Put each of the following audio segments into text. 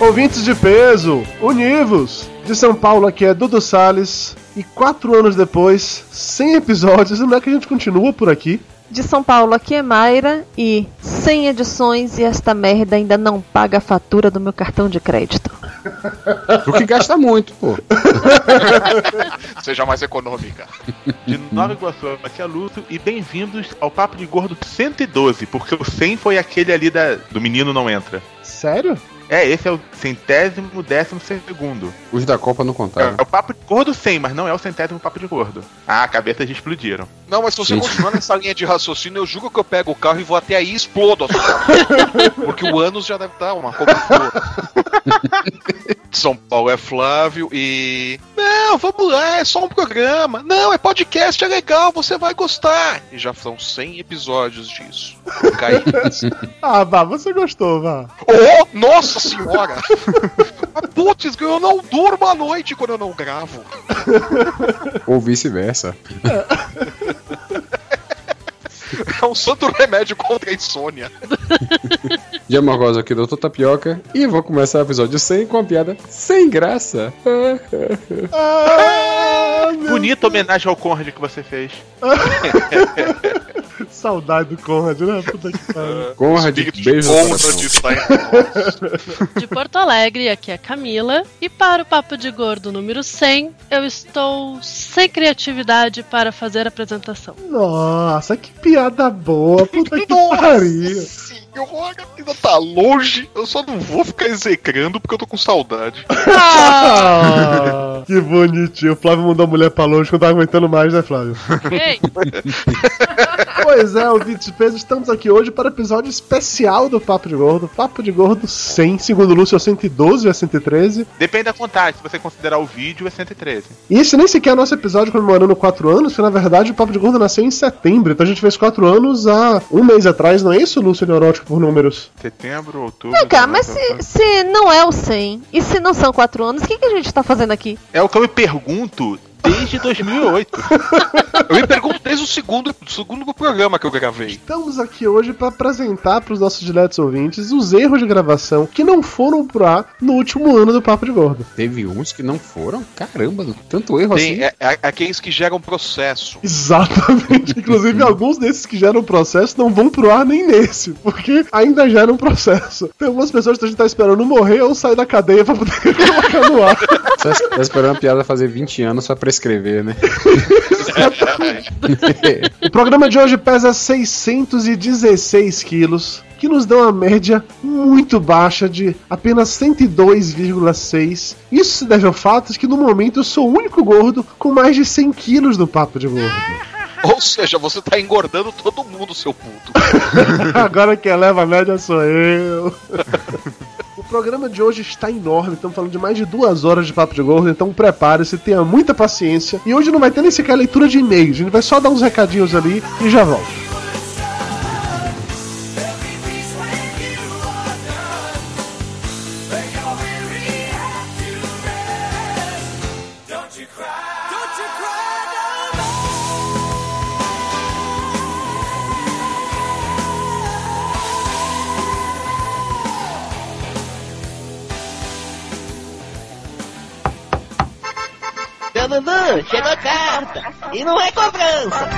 Ouvintes de peso, univos! De São Paulo aqui é Dudu Salles. E quatro anos depois, 100 episódios, não é que a gente continua por aqui. De São Paulo, aqui é Mayra e 100 edições e esta merda ainda não paga a fatura do meu cartão de crédito. O que gasta muito, pô. Seja mais econômica. De Nova Iguaçu, aqui é Lúcio e bem-vindos ao Papo de Gordo 112, porque o 100 foi aquele ali da, do Menino Não Entra. Sério? É, esse é o centésimo décimo segundo. Os da Copa não É, contaram. é o Papo de Gordo 100, mas não é o centésimo Papo de Gordo. Ah, cabeças já explodiram. Não, mas se você continuar nessa linha de raciocínio, eu juro que eu pego o carro e vou até aí e explodo a sua casa. Porque o ânus já deve estar uma cobertura. São Paulo é Flávio e. Não, vamos lá, é só um programa. Não, é podcast, é legal, você vai gostar. E já são 100 episódios disso. Caí. Ah, vá, você gostou, vá. Oh, nossa senhora! Putz, eu não durmo à noite quando eu não gravo. Ou vice-versa. É um santo remédio contra a insônia. De Amargosa aqui, Doutor Tapioca. E vou começar o episódio 100 com uma piada sem graça. Ah, Bonita homenagem ao Conrad que você fez. Saudade do Conrad, né? Puta que pariu. Conrad, Espírito beijo Conrad está. De Porto Alegre, aqui é a Camila. E para o Papo de Gordo número 100, eu estou sem criatividade para fazer a apresentação. Nossa, que piada boa. Puta que pariu. Senhora, ainda tá longe. Eu só não vou ficar execrando porque eu tô com saudade. Ah, que bonitinho. O Flávio mandou a mulher pra longe que não tava aguentando mais, né, Flávio? Ei, Pois é, ouvintes de peso, estamos aqui hoje para o episódio especial do Papo de Gordo. Papo de Gordo 100, segundo o Lúcio, é 112 ou é 113. Depende da contagem, se você considerar o vídeo, é 113. E esse nem sequer é nosso episódio comemorando 4 anos, porque na verdade o Papo de Gordo nasceu em setembro. Então a gente fez 4 anos há um mês atrás, não é isso, Lúcio Neurótico, por números? Setembro, outubro. Vem cá, novembro, mas se, se não é o 100 e se não são 4 anos, o que, que a gente tá fazendo aqui? É o que eu me pergunto desde 2008. Eu me pergunto desde o segundo, segundo programa que eu gravei. Estamos aqui hoje para apresentar para os nossos diretos ouvintes os erros de gravação que não foram pro ar no último ano do Papo de Gordo. Teve uns que não foram? Caramba, tanto erro Tem assim. é, é, aqueles que geram processo. Exatamente. Inclusive, alguns desses que geram processo não vão pro ar nem nesse, porque ainda geram processo. Tem algumas pessoas que a gente tá esperando morrer ou sair da cadeia pra poder colocar no ar. Tá, tá esperando a piada fazer 20 anos pra prescrever, né? O programa de hoje pesa 616 quilos, que nos dá uma média muito baixa de apenas 102,6. Isso se deve ao fato de que no momento eu sou o único gordo com mais de 100 quilos no papo de gordo. Ou seja, você tá engordando todo mundo, seu puto. Agora quem leva a média sou eu. O programa de hoje está enorme, estamos falando de mais de duas horas de Papo de Gordo, então prepare-se, tenha muita paciência. E hoje não vai ter nem sequer leitura de e-mails, a gente vai só dar uns recadinhos ali e já volto. E não é cobrança.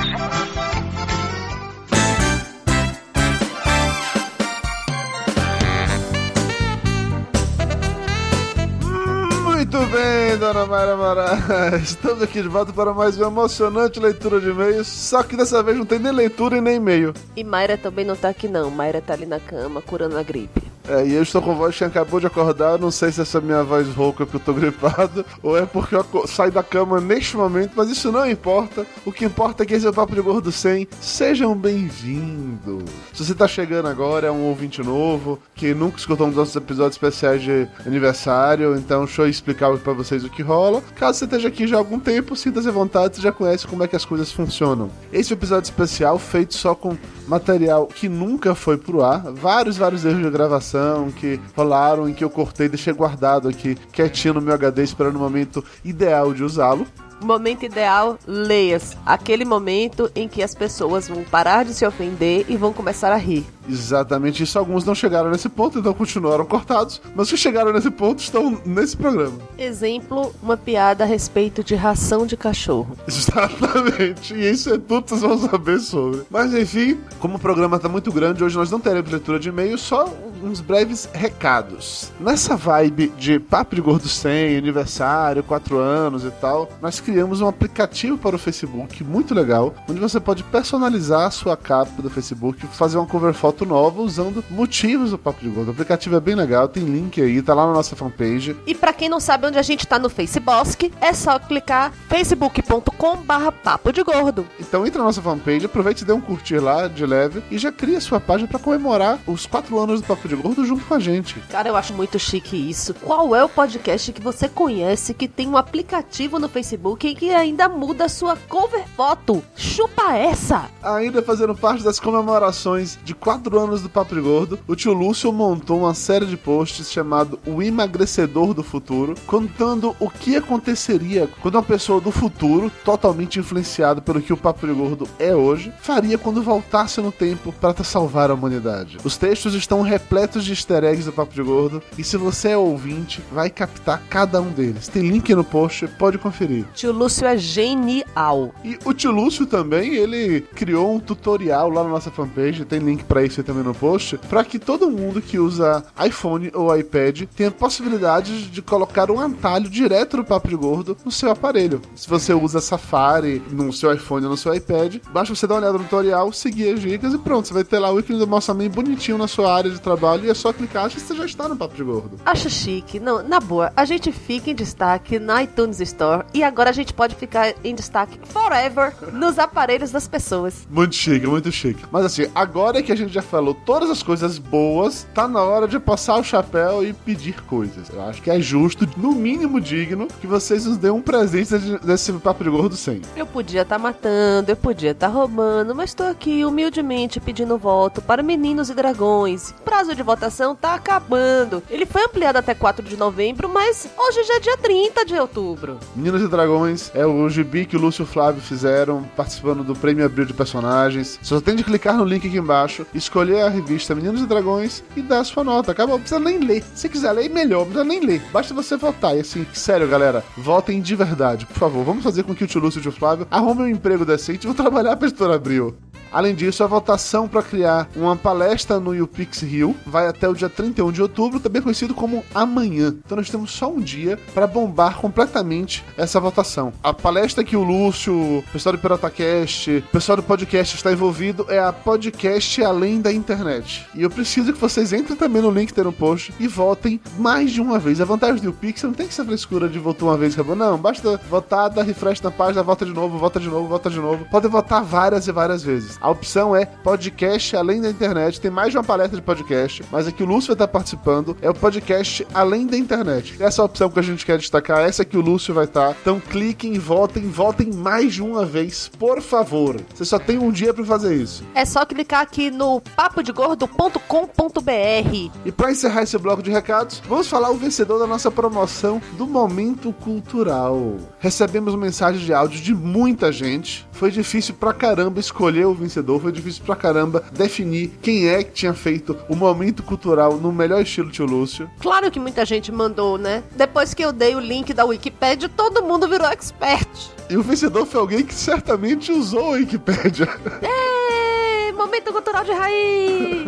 Muito bem, dona Mayra Moraes. Estamos aqui de volta para mais uma emocionante leitura de e-mails. Só que dessa vez não tem nem leitura e nem e-mail. E Mayra também não tá aqui não, Mayra tá ali na cama curando a gripe. É, e eu estou com voz que acabou de acordar. Não sei se essa minha voz rouca é porque eu tô gripado ou é porque eu saio da cama neste momento, mas isso não importa. O que importa é que esse é o Papo de Gordo 100. Sejam bem-vindos. Se você tá chegando agora, é um ouvinte novo que nunca escutou um dos nossos episódios especiais de aniversário, então deixa eu explicar pra vocês o que rola. Caso você esteja aqui já há algum tempo, sinta-se à vontade, você já conhece como é que as coisas funcionam. Esse é um episódio especial feito só com material que nunca foi pro ar, vários, vários erros de gravação que rolaram e que eu cortei, deixei guardado aqui quietinho no meu HD esperando o momento ideal de usá-lo. Momento ideal, leias. Aquele momento em que as pessoas vão parar de se ofender e vão começar a rir. Exatamente isso. Alguns não chegaram nesse ponto, então continuaram cortados. Mas os que chegaram nesse ponto estão nesse programa. Exemplo, uma piada a respeito de ração de cachorro. Exatamente. E isso é tudo que vocês vão saber sobre. Mas enfim, como o programa tá muito grande, hoje nós não teremos leitura de e-mail, só uns breves recados. Nessa vibe de Papo de Gordo 100, aniversário, 4 anos e tal, nós criamos um aplicativo para o Facebook muito legal, onde você pode personalizar a sua capa do Facebook, fazer uma cover foto nova usando motivos do Papo de Gordo. O aplicativo é bem legal, tem link aí, tá lá na nossa fanpage. E pra quem não sabe onde a gente tá no Facebook, é só clicar facebook.com barra papo de gordo. Então entra na nossa fanpage, aproveite e dê um curtir lá de leve e já cria sua página para comemorar os 4 anos do Papo de Gordo junto com a gente. Cara, eu acho muito chique isso. Qual é o podcast que você conhece que tem um aplicativo no Facebook e que ainda muda a sua cover foto? Chupa essa! Ainda fazendo parte das comemorações de 4 anos do Papo Gordo, o tio Lúcio montou uma série de posts chamado O Emagrecedor do Futuro, contando o que aconteceria quando uma pessoa do futuro, totalmente influenciada pelo que o Papo Gordo é hoje, faria quando voltasse no tempo para salvar a humanidade. Os textos estão repletos de easter eggs do Papo de Gordo, e se você é ouvinte, vai captar cada um deles. Tem link no post, pode conferir. Tio Lúcio é genial. E o tio Lúcio também, ele criou um tutorial lá na nossa fanpage, tem link pra isso aí também no post, pra que todo mundo que usa iPhone ou iPad tenha possibilidade de colocar um atalho direto do Papo de Gordo no seu aparelho. Se você usa Safari no seu iPhone ou no seu iPad, basta você dar uma olhada no tutorial, seguir as dicas e pronto, você vai ter lá o ícone do Mossaman bonitinho na sua área de trabalho e é só clicar e você já está no Papo de Gordo. Acho chique. Não, na boa, a gente fica em destaque na iTunes Store e agora a gente pode ficar em destaque forever nos aparelhos das pessoas. Muito chique, muito chique. Mas assim, agora que a gente já falou todas as coisas boas, tá na hora de passar o chapéu e pedir coisas. Eu acho que é justo, no mínimo digno, que vocês nos dêem um presente de- desse Papo de Gordo 100. Eu podia estar matando, eu podia estar roubando, mas tô aqui humildemente pedindo voto para meninos e dragões. O prazo de votação tá acabando. Ele foi ampliado até 4 de novembro, mas hoje já é dia 30 de outubro. Meninos e Dragões é o gibi que o Lúcio e o Flávio fizeram, participando do Prêmio Abril de Personagens. Você só tem de clicar no link aqui embaixo, escolher a revista Meninos e Dragões e dar a sua nota. Acabou, não precisa nem ler. Se quiser ler, melhor, não precisa nem ler. Basta você votar. E assim, sério, galera, votem de verdade. Por favor, vamos fazer com que o tio Lúcio e o tio Flávio arrumem um emprego decente e vão trabalhar pra editora Abril. Além disso, a votação para criar uma palestra no UPix Rio vai até o dia 31 de outubro, também conhecido como amanhã. Então nós temos só um dia para bombar completamente essa votação. A palestra que o Lúcio, o pessoal do PirotaCast, o pessoal do podcast está envolvido é a Podcast Além da Internet. E eu preciso que vocês entrem também no link que tem no post e votem mais de uma vez. A vantagem do UPix não tem que ser frescura de votar uma vez e acabou. Não, basta votar, dar refresh na página, vota de novo, vota de novo, vota de novo. Podem votar várias e várias vezes. A opção é podcast além da internet. Tem mais de uma palestra de podcast, mas aqui o Lúcio vai estar participando. É o podcast além da internet. Essa é opção que a gente quer destacar. Essa que o Lúcio vai estar. Então cliquem, votem, votem mais de uma vez, por favor. Você só tem um dia para fazer isso. É só clicar aqui no papodegordo.com.br. E para encerrar esse bloco de recados, vamos falar o vencedor da nossa promoção do Momento Cultural. Recebemos mensagens de áudio de muita gente. Foi difícil pra caramba escolher o vencedor, foi difícil pra caramba definir quem é que tinha feito o Momento Cultural no melhor estilo Tio Lúcio. Claro que muita gente mandou, né? Depois que eu dei o link da Wikipedia, todo mundo virou expert. E o vencedor foi alguém que certamente usou a Wikipédia. Ê, momento cultural de raiz!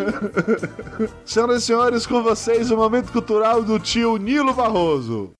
Senhoras e senhores, com vocês o Momento Cultural do tio Nilo Barroso.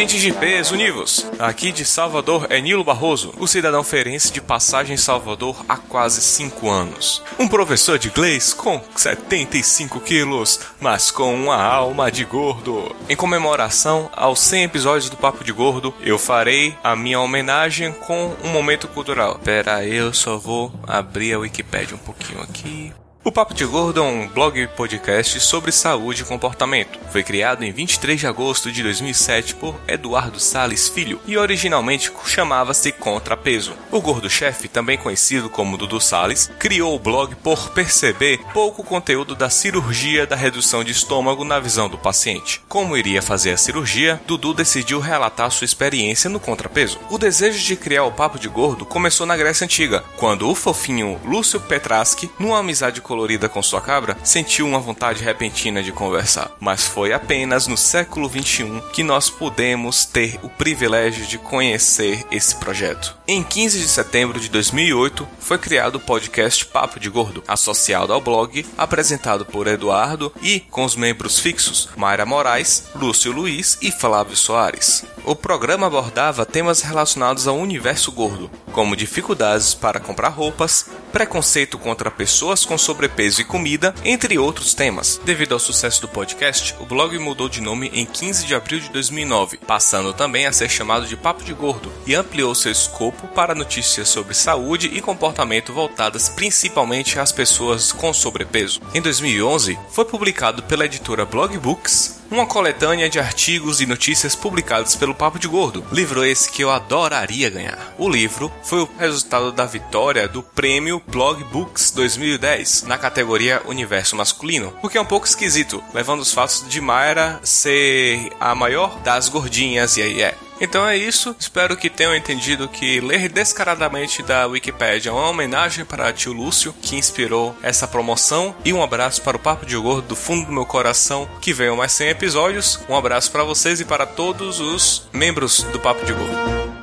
Ouvintes de peso, univos! Aqui de Salvador é Nilo Barroso, o cidadão ferense de passagem em Salvador há quase 5 anos. Um professor de inglês com 75 quilos, mas com uma alma de gordo. Em comemoração aos 100 episódios do Papo de Gordo, eu farei a minha homenagem com um momento cultural. Pera, eu só vou abrir a Wikipédia um pouquinho aqui. O Papo de Gordo é um blog e podcast sobre saúde e comportamento. Foi criado em 23 de agosto de 2007 por Eduardo Sales Filho e originalmente chamava-se Contrapeso. O gordo-chefe, também conhecido como Dudu Sales, criou o blog por perceber pouco conteúdo da cirurgia da redução de estômago na visão do paciente. Como iria fazer a cirurgia, Dudu decidiu relatar sua experiência no contrapeso. O desejo de criar o Papo de Gordo começou na Grécia Antiga, quando o fofinho Lúcio Petraschi, numa amizade colorida com sua cabra, sentiu uma vontade repentina de conversar. Mas foi apenas no século XXI que nós pudemos ter o privilégio de conhecer esse projeto. Em 15 de setembro de 2008, foi criado o podcast Papo de Gordo, associado ao blog, apresentado por Eduardo e com os membros fixos Mayra Moraes, Lúcio Luiz e Flávio Soares. O programa abordava temas relacionados ao universo gordo, como dificuldades para comprar roupas, preconceito contra pessoas com sobrepeso e comida, entre outros temas. Devido ao sucesso do podcast, o blog mudou de nome em 15 de abril de 2009, passando também a ser chamado de Papo de Gordo e ampliou seu escopo para notícias sobre saúde e comportamento voltadas principalmente às pessoas com sobrepeso. Em 2011, foi publicado pela editora Blog Books uma coletânea de artigos e notícias publicados pelo Papo de Gordo. Livro esse que eu adoraria ganhar. O livro foi o resultado da vitória do prêmio Blog Books 2010 na categoria Universo Masculino, o que é um pouco esquisito, levando os fatos de Mayra ser a maior das gordinhas e aí é. Então é isso, espero que tenham entendido que ler descaradamente da Wikipedia é uma homenagem para tio Lúcio, que inspirou essa promoção, e um abraço para o Papo de Gordo do fundo do meu coração, que venham mais 100 episódios. Um abraço para vocês e para todos os membros do Papo de Gordo.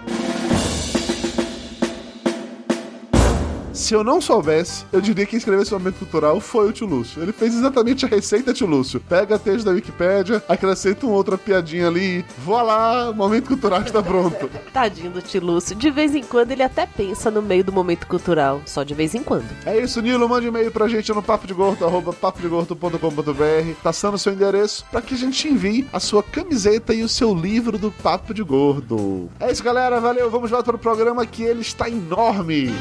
Se eu não soubesse, eu diria que quem escreveu esse momento cultural foi o tio Lúcio. Ele fez exatamente a receita, tio Lúcio. Pega texto da Wikipédia, acrescenta uma outra piadinha ali, voa lá, o momento cultural está pronto. Tadinho do tio Lúcio. De vez em quando ele até pensa no meio do momento cultural. Só de vez em quando. É isso, Nilo. Mande e-mail pra gente no papo de gordo, arroba papodegordo.com.br, passando seu endereço para que a gente envie a sua camiseta e o seu livro do Papo de Gordo. É isso, galera. Valeu. Vamos voltar pro programa que ele está enorme.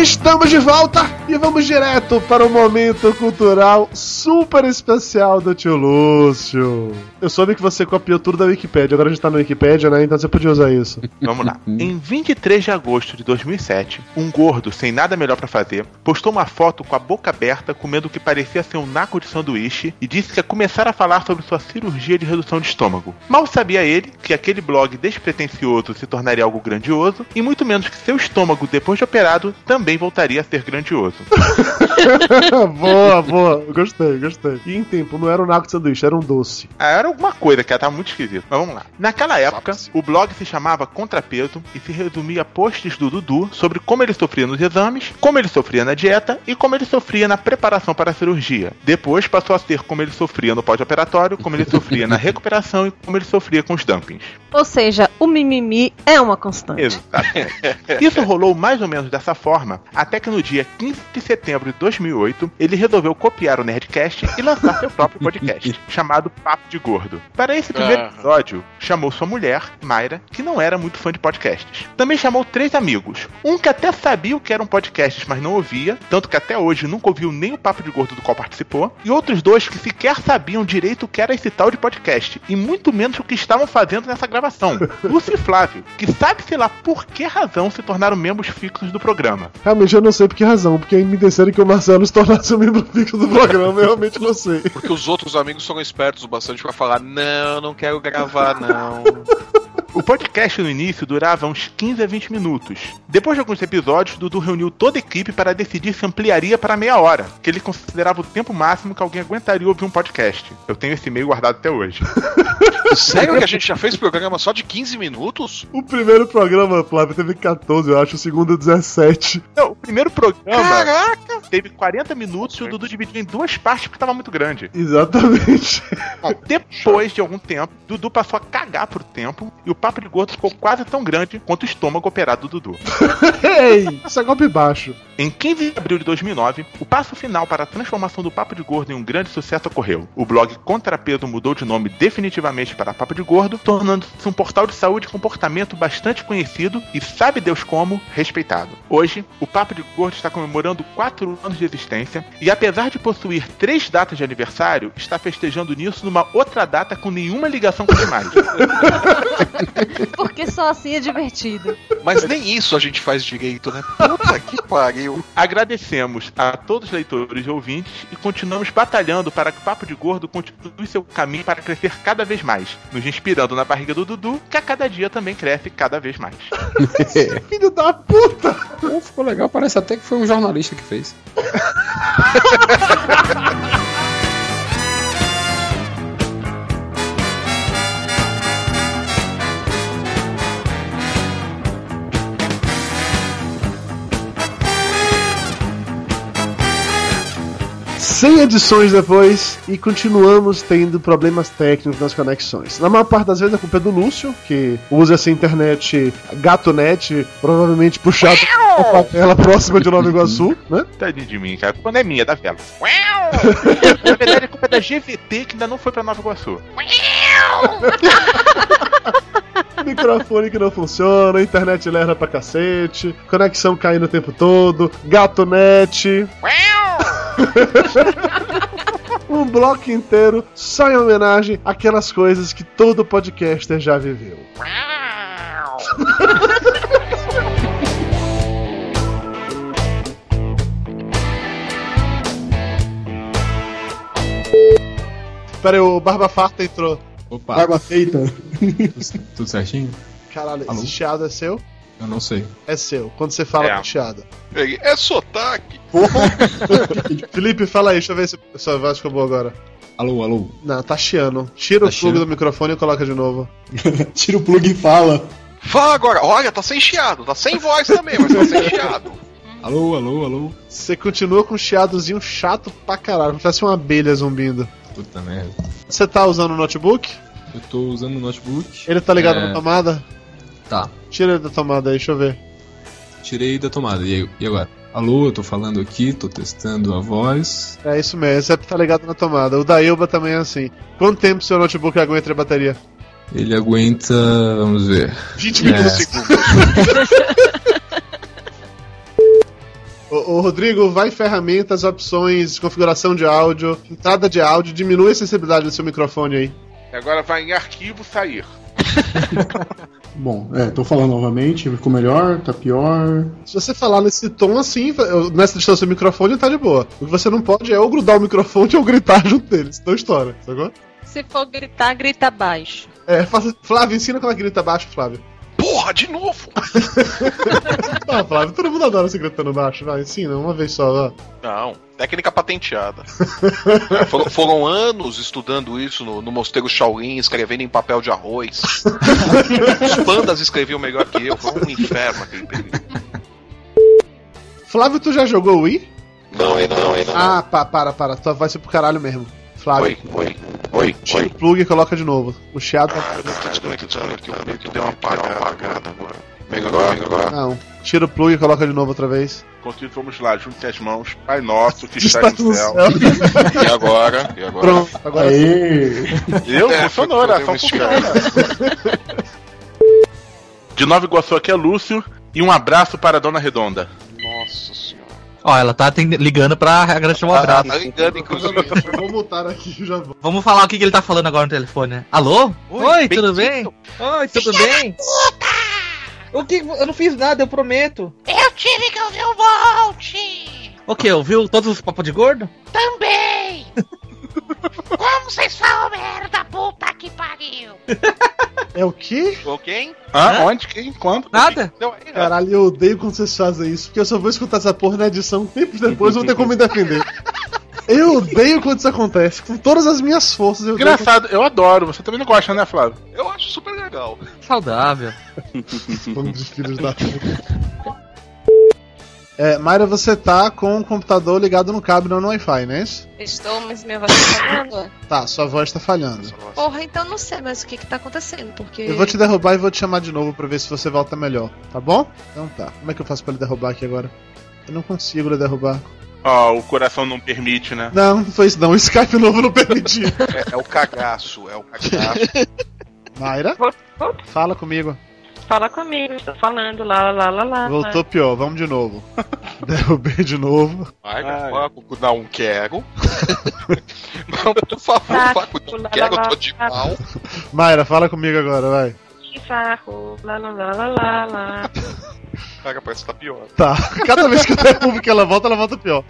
Estamos de volta e vamos direto para o momento cultural super especial do tio Lúcio. Eu soube que você copiou tudo da Wikipédia, agora a gente tá na Wikipédia, né? Então você podia usar isso. Vamos lá. Em 23 de agosto de 2007, um gordo sem nada melhor pra fazer postou uma foto com a boca aberta comendo o que parecia ser um naco de sanduíche e disse que ia começar a falar sobre sua cirurgia de redução de estômago. Mal sabia ele que aquele blog despretensioso se tornaria algo grandioso e muito menos que seu estômago depois de operado também voltaria a ser grandioso. boa, boa. Gostei, gostei. E em tempo, não era um naco de sanduíche, era um doce. Ah, era alguma coisa que tava muito esquisito. Mas vamos lá. Naquela época, o blog se chamava Contrapeso e se resumia a posts do Dudu sobre como ele sofria nos exames, como ele sofria na dieta e como ele sofria na preparação para a cirurgia. Depois passou a ser como ele sofria no pós-operatório, como ele sofria na recuperação e como ele sofria com os dumpings. Ou seja, o mimimi é uma constante. Exatamente. Isso rolou mais ou menos dessa forma, até que no dia 15 de setembro de 2008, ele resolveu copiar o Nerdcast e lançar seu próprio podcast, chamado Papo de Gordo. Para esse primeiro episódio, chamou sua mulher, Mayra, que não era muito fã de podcasts. Também chamou três amigos. Um que até sabia o que eram podcasts, mas não ouvia, tanto que até hoje nunca ouviu nem o Papo de Gordo do qual participou. E outros dois que sequer sabiam direito o que era esse tal de podcast, e muito menos o que estavam fazendo nessa gravação. Lúcio e Flávio, que sabe-se lá por que razão se tornaram membros fixos do programa. Realmente eu não sei por que razão, porque me disseram que o Marcelo se tornasse um membro fixo do programa, eu realmente não sei. Porque os outros amigos são espertos o bastante pra falar: não, não quero gravar, não. O podcast no início durava uns 15 a 20 minutos. Depois de alguns episódios, Dudu reuniu toda a equipe para decidir se ampliaria para meia hora, que ele considerava o tempo máximo que alguém aguentaria ouvir um podcast. Eu tenho esse e-mail guardado até hoje. Sério que a gente já fez programa só de 15 minutos? O primeiro programa, Flávio, teve 14, eu acho, o segundo 17. Não, o primeiro programa Caraca! teve 40 minutos e o Dudu dividiu em duas partes porque tava muito grande. Exatamente. Bom, depois de algum tempo, Dudu passou a cagar pro tempo e o papo de gordo ficou quase tão grande quanto o estômago operado do Dudu. Ei, isso é golpe baixo. Em 15 de abril de 2009, o passo final para a transformação do Papo de Gordo em um grande sucesso ocorreu. O blog Contrapeso mudou de nome definitivamente para Papo de Gordo, tornando-se um portal de saúde e comportamento bastante conhecido e, sabe Deus como, respeitado. Hoje, o Papo de Gordo está comemorando 4 anos de existência e, apesar de possuir três datas de aniversário, está festejando nisso numa outra data com nenhuma ligação com demais. Porque só assim é divertido. Mas nem isso a gente faz direito, né? Puta que pariu. Agradecemos a todos os leitores e ouvintes e continuamos batalhando para que o Papo de Gordo continue seu caminho para crescer cada vez mais, nos inspirando na barriga do Dudu, que a cada dia também cresce cada vez mais. Filho da puta! Pô, ficou legal, parece até que foi um jornalista que fez. Sem edições depois e continuamos tendo problemas técnicos nas conexões. Na maior parte das vezes a culpa é do Lúcio, que usa essa internet gatonet, provavelmente puxado da favela próxima de Nova Iguaçu, né? Tadinho de mim, cara. A culpa não é minha, é da vela. Na verdade, a culpa é da GVT que ainda não foi pra Nova Iguaçu. Microfone que não funciona, internet lerda pra cacete, conexão caindo o tempo todo, gatonet. um bloco inteiro só em homenagem àquelas coisas que todo podcaster já viveu. Pera aí, o Barba Farta entrou. Opa, Barba feita. tudo, tudo certinho? Caralho, Alô? esse chiado é seu? Eu não sei. É seu. Quando você fala É. com chiado. É sotaque. Felipe, fala aí, deixa eu ver se a sua voz ficou boa agora. Alô, alô. Não, tá chiando. Tira Tá o plug do microfone e coloca de novo. Tira o plug e fala. Fala agora. Olha, tá sem chiado. Tá sem voz também, mas tá sem chiado. Alô, alô, alô. Você continua com um chiadozinho chato pra caralho. Parece uma abelha zumbindo. Puta merda. Você tá usando o notebook? Eu tô usando o notebook. Ele tá ligado É. na tomada? Tá. Tira ele da tomada aí, deixa eu ver. Tirei da tomada. E, e agora? Alô, eu tô falando aqui, tô testando a voz. É isso mesmo, você tá ligado na tomada. O da também é assim. Quanto tempo seu notebook aguenta a bateria? Ele aguenta. Vamos ver. 20 É. minutos. Ô, ô, Rodrigo, vai em ferramentas, opções, configuração de áudio, entrada de áudio, diminui a sensibilidade do seu microfone aí. Agora vai em arquivo sair. Bom, é, tô falando novamente, ficou melhor, tá pior. Se você falar nesse tom assim, nessa distância do microfone, tá de boa. O que você não pode é ou grudar o microfone ou gritar junto deles. Senão estoura, sacou? Se for gritar, grita baixo. É. Flávio, ensina como ela grita baixo, Flávio. Porra, de novo. Ah, Flávio, todo mundo adora você gritando baixo. Vai, ensina, uma vez só, ó. Não, técnica patenteada. É, foram, foram anos estudando isso no, no mosteiro Shaolin, escrevendo em papel de arroz. Os pandas escreviam melhor que eu, foi um inferno aquele período. Flávio, tu já jogou Wii? Não, ainda não, ainda não. Ah, pá, para, para. Voz vai pro caralho mesmo. Flávio, Oi, oi, oi, tira oi. o plug e coloca de novo. O chiado. Ah, eu tô desconectando aqui, o meio que deu uma apagada agora. Melhor, melhor. Não. Tira o plug e coloca de novo outra vez. Enquanto vamos lá, junte as mãos. Pai nosso que Está está no céu. céu. E agora? E agora? Pronto, agora sim. Aê! Eu? É, funcionou, era só funcionar. De Nova Iguaçu aqui é Lúcio. E um abraço para a Dona Redonda. Ó, ela tá ligando pra agradecer um abraço. Tá ligando, inclusive. Eu vou mutar aqui e já vou. Vamos falar o que, que ele tá falando agora no telefone, né? Alô? Oi, tudo bem? Oi, tudo bem? O que? Eu não fiz nada, eu prometo. Eu tive que ouvir o Bolt! O que? Ouviu todos os papos de gordo? Também! Como vocês falam merda, puta que pariu! É o quê? Ou quem? Hã? Onde? Quem? Quando? Nada? Não, ó. Caralho, eu odeio quando vocês fazem isso, porque eu só vou escutar essa porra na edição tempos depois eu vou ter como me defender. Eu odeio quando isso acontece, com todas as minhas forças. Eu odeio Engraçado, eu adoro. Você também não gosta, né, Flávio? Eu acho super legal. Saudável. quando- de filhos da puta. É, Mayra, você tá com o computador ligado no cabo, não no Wi-Fi, não é isso? Estou, mas minha voz tá falhando. Tá, sua voz tá falhando. Porra, então não sei mais o que que tá acontecendo, porque... Eu vou te derrubar e vou te chamar de novo pra ver se você volta melhor, tá bom? Então tá. Como é que eu faço pra lhe derrubar aqui agora? Eu não consigo derrubar. Ó, o coração não permite, né? Não, não foi isso não. O Skype novo não permitiu. É, é o cagaço, é o cagaço. Mayra, fala comigo. Fala comigo, estou falando, lá, lá, lá, lá. Voltou pior, vamos de novo. Derrubei de novo. Vai, Faco, não quero. Não, por favor, Faco, não quero, eu tô de mal. Mayra, fala comigo agora, vai. Saco, lá, lá, lá, lá, lá, lá. Cara, parece que tá pior. Tá. Cada vez que eu derrubo que ela volta, ela volta pior.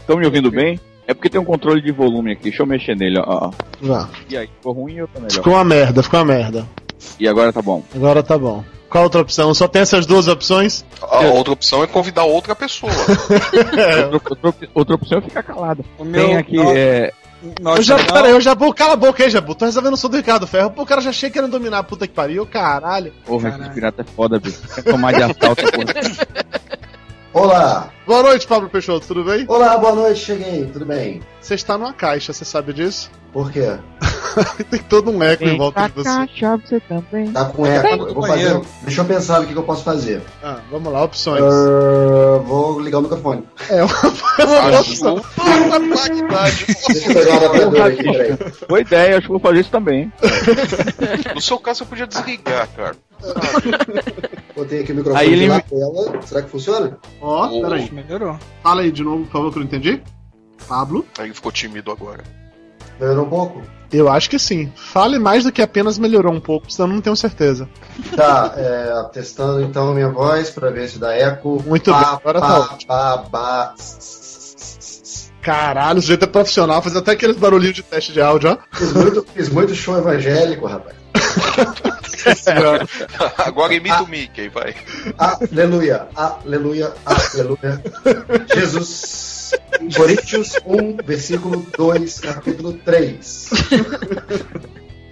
Estão me ouvindo bem? É porque tem um controle de volume aqui. Deixa eu mexer nele, ó. Vá. E aí, ficou ruim ou tá melhor? Ficou uma merda, ficou uma merda. E agora tá bom. Agora tá bom. Qual outra opção? Só tem essas duas opções? A outra opção é convidar outra pessoa. Outra, outra- outra opção é ficar calado. meu- Tem aqui, é. eu já, peraí, eu já vou. Cala a boca aí, Jabu. Tô resolvendo o som do Ricardo Ferro. Pô, o cara já chega querendo dominar a puta que pariu, caralho. Porra, esse pirata é foda, bicho. Quer tomar de assalto, porra. Olá! Boa noite, Pablo Peixoto, tudo bem? Olá, boa noite, cheguei, tudo bem? Você está numa caixa, você sabe disso? Por quê? Tem todo um eco em volta de você. você também. Tá com eco. Eu vou fazer. Deixa eu pensar no que, que eu posso fazer. Ah, vamos lá, opções. Ah, vou ligar o microfone. É uma opção. Deixa eu pegar o adaptador aqui, peraí. Boa ideia, acho que vou fazer isso também. No seu caso, eu podia desligar, cara. Botei aqui o microfone Aí ele na tela. Será que funciona? Ó, peraí. Melhorou. Fala aí de novo, por favor, que eu não entendi. Pablo? Aí ficou tímido agora. Melhorou um pouco? Eu acho que sim. Fale mais do que apenas melhorou um pouco, senão eu não tenho certeza. Tá, é, testando então a minha voz pra ver se dá eco. Muito bem, agora tá. Ba, ba, Caralho, o sujeito é profissional, faz até aqueles barulhinhos de teste de áudio, ó. Fiz muito, fiz muito show evangélico, rapaz. Agora imita o Mickey, vai. Aleluia, aleluia, aleluia. Jesus. Coríntios 1, versículo 2, capítulo 3.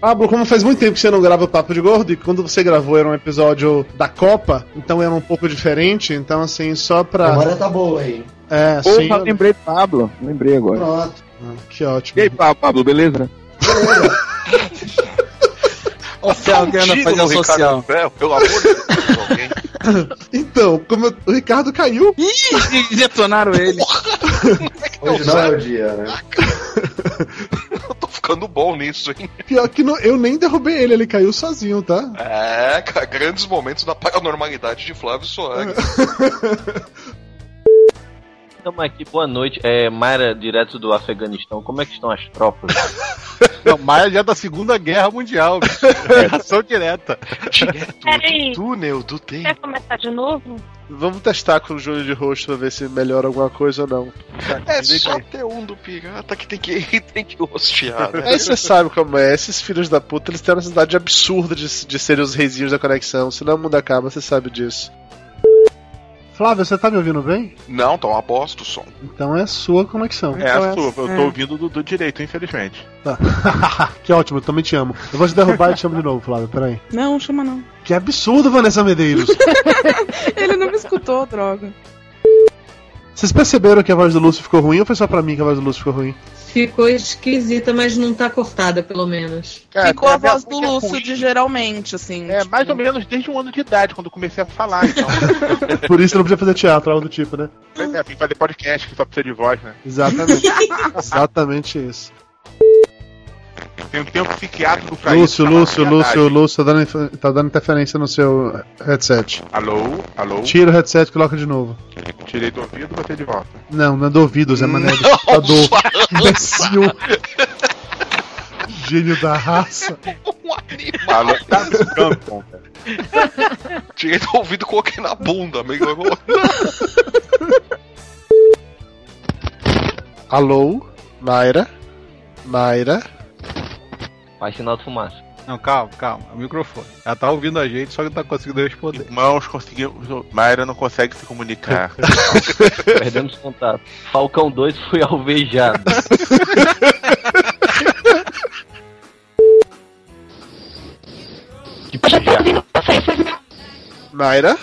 Pablo, como faz muito tempo que você não grava o Papo de Gordo, e quando você gravou era um episódio da Copa, então era um pouco diferente, então assim, só pra. A memória tá boa aí. É, sim. Porra, lembrei do Pablo. Lembrei agora. Pronto. Que ótimo. E aí, Pa- Pablo, beleza? Ô, Fel, que anda Tiro fazendo no Ricardo social. Ferro, pelo amor de Deus, alguém. Então, como eu- o Ricardo caiu. Ih, detonaram ele. Hoje não é o dia, né? Eu tô ficando bom nisso, hein? Pior que não- eu nem derrubei ele, ele caiu sozinho, tá? É, cara, grandes momentos da paranormalidade de Flávio Soares. Estamos aqui, boa noite. É, Mayra, direto do Afeganistão, como é que estão as tropas? Não, Maia já é da Segunda Guerra Mundial. bicho. É ação direta. Peraí, túnel do tempo. quer começar de novo? Vamos testar com o Júlio de rosto pra ver se melhora alguma coisa ou não. É só ter um do pirata que tem que, tem que hostear, né? Aí você sabe como é, esses filhos da puta, eles têm uma necessidade absurda de, de serem os reizinhos da conexão, senão o mundo acaba, você sabe disso. Flávio, você tá me ouvindo bem? Não, tá uma bosta o som. Então é sua conexão. É Então a sua, eu tô é. ouvindo do, do direito, infelizmente. Tá. que ótimo, eu também te amo. Eu vou te derrubar e te chamo de novo, Flávio, peraí. Não, chama não. Que absurdo, Vanessa Medeiros. Ele não me escutou, droga. Vocês perceberam que a voz do Lúcio ficou ruim ou foi só pra mim que a voz do Lúcio ficou ruim? Ficou esquisita, mas não tá cortada, pelo menos. Ficou a voz do é Lúcio de geralmente, assim. É, mais ou menos desde um ano de idade, quando comecei a falar, então. Por isso não podia fazer teatro, algo do tipo, né? Pois é, tem que fazer podcast que só precisa de voz, né? Exatamente. Exatamente isso. Tem, um psiquiátrico pra Lúcio, isso. Lúcio, chama Lúcio, ansiedade. Lúcio, tá dando, tá dando interferência no seu headset. Alô? Alô? Tira o headset e coloca de novo. Tirei do ouvido e botei de volta. Não, não é do ouvido, Zé Mané, é do computador. Imbecil. Gênio da raça. Alô? Tá no campo, Tirei do ouvido e coloquei na bunda, melhorou. Alô? Mayra? Mayra? Faz sinal de fumaça. Não, calma, calma. O microfone. Ela tá ouvindo a gente, só que não tá conseguindo responder. Irmãos, conseguimos. Mayra não consegue se comunicar. Perdemos contato. Falcão 2 foi alvejado. Mayra?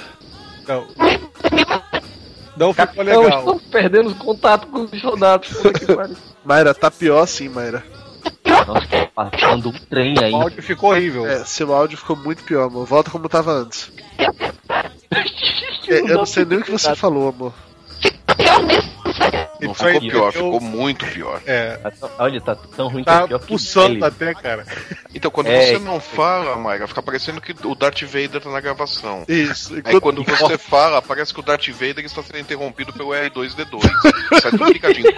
Não. Não ficou Não, legal. estamos perdendo contato com os soldados. Que. Mayra, tá pior sim, Mayra. Nossa, tá passando um trem aí. O áudio ficou horrível. É, seu áudio ficou muito pior, amor. Volta como tava antes. É, eu não sei nem o que você falou, amor. Não ficou pior, ficou muito pior. É. Olha, tá tão ruim que Tá é pior que pulsando até, cara. Então, quando É, você não fala, Mayra, fica parecendo que o Darth Vader tá na gravação. Isso. Aí quando você fala, parece que o Darth Vader está sendo interrompido pelo R2D2. Sai tudo picadinho.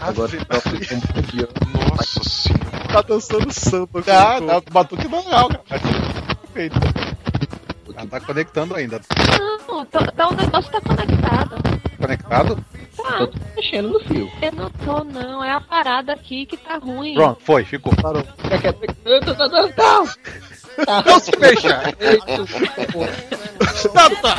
Agora Nossa senhora. Tá dançando samba. Tá, com- tá, batuque legal, cara. Perfeito. Ela tá conectando ainda. Não, tá, tá- o negócio tá conectado. Conectado? Tá. mexendo no fio. Eu não tô, não. É a parada aqui que tá ruim. Pronto, foi, ficou. Parou. Não se fecha. Tá, tá.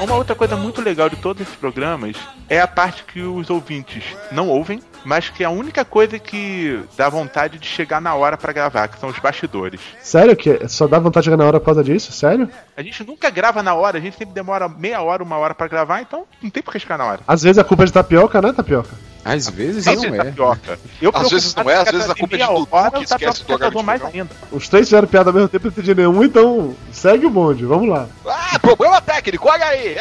Uma outra coisa muito legal de todos esses programas é a parte que os ouvintes não ouvem, mas que é a única coisa que dá vontade de chegar na hora pra gravar, que são os bastidores. Sério que só dá vontade de chegar na hora por causa disso? Sério? A gente nunca grava na hora, a gente sempre demora meia hora, uma hora pra gravar, então não tem por que chegar na hora. Às vezes a culpa é de tapioca, né, tapioca? Às vezes Às não vezes é. tapioca. Eu Às vezes não é, às vezes a culpa é de Dudu, que esquece do do mais ainda. Os três fizeram piada ao mesmo tempo e não entendi nenhum, então segue o bonde, vamos lá. Ah, problema técnico, olha aí!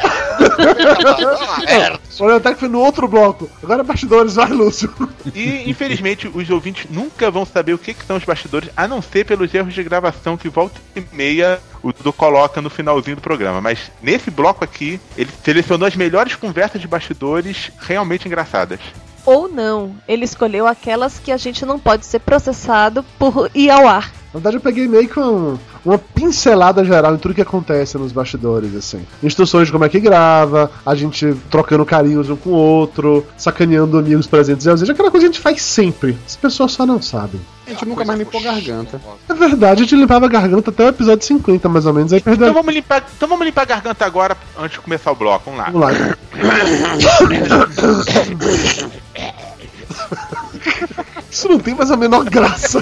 Merda. Olha, até que foi no outro bloco. Agora é bastidores, vai, Lúcio. E infelizmente os ouvintes nunca vão saber o que, que são os bastidores, a não ser pelos erros de gravação que volta e meia o Dudu coloca no finalzinho do programa. Mas nesse bloco aqui, ele selecionou as melhores conversas de bastidores realmente engraçadas. Ou não, ele escolheu aquelas que a gente não pode ser processado por ir ao ar. Na verdade, eu peguei meio que um- uma pincelada geral em tudo que acontece nos bastidores, assim. Instruções de como é que grava, a gente trocando carinhos um com o outro, sacaneando amigos presentes e ausentes, aquela coisa que a gente faz sempre. As pessoas só não sabem. A gente nunca mais limpou garganta. É verdade, a gente limpava a garganta até o episódio 50, mais ou menos, aí perdeu. Então vamos limpar, então vamos limpar a garganta agora antes de começar o bloco. Vamos lá. Vamos lá. Isso não tem mais a menor graça.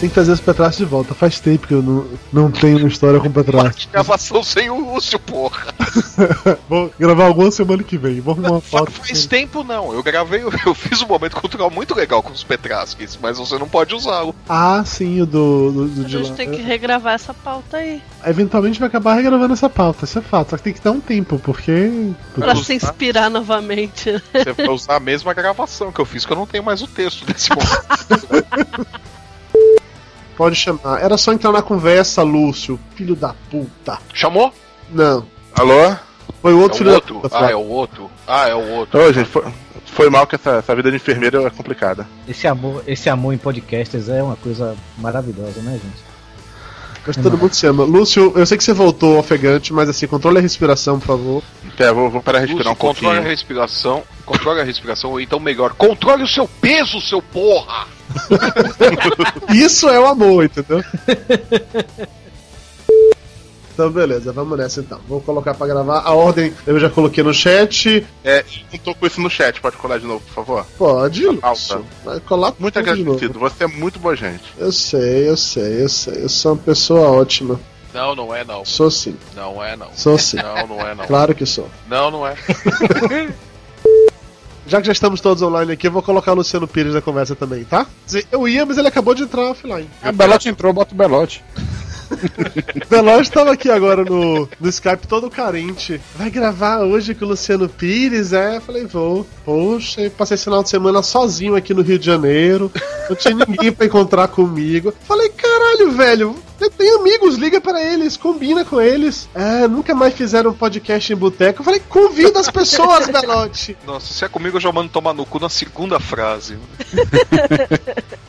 Tem que trazer os Petraços de volta. Faz tempo que eu não, não tenho uma história com Petraços. Gravação sem o Lúcio, porra. Vou gravar alguma semana que vem. Vou arrumar uma foto. Faz tempo não. Eu gravei, eu fiz um momento cultural muito legal com os Petrasques, mas você não pode usá-lo. Ah, sim, o do, do, do A gente tem que regravar essa pauta aí. Eventualmente vai acabar regravando essa pauta, isso é fato. Só que tem que dar um tempo, porque. Pra se inspirar novamente. né? Você vai usar a mesma gravação que eu fiz, que eu não tenho mais o texto desse momento. Pode chamar. Era só entrar na conversa, Lúcio. Filho da puta. Chamou? Não. Alô? Foi o outro é filho o da outro? puta. Ah, é o outro. Ah, é o outro. Ô, gente, foi, foi mal que essa, essa vida de enfermeiro é complicada. Esse amor, esse amor em podcasters é uma coisa maravilhosa, né, gente? Mas todo mundo se ama. Lúcio, eu sei que você voltou ofegante, mas assim, controle a respiração, por favor. É, vou, vou parar de respirar Lúcio, um controle a pouquinho. respiração. Controle a respiração, ou então melhor, controle o seu peso, seu porra! Isso é o amor, entendeu? Então, beleza, vamos nessa então. Vou colocar pra gravar. A ordem eu já coloquei no chat. É, não tô com isso no chat, pode colar de novo, por favor? Pode, Pauta. Lúcio. Vai colar Muito agradecido, você é muito boa gente. Eu sei, eu sei, eu sei. Eu sou uma pessoa ótima. Não, não é não. Sou sim. Não é não. Sou sim. Não, não é não. Claro que sou. Não, não é. Já que já estamos todos online aqui, eu vou colocar o Luciano Pires na conversa também, tá? Eu ia, mas ele acabou de entrar offline. A Belote entrou, bota o Belote. Veloz tava aqui agora no, no Skype todo carente. Vai gravar hoje com o Luciano Pires? É, eu falei, vou. Poxa, passei esse final de semana sozinho aqui no Rio de Janeiro. Não tinha ninguém pra encontrar comigo. Falei, caralho, velho. Eu tenho amigos, liga pra eles, combina com eles. É, nunca mais fizeram um podcast em boteco. Eu falei, convida as pessoas, Belote. Nossa, se é comigo eu já mando tomar no cu na segunda frase.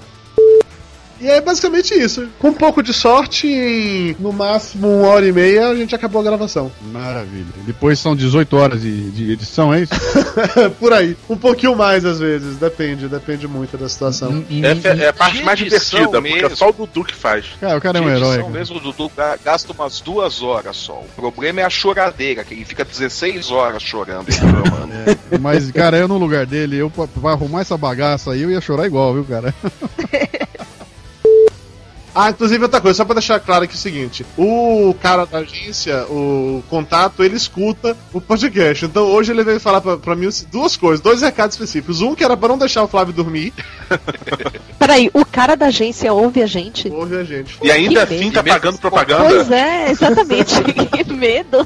E é basicamente isso. Com um pouco de sorte, em no máximo uma hora e meia, a gente acabou a gravação. Maravilha. Depois são 18 horas de, de edição, é isso? Por aí. Um pouquinho mais às vezes, depende, depende muito da situação. Essa é, é a parte mais divertida, porque é mesmo. só o Dudu que faz. Cara, o cara é um herói. edição cara. mesmo, o Dudu ga- gasta umas duas horas só. O problema é a choradeira, que ele fica 16 horas chorando. reclamando. Mas, cara, eu no lugar dele, eu pra, pra arrumar essa bagaça aí, eu ia chorar igual, viu, cara? Ah, inclusive outra coisa, só pra deixar claro aqui o seguinte: o cara da agência, o contato, ele escuta o podcast. Então hoje ele veio falar pra, pra mim duas coisas, dois recados específicos. Um que era pra não deixar o Flávio dormir. Peraí, o cara da agência ouve a gente? Ouve a gente. E ainda Que assim medo. tá pagando propaganda. Pois é, exatamente. que medo.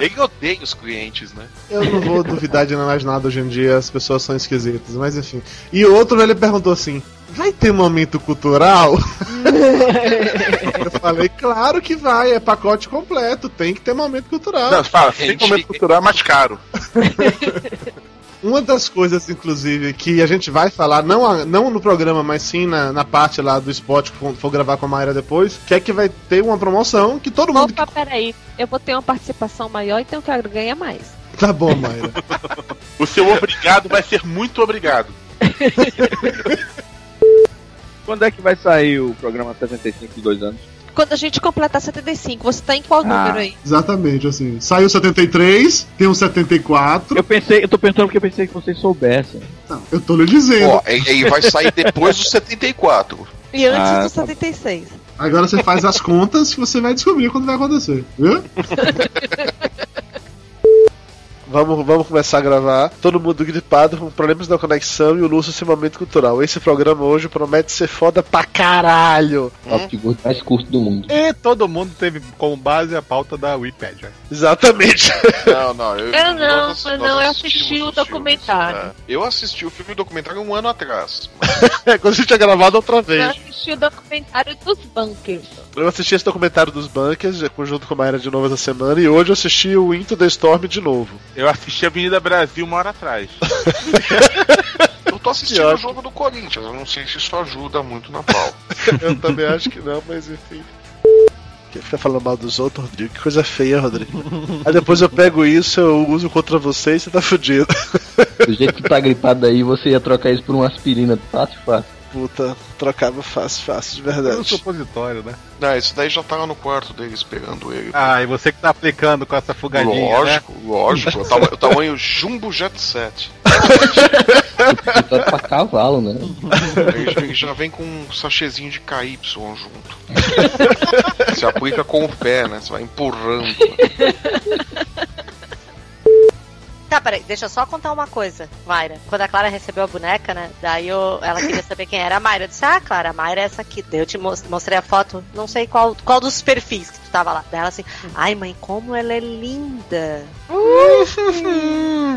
Ele odeia os clientes, né? Eu não vou duvidar de mais nada hoje em dia, as pessoas são esquisitas, mas enfim. E o outro ele perguntou assim: vai ter momento cultural? Eu falei, claro que vai, é pacote completo, tem que ter momento cultural. Não, fala, tem momento cultural é mais caro. Uma das coisas, inclusive, que a gente vai falar, não, a- não no programa, mas sim na, na parte lá do spot que for, gravar com a Mayra depois, que é que vai ter uma promoção que todo mundo. Opa, peraí. Eu vou ter uma participação maior, então eu quero ganhar mais. Tá bom, Mayra. O seu obrigado vai ser muito obrigado. Quando é que vai sair o programa 75 de dois anos? Quando a gente completar 75, você tá em qual número aí? Exatamente, assim. Saiu 73, tem um 74. Eu pensei, eu tô pensando porque eu pensei que vocês soubessem. Não, eu tô lhe dizendo. Ó, e e vai sair depois do 74. E antes Ah, do tá. 76. Agora você faz as contas que você vai descobrir quando vai acontecer. Viu? Vamos, vamos começar a gravar. Todo mundo gripado, com problemas da conexão e o Lúcio sem momento cultural. Esse programa hoje promete ser foda pra caralho. De gordo mais curto do mundo. E todo mundo teve como base a pauta da Wikipedia. Exatamente. Não, não. Eu, Eu não, nós- eu nós não, eu assisti o documentário. filmes, é. Eu assisti o filme documentário um ano atrás. É, quando a gente tinha gravado outra Eu vez. assisti o documentário dos bunkers. Eu assisti esse documentário dos Bunkers, já junto com a Mayra de novo essa semana, e hoje eu assisti o Into the Storm de novo. Eu assisti Avenida Brasil uma hora atrás. Eu tô assistindo o jogo do Corinthians. Eu não sei se isso ajuda muito na pauta. Eu também acho que não, mas enfim. Que fica falando mal dos outros, Rodrigo? Que coisa feia, Rodrigo. Aí depois eu pego isso, eu uso contra você e você tá fudido. Do jeito que tá gripado aí, você ia trocar isso por uma aspirina fácil, fácil. Puta, trocava fácil, fácil, de É um verdade. supositório, né? Não, esse daí já tava no quarto dele esperando ele. Ah, e você que tá aplicando com essa fugadinha, né? lógico, lógico. O tamanho, o tamanho Jumbo Jet 7. Supositório pra cavalo, né? Ele, já- ele já vem com um sachêzinho de KY junto. Você aplica com o pé, né? Você vai empurrando. Tá, peraí, deixa eu só contar uma coisa, Mayra. Quando a Clara recebeu a boneca, né? Daí eu, ela queria saber quem era a Mayra. Eu disse, ah, Clara, a Mayra é essa aqui. Daí eu te mos- mostrei a foto, não sei qual, qual dos perfis que tu tava lá. Daí ela assim, ai mãe, como ela é linda.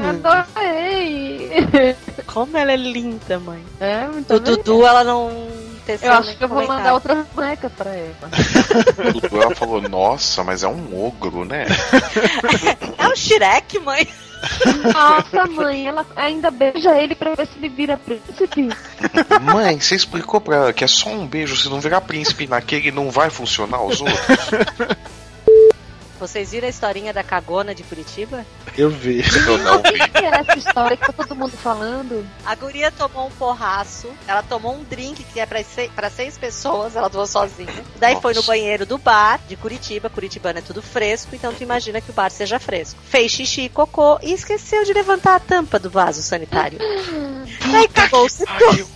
Adorei! Como ela é linda, mãe. É, muito Do Dudu, ela não Eu acho que eu vou comentário. mandar outra boneca pra ela. O Dudu, ela falou, nossa, mas é um ogro, né? É o Shrek, mãe. Nossa, mãe, ela ainda beija ele pra ver se ele vira príncipe. Mãe, você explicou pra ela que é só um beijo, se não virar príncipe naquele, não vai funcionar os outros? Vocês viram a historinha da cagona de Curitiba? Eu vi. Eu não O que é essa história que tá todo mundo falando? A guria tomou um porraço, ela tomou um drink que é pra seis, pra seis pessoas, ela tomou sozinha. Daí foi no Nossa. banheiro do bar de Curitiba, Curitibano é tudo fresco, então tu imagina que o bar seja fresco. Fez xixi e cocô e esqueceu de levantar a tampa do vaso sanitário. Daí cagou-se todo.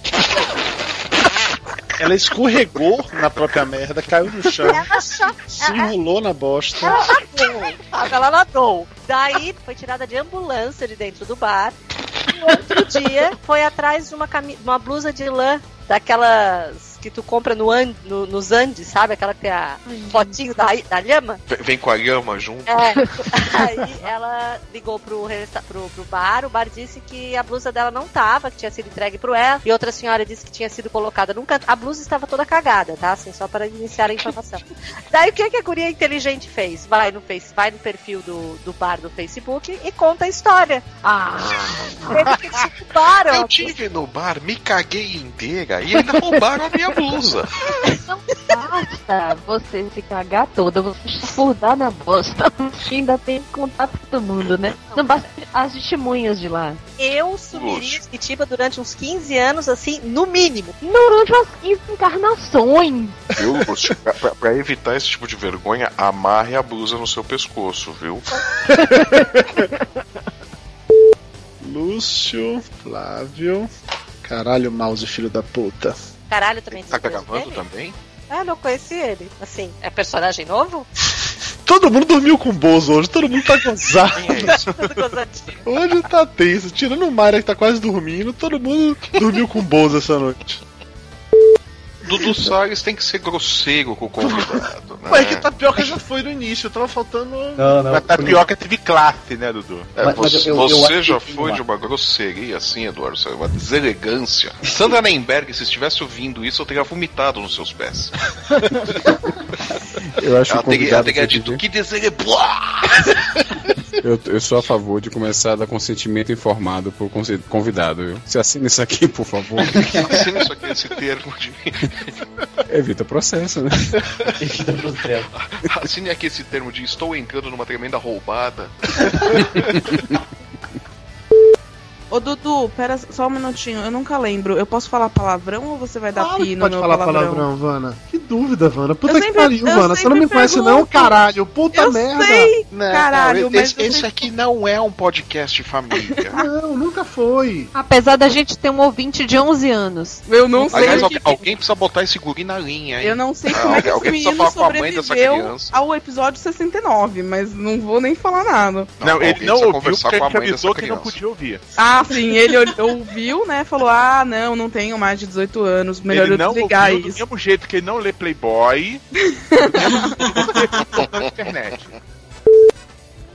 Ela escorregou na própria merda, caiu no chão, Ela só... se enrolou na bosta. Ela nadou. Daí foi tirada de ambulância de dentro do bar. E outro dia foi atrás de uma, cami... uma blusa de lã, daquelas que tu compra no, An- no- nos Andes, sabe? Aquela que tem a fotinho da, da lhama. Vem- Vem com a lhama junto. É, aí ela ligou pro, resta- pro, pro bar, o bar disse que a blusa dela não tava, que tinha sido entregue pro ela, e outra senhora disse que tinha sido colocada num canto. A blusa estava toda cagada, tá? Assim, só para iniciar a informação. Daí o que, que a guria inteligente fez? Vai no, face, vai no perfil do, do bar do Facebook e conta a história. Ah! Teve que. Eu tive no bar, me caguei inteira e ainda roubaram a minha blusa. Basta você se cagar toda, você chafurdar na bosta. Ainda tem que contar pra todo mundo, né? Não basta as testemunhas de lá. Eu sumiria de Curitiba durante uns 15 anos, assim, no mínimo. Durante as 15 encarnações. Viu, Lúcio? Pra- pra evitar esse tipo de vergonha, amarre a blusa no seu pescoço, viu? Lúcio, Flávio. Caralho, mouse, filho da puta. Caralho, também Tá gravando também? Ah, não conheci ele. Assim, é personagem novo? Todo mundo dormiu com o Bozo hoje, todo mundo tá gozado. Gozadinho. Hoje tá tenso. Tirando o Mayra que tá quase dormindo, todo mundo dormiu com o Bozo essa noite. Dudu Salles tem que ser grosseiro com o convidado, né? Mas é que Tapioca já foi no início, tava faltando. Não, não. Mas Tapioca teve classe, né, Dudu? É, Mas- mas você eu- eu você já foi de uma grosseria assim, Eduardo, uma deselegância. Sandra Nemberg, se estivesse ouvindo isso, eu teria vomitado nos seus pés. Eu acho ela teria, ela teria dito que desele... Eu, eu sou a favor de começar a dar consentimento informado pro convidado, viu? Você assina isso aqui, por favor. Assina isso aqui, esse termo de... Evita processo, né? Assine aqui esse termo de estou entrando numa tremenda roubada. Ô Dudu, pera só um minutinho, eu nunca lembro. Eu posso falar palavrão ou você vai dar Claro pino pode no falar palavrão? palavrão, Vana. Que dúvida, Vana. Puta Eu que sempre- pariu, Vana. Você não me sempre conhece, não, pergunto. caralho. Puta Eu merda. sei, Não, caralho, não, mas esse, eu esse sempre- aqui não é um podcast família. Não, nunca foi. Apesar da gente ter um ouvinte de 11 anos. Eu não sei. Aliás, que- alguém precisa botar esse guri na linha, hein? Eu não sei Ah, como é que alguém, esse alguém precisa menino falar com a mãe dessa sobreviveu criança. ao episódio 69, mas não vou nem falar nada. Não, alguém ele não precisa ouviu conversar porque mãe avisou que não podia ouvir. Ah, sim, ele ouviu, né? Falou: ah, não, não tenho mais de 18 anos, melhor ele eu não desligar ouviu do isso. mesmo jeito que ele não lê Playboy, do mesmo jeito que ele não na internet.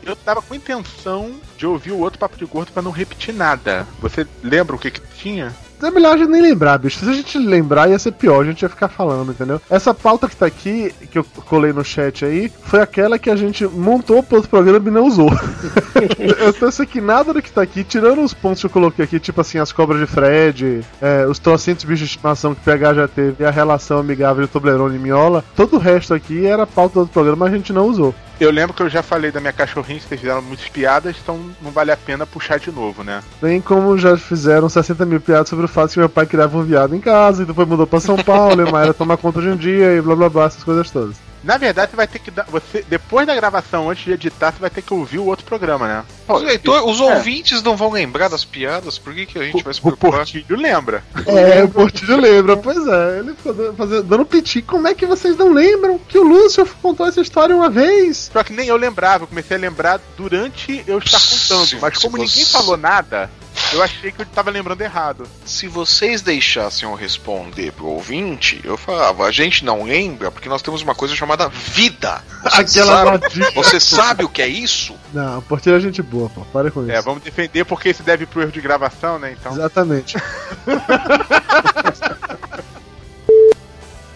Eu tava com intenção de ouvir o outro papo de gordo pra não repetir nada. Você lembra o que que tinha? É melhor a gente nem lembrar, bicho. Se a gente lembrar, ia ser pior, a gente ia ficar falando, entendeu? Essa pauta que tá aqui, que eu colei no chat aí, foi aquela que a gente montou pro outro programa e não usou. eu pensei que nada do que tá aqui, tirando os pontos que eu coloquei aqui, tipo assim, as cobras de Fred, é, os trocentos bichos de estimação que o PH já teve, e a relação amigável de Toblerone e Miola, todo o resto aqui era pauta do outro programa, mas a gente não usou. Eu lembro que eu já falei da minha cachorrinha, vocês fizeram muitas piadas, então não vale a pena puxar de novo, né? Bem como já fizeram 60 mil piadas sobre o fato que meu pai criava um viado em casa e depois mudou pra São Paulo e Mayra toma conta hoje em dia e blá blá blá, essas coisas todas. Na verdade, você vai ter que dar. Você, depois da gravação, antes de editar, você vai ter que ouvir o outro programa, né? Os, leitor- os É. ouvintes não vão lembrar das piadas? Por que, que a gente vai se O preocupar? Portilho lembra. É, o Portilho lembra, pois é, ele ficou dando, fazendo, dando piti. Como é que vocês não lembram que o Lúcio contou essa história uma vez? Só que nem eu lembrava, eu comecei a lembrar durante eu estar contando. Mas como ninguém falou nada, eu achei que eu tava lembrando errado. Se vocês deixassem eu responder pro ouvinte, eu falava, a gente não lembra porque nós temos uma coisa chamada vida. Você Aquela sabe, maldita. você sabe o que é isso? Não, Portilho é gente boa, pô, para com isso. É, vamos defender porque isso deve pro erro de gravação, né? Então. Exatamente.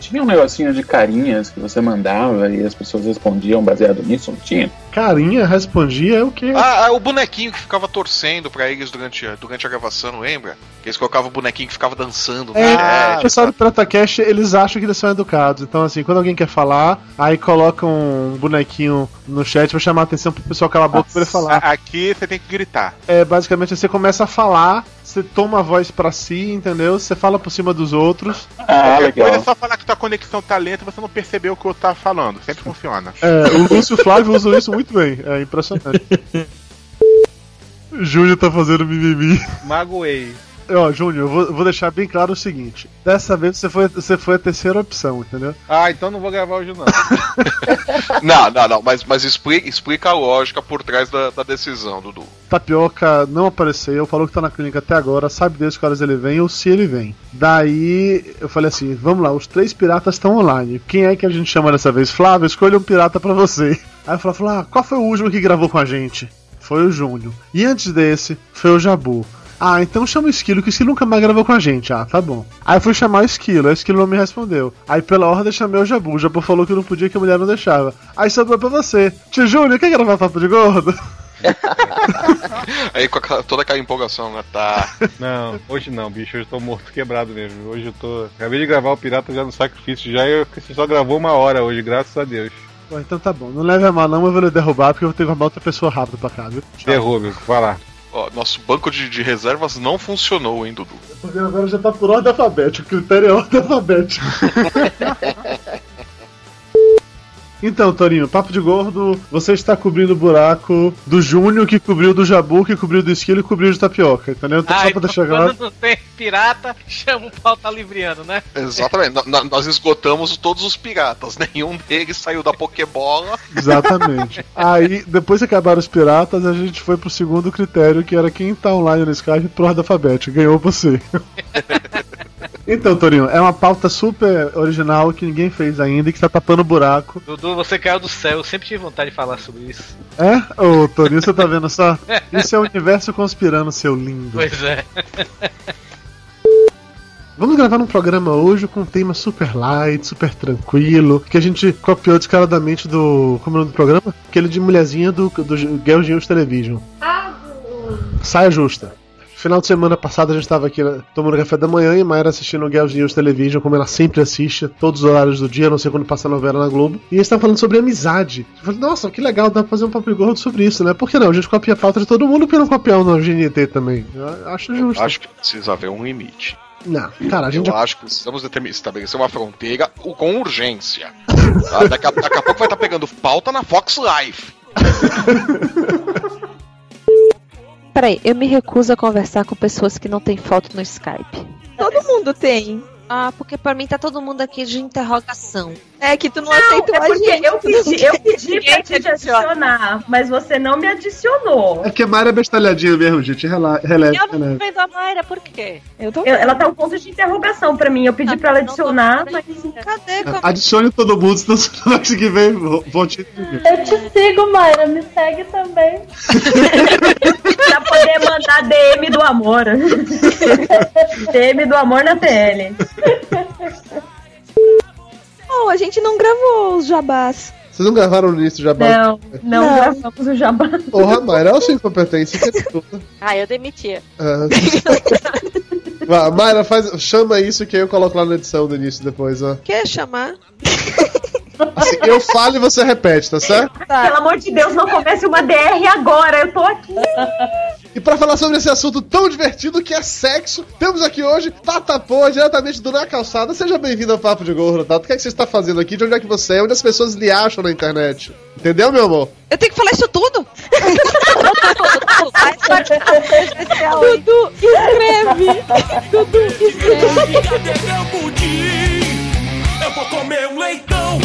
Tinha um negocinho de carinhas que você mandava e as pessoas respondiam baseado nisso, não tinha? Carinha respondia é o quê? Ah, ah, o bonequinho que ficava torcendo pra eles durante, a- durante a gravação, não lembra? Que eles colocavam o bonequinho que ficava dançando no É, o chat. pessoal do PrataCast, eles acham que eles são educados. Então, assim, quando alguém quer falar, aí colocam um bonequinho no chat pra chamar a atenção pro pessoal calar a boca pra ele falar. Aqui você tem que gritar. É, basicamente, você começa a falar, você toma a voz pra si, entendeu? Você fala por cima dos outros. Ah, Qualquer coisa é só falar que tua conexão tá lenta e você não percebeu o que outro tava falando. Sempre funciona. É, o Lúcio e o Flávio usam isso muito bem. É impressionante. Júlio tá fazendo mimimi. Magoei. Ó, Júnior, eu vou, vou deixar bem claro o seguinte: dessa vez você foi, você foi a terceira opção, entendeu? Ah, então não vou gravar hoje não. Não, não, não, mas, mas explica, explica a lógica por trás da, da decisão, Dudu. Tapioca não apareceu, falou que tá na clínica até agora, sabe Deus que horas ele vem ou se ele vem. Daí eu falei assim: vamos lá, os três piratas estão online. Quem é que a gente chama dessa vez? Flávio, escolha um pirata pra você. Aí eu falei: ah, qual foi o último que gravou com a gente? Foi o Júnior. E antes desse, foi o Jabu. Ah, então chama o Esquilo, que o Esquilo nunca mais gravou com a gente. Ah, tá bom. Aí eu fui chamar o Esquilo, aí o Esquilo não me respondeu. Aí pela ordem chamei o Jabu. O Jabu falou que não podia, que a mulher não deixava. Aí sobrou pra você. Tio Júnior, quer gravar Papo de Gordo? Aí com aquela- toda aquela empolgação, né? Tá. Não, hoje não, bicho. Hoje eu tô morto quebrado mesmo. Hoje eu tô. Acabei de gravar o Pirata já no sacrifício. Já eu você só gravou uma hora hoje, graças a Deus. Bom, então tá bom. Não leve a mal não, eu vou lhe derrubar, porque eu vou ter que arrumar outra pessoa rápido pra cá, viu? Derrube, vai lá. Ó, nosso banco de, de reservas não funcionou, hein, Dudu? Agora já tá por ordem alfabética, o critério é ordem alfabética. Então, Torinho, papo de gordo, você está cobrindo o buraco do Júnior, que cobriu do Jabu, que cobriu do Esquilo e cobriu de tapioca, entendeu? Então, Ah, só então pra deixar claro. quando não tem pirata, chama o pauta livriano, né? Exatamente. Nós esgotamos todos os piratas. Nenhum deles saiu da Pokébola. Exatamente. Aí, depois que acabaram os piratas, a gente foi pro segundo critério, que era quem tá online no Skype por ordem alfabética. Ganhou você. Então, Torinho, é uma pauta super original que ninguém fez ainda e que tá tapando o buraco. Dudu, você caiu do céu, eu sempre tive vontade de falar sobre isso. É? Ô, Torinho, você tá vendo só? Isso é o universo conspirando, seu lindo. Pois é. Vamos gravar um programa hoje com um tema super light, super tranquilo, que a gente copiou descaradamente do. Como é o nome do programa? Aquele de mulherzinha do, do Girl News Television. Saia justa. Final de semana passada a gente tava aqui né, tomando café da manhã e Mayra assistindo o Girls News Television, como ela sempre assiste, todos os horários do dia, a não sei quando passa a novela na Globo. E eles estavam falando sobre amizade. Eu falei, nossa, que legal, dá pra fazer um papo gordo sobre isso, né? Por que não? A gente copia a pauta de todo mundo, não copiar o no GNT também? Eu acho justo. Acho que precisa haver um limite. Não, cara, a gente Eu já acho que precisamos estabelecer uma fronteira com urgência. Tá? Daqui, a, daqui a pouco vai estar pegando pauta na Fox Life. Peraí, eu me recuso a conversar com pessoas que não têm foto no Skype. Todo mundo tem. Ah, porque pra mim tá todo mundo aqui de interrogação. É que tu não, aceitou é a porque gente. eu não pedi, eu pedi pra te adicionar, mas você não me adicionou. É que a Mayra é bestalhadinha mesmo, gente. Releve, Eu não fez a Mayra, por quê? Eu tô Eu- ela tá um ponto de interrogação pra mim. Eu pedi pra ela adicionar, mas. Cadê? Adicione todo mundo, senão você não vai conseguir ver. vo- Volte. Eu te sigo, Mayra. Me segue também. pra poder mandar DM do amor. DM do amor na TL. Oh, a gente não gravou os jabás. Vocês não gravaram no início já Não, não, Não. gravamos o jabá. Porra, Mayra, olha a sua incompetência. que é tudo. Ah, eu demitia. Ah. Vá, Mayra, faz, chama isso que aí eu coloco lá na edição do início depois, ó. Quer chamar? Assim, eu falo e você repete, tá certo? Pelo amor de Deus, não comece uma DR agora. Eu tô aqui. E pra falar sobre esse assunto tão divertido que é sexo, temos aqui hoje Tata Pô, diretamente do Na Calçada. Seja bem-vindo ao Papo de Gordo, Tata. O que, é que você está fazendo aqui? De onde é que você é? Onde as pessoas lhe acham na internet? Entendeu, meu amor? Eu tenho que falar isso tudo? Dudu, escreve! Dudu, escreve! Cadê meu pudim? Eu vou comer um leitão,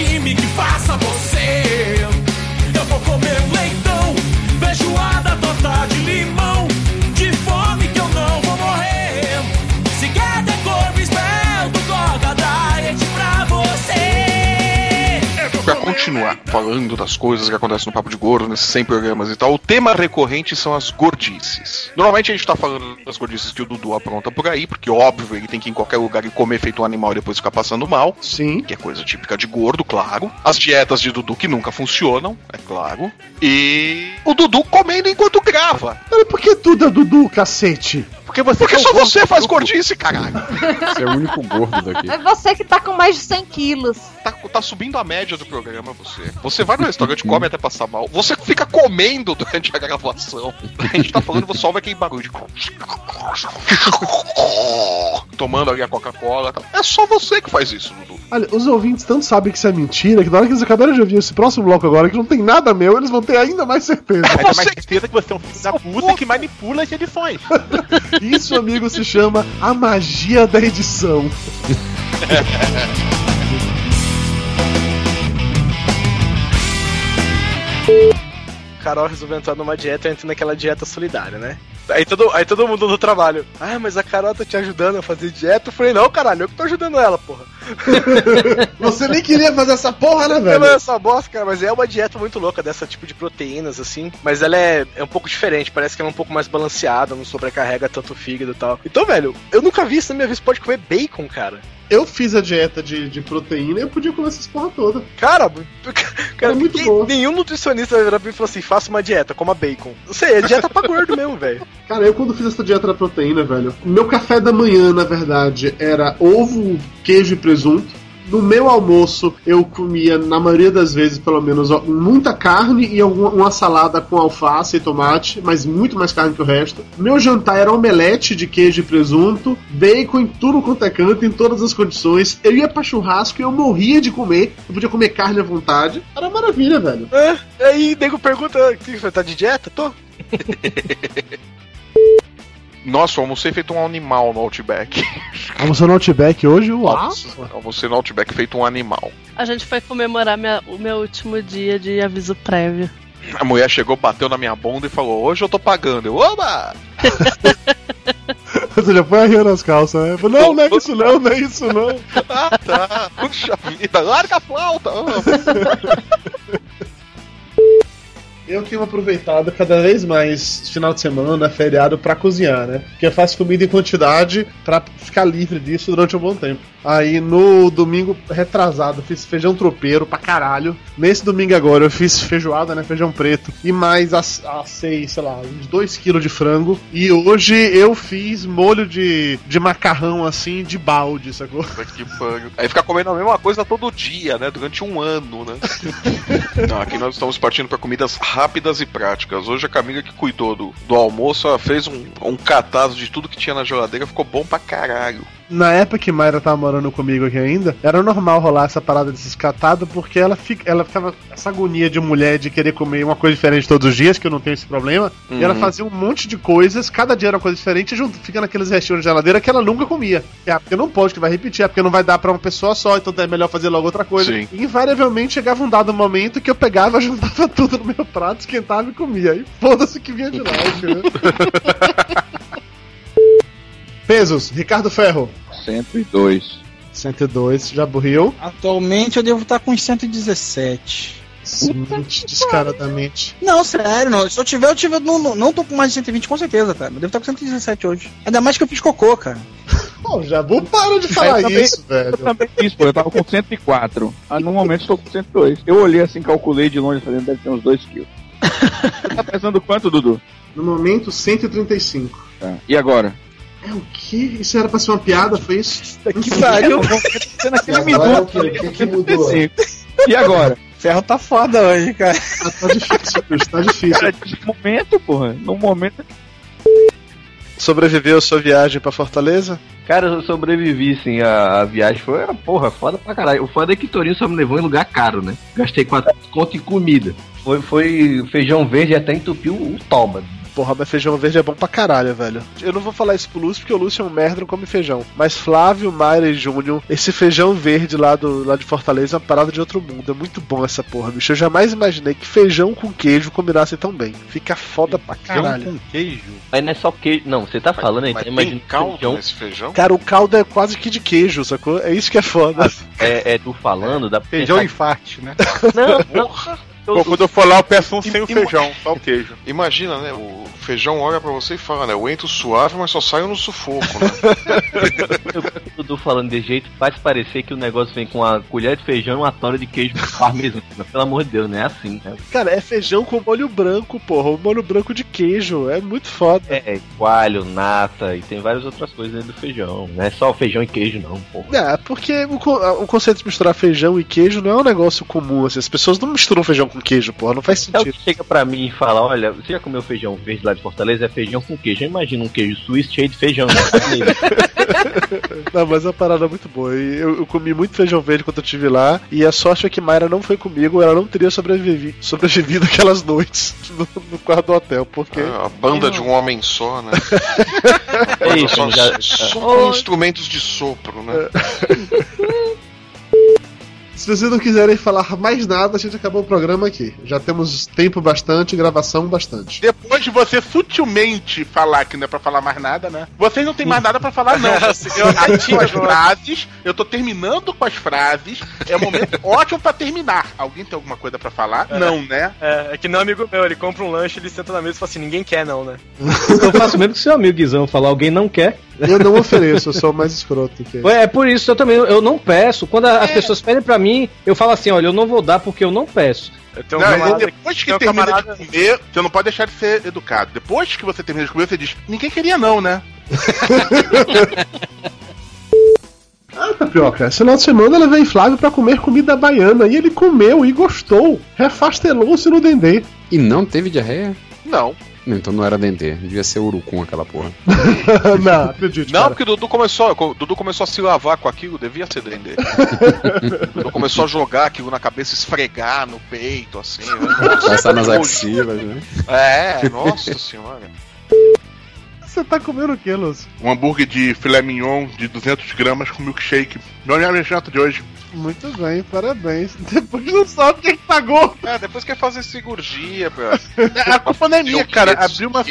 E regime que faça você. Continuar falando das coisas que acontecem no Papo de Gordo, nesses 100 programas e tal, o tema recorrente são as gordices. Normalmente a gente tá falando das gordices que o Dudu apronta por aí, porque óbvio, ele tem que ir em qualquer lugar e comer feito um animal e depois ficar passando mal. Sim. Que é coisa típica de gordo, claro. As dietas de Dudu que nunca funcionam, é claro. E o Dudu comendo enquanto grava. Por que tudo é Dudu, cacete? Porque, você Porque só você faz gordice, caralho. Você é o único gordo daqui. É você que tá com mais de 100 quilos. tá, tá subindo a média do programa, você. Você vai no restaurante, come até passar mal. Você fica comendo durante a gravação. A gente tá falando, você só ouve aquele barulho de. Tomando ali a Coca-Cola. Tá. É só você que faz isso, Dudu. Olha, os ouvintes tanto sabem que isso é mentira que na hora que eles acabaram de ouvir esse próximo bloco agora, que não tem nada meu, eles vão ter ainda mais certeza. Ainda mais certeza que você é um filho da puta que manipula as edições. Isso, amigo, se chama a magia da edição. Carol resolveu entrar numa dieta e entrei naquela dieta solidária, né? Aí todo, aí todo mundo no trabalho, ah, mas a Carol tá te ajudando a fazer dieta. Eu falei, não, caralho, eu que tô ajudando ela, porra. Você nem queria fazer essa porra, né, velho? é essa bosta, cara, mas é uma dieta muito louca dessa tipo de proteínas, assim. Mas ela é, é um pouco diferente, parece que ela é um pouco mais balanceada, não sobrecarrega tanto o fígado e tal. Então, velho, eu nunca vi isso na minha vida. Você pode comer bacon, cara. Eu fiz a dieta de, de proteína e eu podia comer essas porra toda. Cara, cara ninguém- nenhum nutricionista vai virar pra mim e falar assim: faça uma dieta, coma bacon. Não sei, é dieta pra gordo mesmo, velho. Cara, eu quando fiz essa dieta da proteína, velho, meu café da manhã, na verdade, era ovo, queijo e presunto. No meu almoço, eu comia, na maioria das vezes, pelo menos, muita carne e alguma, uma salada com alface e tomate, mas muito mais carne que o resto. Meu jantar era omelete de queijo e presunto, bacon em tudo quanto é canto, em todas as condições. Eu ia pra churrasco e eu morria de comer. Eu podia comer carne à vontade. Era maravilha, velho. É, aí nego pergunta: "Que você tá de dieta? Tô. Nossa, eu almocei feito um animal no Outback. Almoçou no Outback hoje? Uau! Almocei no Outback feito um animal. A gente foi comemorar minha- o meu último dia de aviso prévio. A mulher chegou, bateu na minha bunda e falou: Hoje eu tô pagando. Eu, oba! Você já foi arriando as calças, né? Falei, Não, não é isso não, não é isso não. Ah, tá. Puxa vida, larga a flauta. Eu tenho aproveitado cada vez mais final de semana, feriado, pra cozinhar, né? Porque eu faço comida em quantidade pra ficar livre disso durante um bom tempo. Aí no domingo retrasado fiz feijão tropeiro pra caralho. Nesse domingo agora eu fiz feijoada, né? Feijão preto. E mais ass- assei, sei lá, uns 2kg de frango. E hoje eu fiz molho de, de macarrão assim, de balde, sacou? Puta que pariu. Aí fica comendo a mesma coisa todo dia, né? Durante um ano, né? Não, aqui nós estamos partindo para comidas rápidas e práticas. Hoje a Camila que cuidou do, do almoço, ela fez um, um de tudo que tinha na geladeira, ficou bom pra caralho. Na época que Mayra tava morando comigo aqui ainda, era normal rolar essa parada desses catados, porque ela, fica, ela ficava essa agonia de mulher de querer comer uma coisa diferente todos os dias, que eu não tenho esse problema. E ela Uhum. fazia um monte de coisas, cada dia era uma coisa diferente, e junto, fica naqueles restinhos de geladeira que ela nunca comia. É porque não pode, que vai repetir, é porque não vai dar pra uma pessoa só, então é melhor fazer logo outra coisa. Sim. E invariavelmente chegava um dado momento que eu pegava, juntava tudo no meu prato, esquentava e comia. E foda-se que vinha de lá, entendeu? Pesos, Ricardo Ferro. 102. 102, já burriu. Atualmente eu devo estar com uns 117. Mente descaradamente. Não, sério, não. Se eu tiver, eu tiver. Não, não, não tô com mais de 120, com certeza, cara. Eu devo estar com 117 hoje. Ainda mais que eu fiz cocô, cara. Pô, Jabu, para de falar também- isso, velho. Eu também fiz, pô. Eu tava com 104. Ah, no momento estou com 102. Eu olhei assim, calculei de longe, falei, deve ter uns 2 quilos. Você tá pesando quanto, Dudu? No momento, 135. Tá. E agora? É o que? Isso era pra ser uma piada, foi isso? Que pariu. Naquele Agora é o minuto. quê? O que que mudou? E agora? Ferro tá foda hoje, cara. Ah, tá difícil, bicho, tá difícil. Cara, de momento, porra. No momento. Sobreviveu a sua viagem pra Fortaleza? Cara, eu sobrevivi, sim. A, a viagem foi, porra, foda pra caralho. O foda é que Torinho só me levou em lugar caro, né? Gastei 4 conto em comida. Foi, foi feijão verde e até entupiu o toba. Porra, mas feijão verde é bom pra caralho, velho. Eu não vou falar isso pro Lúcio, porque o Lúcio é um merda, não come feijão. Mas Flávio, Mayra e Júnior, esse feijão verde lá, do, lá de Fortaleza é uma parada de outro mundo. É muito bom essa porra, bicho. Eu jamais imaginei que feijão com queijo combinasse tão bem. Fica foda pra caralho. queijo? Mas não é só queijo. Não, você tá falando aí, Mas tá tem caldo feijão. nesse feijão? Cara, o caldo é quase que de queijo, sacou? É isso que é foda. É, é tu falando da Feijão infarte, né? Não, não. Pô, quando eu for lá, eu peço um sem o feijão, só o queijo. Imagina, né? O feijão olha pra você e fala, né? Eu entro suave, mas só saio no sufoco, né? Eu Dudu falando de jeito, faz parecer que o negócio vem com uma colher de feijão e uma tora de queijo parmesão. Pelo amor de Deus, não é assim, né? Cara, é feijão com molho branco, porra. O molho branco de queijo. É muito foda. É, coalho, nata e tem várias outras coisas dentro do feijão. Não é só feijão e queijo, não, porra. É, porque o, o conceito de misturar feijão e queijo não é um negócio comum, assim. As pessoas não misturam feijão com queijo, porra. Não faz É o sentido. que chega pra mim e fala: Olha, você já comeu feijão verde lá de Fortaleza? É feijão com queijo. Imagina um queijo suíço cheio de feijão. Né? Não, mas é uma parada muito boa. E Eu, eu comi muito feijão verde quando eu estive lá. E a sorte é que Mayra não foi comigo, ela não teria sobrevivi, sobrevivido aquelas noites no, no quarto do hotel, porque. A banda de um homem só, né? É isso, só, já- só com instrumentos de sopro, né? Se vocês não quiserem falar mais nada, a gente acabou o programa aqui. Já temos tempo bastante, gravação bastante. Depois de você sutilmente falar que não é pra falar mais nada, né? Vocês não tem mais nada pra falar, não. Eu ativo as frases, eu tô terminando com as frases. É um momento ótimo pra terminar. Alguém tem alguma coisa pra falar? Não, né? É, é que não é amigo meu, ele compra um lanche, ele senta na mesa e fala assim, ninguém quer não, né? Eu faço mesmo que seu amigo Guizão falar, alguém não quer. Eu não ofereço, eu sou o mais escroto que É por isso eu também eu não peço. Quando a- as pessoas pedem pra mim, eu falo assim: olha, eu não vou dar porque eu não peço. Não, e depois que termina de comer, você não pode deixar de ser educado. Depois que você termina de comer, você diz: ninguém queria, não, né? Ah, Tapioca, esse final de semana eu levei Flávio pra comer comida baiana e ele comeu e gostou. Refastelou-se no dendê. E não teve diarreia? Não. Não, então não era dendê. Devia ser urucum aquela porra. não, acredite. Não, porque o Dudu começou, o Dudu começou a se lavar com aquilo, devia ser dendê. o Dudu começou a jogar aquilo na cabeça, esfregar no peito, assim. Nossa, Passar nas axilas, né? É, nossa senhora. Você tá comendo o que, Lúcio? Um hambúrguer de filé mignon de 200 gramas com milkshake. Não é a minha janta de hoje. Muito bem, parabéns. Depois não sabe quem que pagou. É, depois quer fazer cirurgia. A culpa não é minha, cara. Abriu uma,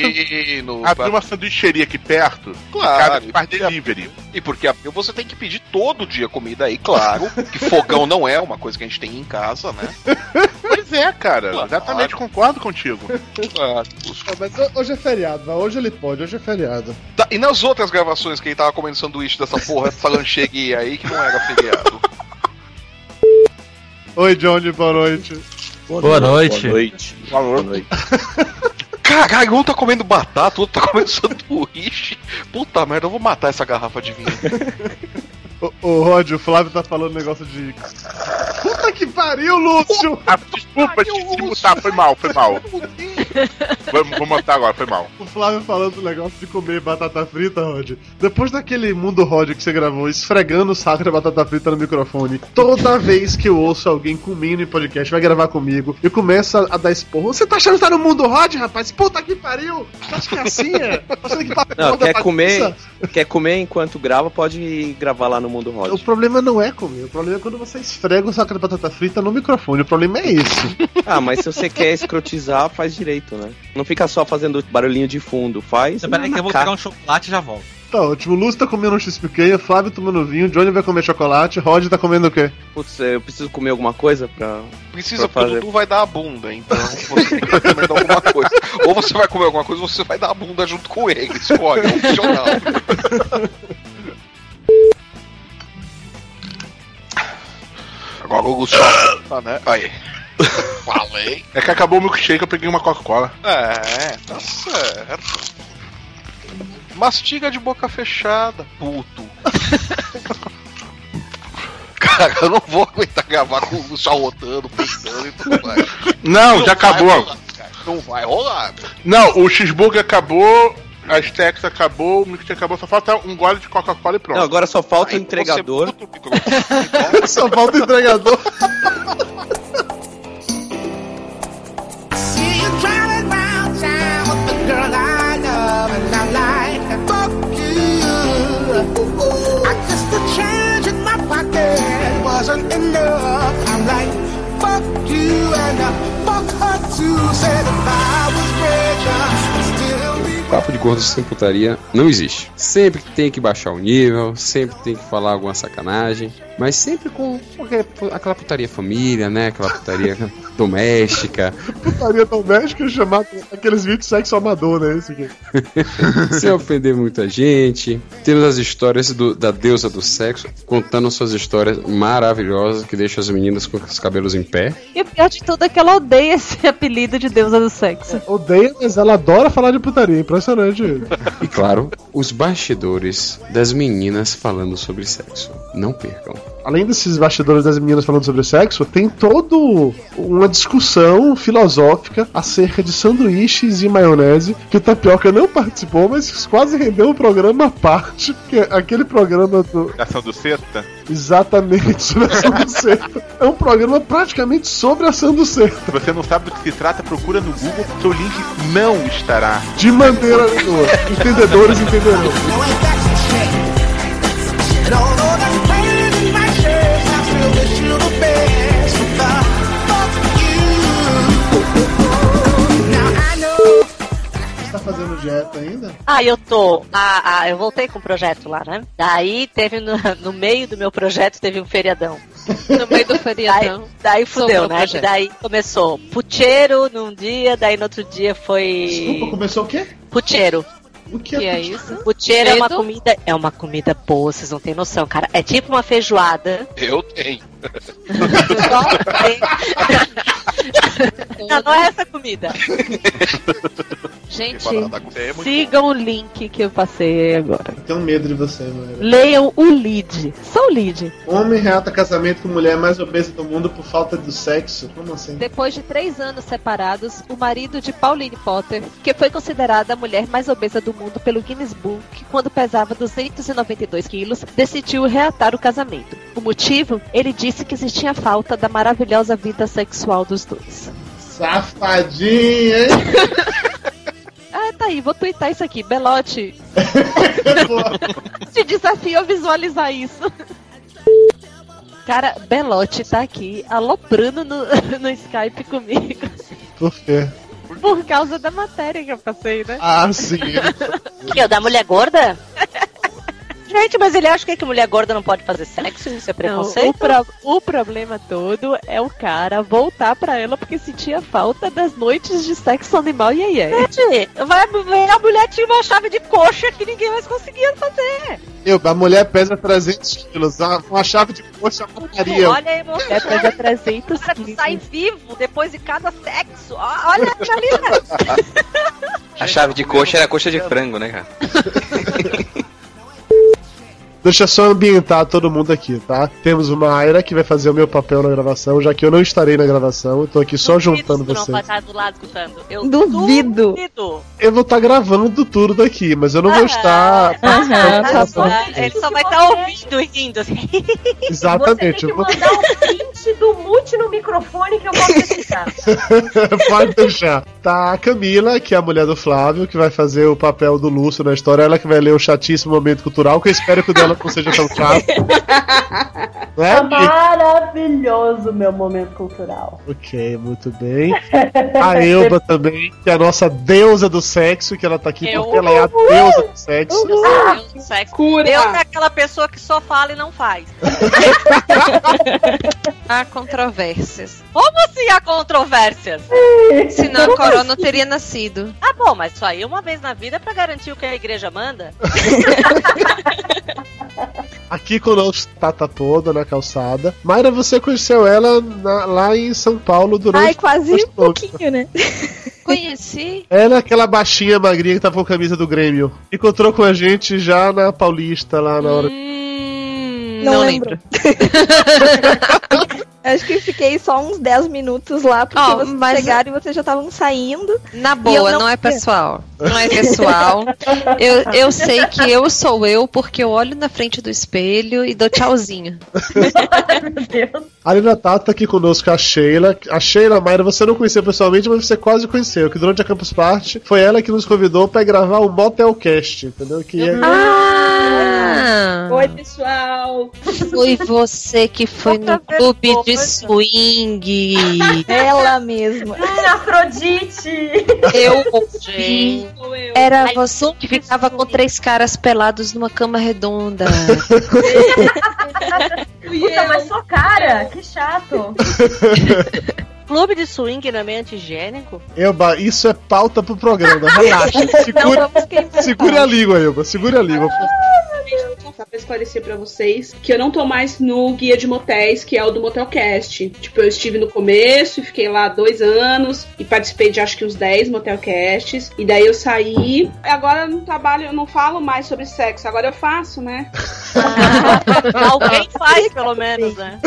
no- abriu uma sanduicheria aqui perto. Claro. Cara, que faz delivery. E porque abriu, você tem que pedir todo dia comida aí, claro. Que fogão não é uma coisa que a gente tem em casa, né? Pois é, cara. Exatamente, concordo contigo. Claro. Ah, Mas hoje é feriado, hoje ele pode, hoje é feriado. Tá, e nas outras gravações que ele tava comendo sanduíche dessa porra, essa lancheguia aí, que não era feriado. Oi, Johnny, boa noite. Boa noite. Boa noite. Boa noite. Caralho, um tá comendo batata, o outro tá comendo sanduíche. Puta merda, eu vou matar essa garrafa de vinho. Ô, ô Rod, o Flávio tá falando negócio de. Puta que pariu, Lúcio! Ah, desculpa, esqueci de mutar. Foi mal, foi mal. Vou, vou montar agora, foi mal. O Flávio falando do negócio de comer batata frita, Rod. Depois daquele mundo Rod que você gravou, esfregando o saco de batata frita no microfone, toda vez que eu ouço alguém comendo em podcast, vai gravar comigo, eu começo a, a dar esporro. Você tá achando que tá no mundo Rod, rapaz? Puta que pariu! Você acha que é assim, é? Tá achando que papo Não, da quer comer, quer comer enquanto grava, pode gravar lá no Mundo O Rod. problema não é comer, o problema é quando você esfrega o saco de batata frita no microfone. O problema é esse. Ah, mas se você quer escrotizar, faz direito, né? Não fica só fazendo barulhinho de fundo, faz. Peraí que eu vou pegar um chocolate e já volto. Tá ótimo, o Lúcio tá comendo um XPK, o Flávio tomando vinho, o Johnny vai comer chocolate, Rod tá comendo o quê? Putz, eu preciso comer alguma coisa pra. Precisa, pra porque o Dudu vai dar a bunda, então você tem que comer alguma coisa. Ou você vai comer alguma coisa, ou você vai dar a bunda junto com ele. Escolhe, é opcional. Agora o Gustavo, tá, né? Aí. Falei. É que acabou o milkshake, eu peguei uma Coca-Cola. É, tá certo. Mastiga de boca fechada, puto. Cara, eu não vou aguentar gravar com o Lúcio arrotando, peitando e tudo mais. Não, já vai acabou. rolar. Não vai rolar. Não, o cheeseburger acabou, a Stex acabou, o milkshake acabou, só falta um gole de Coca-Cola e pronto. Não, agora só falta o entregador. Só falta o entregador. See you driving round town with the girl I love, and I'm like, fuck you. I guess the change in my pocket wasn't enough. I'm like, fuck you, and uh, fuck her too. Said if I was be. Papo de gordo sem putaria não existe. Sempre tem que baixar o nível, sempre tem que falar alguma sacanagem. Mas sempre com aquela, putaria família, né? Aquela putaria doméstica. Putaria doméstica chamar aqueles vídeos de sexo amador, né? Esse aqui. sem ofender muita gente. Temos as histórias do- da deusa do sexo, contando suas histórias maravilhosas que deixam as meninas com os cabelos em pé. E o pior de tudo é que ela odeia esse apelido de deusa do sexo. Odeia, mas ela adora falar de putaria. Impressionante. E claro, os bastidores das meninas falando sobre sexo. Não percam. Além desses bastidores das meninas falando sobre sexo, tem todo uma discussão filosófica acerca de sanduíches e maionese que o Tapioca não participou, mas quase rendeu um programa à parte, que é aquele programa do Ação do Seta? exatamente sobre a ação do cerco. É um programa praticamente sobre a ação do cerco. Se você não sabe do que se trata, procura no Google, porque o link não estará. De maneira nenhuma. Entendedores entenderão. Tá fazendo dieta ainda? Ah, eu tô. Ah, ah, eu voltei com o projeto lá, né? Daí teve no, no meio do meu projeto teve um feriadão. No meio do feriadão. Daí, daí fudeu, né? projeto. Daí começou puteiro num dia, daí no outro dia foi. Desculpa, começou o quê? Puteiro. O que, Que é isso? Puteiro é uma comida. É uma comida boa, vocês não têm noção, cara. É tipo uma feijoada. Eu tenho. Não, não é essa comida. Gente, sigam o link que eu passei agora. Tenho medo de você, mano. Leiam o lead. Só o lead. Homem reata casamento com mulher mais obesa do mundo por falta do sexo? Como assim? Depois de três anos separados, o marido de Pauline Potter, que foi considerada a mulher mais obesa do mundo pelo Guinness Book, quando pesava 292 quilos, decidiu reatar o casamento. O motivo? Ele disse que existia falta da maravilhosa vida sexual dos dois. Safadinha, hein? Ah, tá aí, vou twittar isso aqui. Belote. Te desafio a visualizar isso. Cara, Belote tá aqui aloprando no, no Skype comigo. Por quê? Por causa da matéria que eu passei, né? Ah, sim. Que é o da mulher gorda? Gente, mas ele acha que, que mulher gorda não pode fazer sexo? Isso é Não, preconceito? o, pro- o problema todo é o cara voltar pra ela porque sentia falta das noites de sexo animal e aí é. Gente, vai, vai- a mulher tinha uma chave de coxa que ninguém mais conseguia fazer. Eu, a mulher pesa 300 quilos, uma chave de coxa mataria. Olha aí, você. É, pesa 300 cara que sai vivo depois de cada sexo. Olha a A chave de coxa era coxa de frango, né, cara? Deixa eu só ambientar todo mundo aqui, tá? Temos uma Aira que vai fazer o meu papel na gravação, já que eu não estarei na gravação, eu tô aqui só juntando Tu não vocês. vai estar do lado escutando. Eu Duvido. duvido. Eu vou estar gravando tudo daqui, mas eu não vou estar. gravação. Ele só vai estar ouvindo e rindo. assim. Exatamente, eu vou... Mandar um print do mute no microfone que eu vou precisar. Pode deixar. Tá a Camila, que é a mulher do Flávio, que vai fazer o papel do Lúcio na história. Ela que vai ler o chatíssimo momento cultural, que eu espero que o dela não seja tão chato. Né, Tá maravilhoso meu momento cultural. Ok, muito bem. A Elba também, que é a nossa deusa do sexo, que ela tá aqui Eu- porque ela é a deusa do sexo. Ah, sexo. Cura. Deus é aquela pessoa que só fala e não faz. Há controvérsias. Como assim há controvérsias? Senão a Corona não teria nascido. Ah, bom, mas isso aí uma vez na vida é pra garantir o que a igreja manda. Aqui conosco, Tata Poda, na calçada. Mayra, você conheceu ela na- lá em São Paulo durante. Ai, quase um pouquinho, né? Conheci. Ela é aquela baixinha magrinha que tava com a camisa do Grêmio. Encontrou com a gente já na Paulista, lá na hora. Hum, Não não, lembro. lembro. Acho que fiquei só uns 10 minutos lá, porque Ó, vocês mas- chegaram e vocês já estavam saindo. Na boa, não não, é pessoal. Não é pessoal. Eu, eu sei que eu sou eu porque eu olho na frente do espelho e dou tchauzinho. Ali na Tata tá aqui conosco a Sheila. A Sheila, Mayra, você não conheceu pessoalmente, mas você quase conheceu. Que durante a Campus Party foi ela que nos convidou pra gravar o Motelcast, entendeu? Que é... Ah! Oi, pessoal. Foi você que foi no clube de swing. Ela mesma. Ah, Afrodite. Eu ouvi. Sou eu. Era você que ficava com três caras pelados numa cama redonda. Puta, mas sou cara, que chato. Clube de swing não é meio antigênico? Elba, isso é pauta pro programa, relaxa. Segura, segure a língua, Elba, segure a língua. Só pra esclarecer pra vocês que eu não tô mais no guia de motéis, que é o do Motelcast. Tipo, eu estive no começo e fiquei lá dois anos e participei de acho que uns 10 Motelcasts. E daí eu saí. Agora eu não trabalho, eu não falo mais sobre sexo, agora eu faço, né? Alguém faz, pelo menos, né?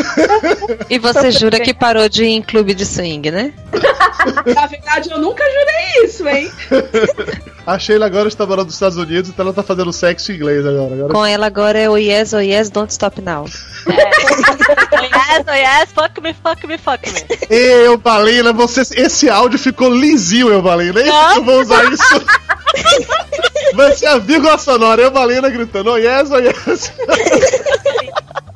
E você jura que parou de ir em clube de swing, né? Na verdade, eu nunca jurei isso, hein? A Sheila agora está morando nos Estados Unidos, então ela tá fazendo sexo em inglês agora. agora... Com ela agora é o yes, oh yes, don't stop now. Oh yes, oh yes, fuck me, fuck me, fuck me. Ei, Eubalina, você, esse áudio ficou lisinho, Eubalina. É isso que eu vou usar isso. Vai ser a vírgula sonora, Eubalina gritando, oh yes, oh yes.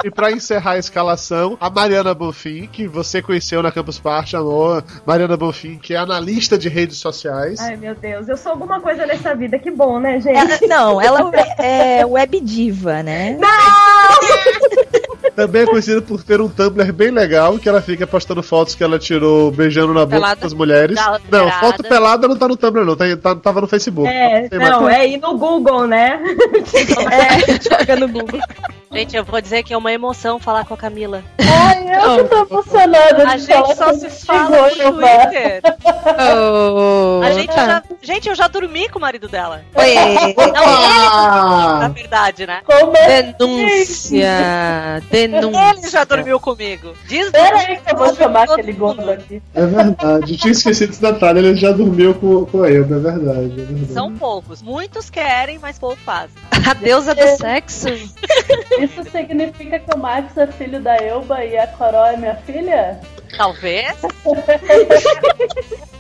E pra encerrar a escalação, a Mariana Bonfim, que você conheceu na Campus Party, amor. Mariana Bonfim, que é analista de redes sociais. Ai, meu Deus, eu sou alguma coisa nessa vida, que bom, né, gente? Ela- não, ela é web diva, né? Também é conhecida por ter um Tumblr bem legal, que ela fica postando fotos que ela tirou beijando na boca Pelada? das mulheres. Não, foto pelada não tá no Tumblr, não. Tá, tá- tava no Facebook. É, não, mais- é ir no Google, né? É, joga no Google. Gente, eu vou dizer que é uma emoção falar com a Camila. Ai, eu que tô emocionada A gente só se fala no. Twitter. Oh, A gente, tá. já, gente, eu já dormi com o marido dela. Oi. Não, ele, na verdade, né? Denúncia, denúncia. Ele já dormiu comigo. Diz Peraí que eu vou chamar aquele gordo aqui. É verdade. Eu tinha esquecido desse detalhe, ele já dormiu com, com a Elba, é verdade. É verdade. São poucos. Muitos querem, mas pouco fazem. A deusa do sexo. Isso significa que o Max é filho da Elba e a Coró é minha filha? Talvez.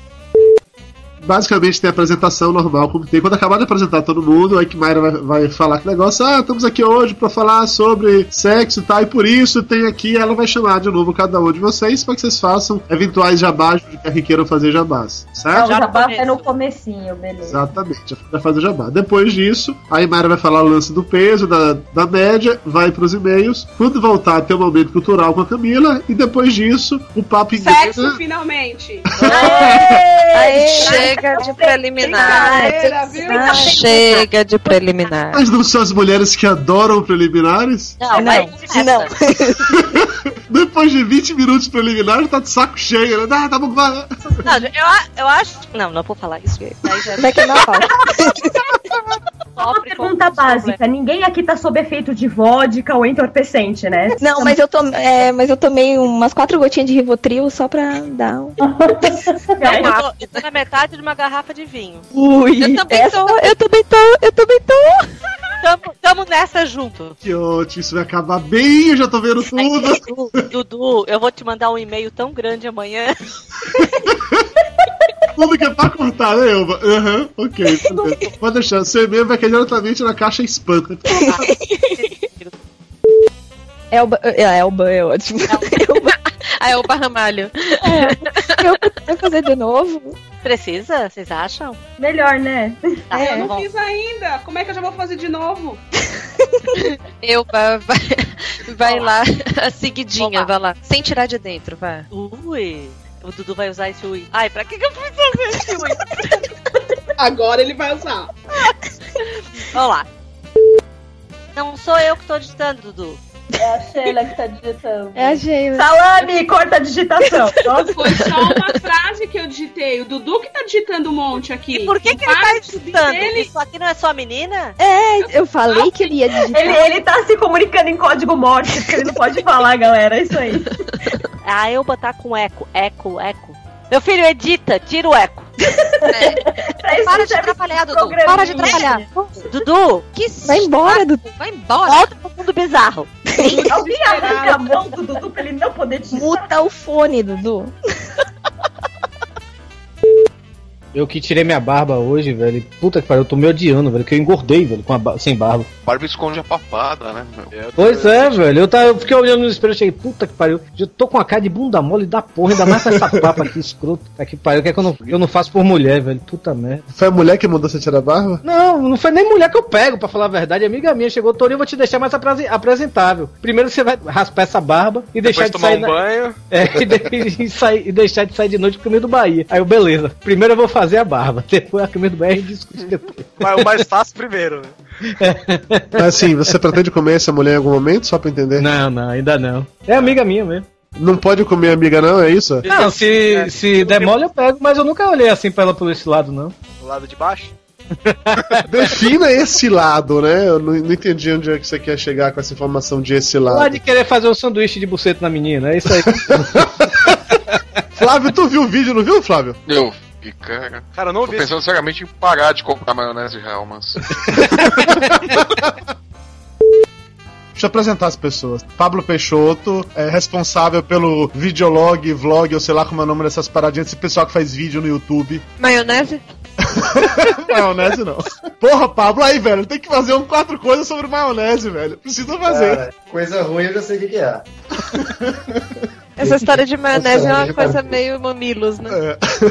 Basicamente tem a apresentação normal, como tem. Quando acabar de apresentar todo mundo, aí que Mayra vai, vai falar que negócio, ah, estamos aqui hoje pra falar sobre sexo e tal, e por isso tem aqui, ela vai chamar de novo cada um de vocês para que vocês façam eventuais jabás de que queiram fazer jabás, Ah, certo? o jabá é no comecinho, beleza. Exatamente, vai fazer jabá. Depois disso, aí Mayra vai falar o lance do peso, da, da média, vai pros e-mails. Quando voltar, tem um momento cultural com a Camila, e depois disso, o papo inglês. Sexo, finalmente. Aê, chega de preliminar. Brincadeira, viu? Ah, Chega de preliminar. Mas não são as mulheres que adoram preliminares? Não, Não, não. Depois de 20 minutos preliminares, tá de saco cheio, né? Ah, tá bom. Não, eu, eu acho. Não, não vou falar isso. Aí já... Queimar a pauta. Só uma pergunta básica: ninguém aqui tá sob efeito de vodka ou entorpecente, né? Não, mas eu, tom, é, mas eu tomei umas quatro gotinhas de Rivotril só pra dar um... Eu tô, eu tô na metade de uma garrafa de vinho. Ui, Eu também tô, eu também tô, eu também tô. Tamo, tamo nessa junto. Que ótimo, isso vai acabar bem, eu já tô vendo tudo. Dudu, Dudu, eu vou te mandar um e-mail tão grande amanhã. Tudo que é pra cortar, né, Elba? Aham, ok, beleza. Pode deixar, seu e-mail vai cair diretamente na caixa spam. Elba, é, Elba é ótimo. A Elba Ramalho. Eu vou fazer de novo? Precisa? Vocês acham? Melhor, né? Tá, eu tá não bom. fiz ainda. Como é que eu já vou fazer de novo? Elba, vai, vai lá, a seguidinha, vai lá. Sem tirar de dentro, vai. Ui. O Dudu vai usar esse ui. Ai, pra que, que eu fui fazer esse ui? Agora ele vai usar. Vamos lá. Não sou eu que tô digitando, Dudu. É a Sheila que tá digitando. É a Sheila. Salame, corta a digitação. Nossa. Foi só uma frase que eu digitei. O Dudu que tá digitando um monte aqui. E por que, que ele tá digitando? Isso aqui não é só menina? É, eu falei que ele ia digitar. Ele, ele tá se comunicando em código morte, porque ele não pode falar, galera. É isso aí. A Elba tá com eco, eco, eco. Meu filho, edita, tira o eco. Para de atrapalhar, Dudu. Para de atrapalhar. Dudu, Que Vai embora, Dudu. Vai embora. volta pro mundo bizarro. Alguém arranca a mão do Dudu pra ele não poder digitar. Muta o fone, Dudu. Eu que tirei minha barba hoje, velho. Puta que pariu, eu tô me odiando, velho. Que eu engordei, velho, com a ba- sem barba. Barba esconde a papada, né? meu? Pois é, velho. Eu, tava, eu fiquei olhando no espelho e cheguei, puta que pariu. Eu tô com a cara de bunda mole da porra, ainda mais com essa papa aqui, escroto. Tá que pariu, que é que eu não, eu não faço por mulher, velho. Puta merda. Foi a mulher que mandou você tirar a barba? Não, não foi nem mulher que eu pego, pra falar a verdade. Amiga minha chegou, Torinho, eu vou te deixar mais apresen- apresentável. Primeiro você vai raspar essa barba e deixar de tomar sair. um na- banho. É, e, de- e sair- e deixar de sair de noite pro caminho do Bahia. Aí eu, beleza. Primeiro eu vou fazer a barba, depois a caminho do e discute depois. Mas o mais fácil primeiro, né? Mas assim, você pretende comer essa mulher em algum momento, só pra entender? Não, não, ainda não. É amiga minha mesmo. Não pode comer amiga, não, é isso? Não, se, se der mole eu pego, mas eu nunca olhei assim pra ela por esse lado, não. Do lado de baixo. Defina esse lado, né? Eu não, não entendi onde é que você quer chegar com essa informação de esse Lá lado. de querer fazer um sanduíche de buceta na menina, é isso aí. Flávio, tu viu o vídeo, não viu, Flávio? Eu. E cara. Cara, não Tô pensando seriamente em parar de comprar maionese Hellmann's. Deixa eu apresentar as pessoas. Pablo Peixoto é responsável pelo videolog, vlog, ou sei lá como é o nome dessas paradinhas, esse pessoal que faz vídeo no YouTube. Maionese? maionese não. Porra, Pablo, aí, velho, tem que fazer um quatro coisas sobre maionese, velho. Precisa fazer. Cara, coisa ruim eu já sei o que é. Essa história de maionese é uma coisa meio mamilos, né?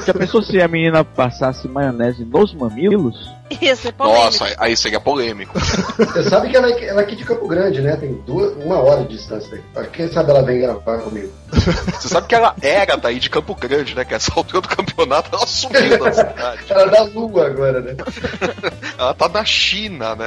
Já pensou se a menina passasse maionese nos mamilos? Ia ser polêmico. Nossa, aí seria polêmico. Você sabe que ela, é- ela é aqui de Campo Grande, né? Tem duas, uma hora de distância daqui. Quem sabe ela vem gravar comigo. Você sabe que ela era daí de Campo Grande, né? Que essa altura do campeonato ela sumiu da cidade. Ela é da lua agora, né? Ela tá na China, né?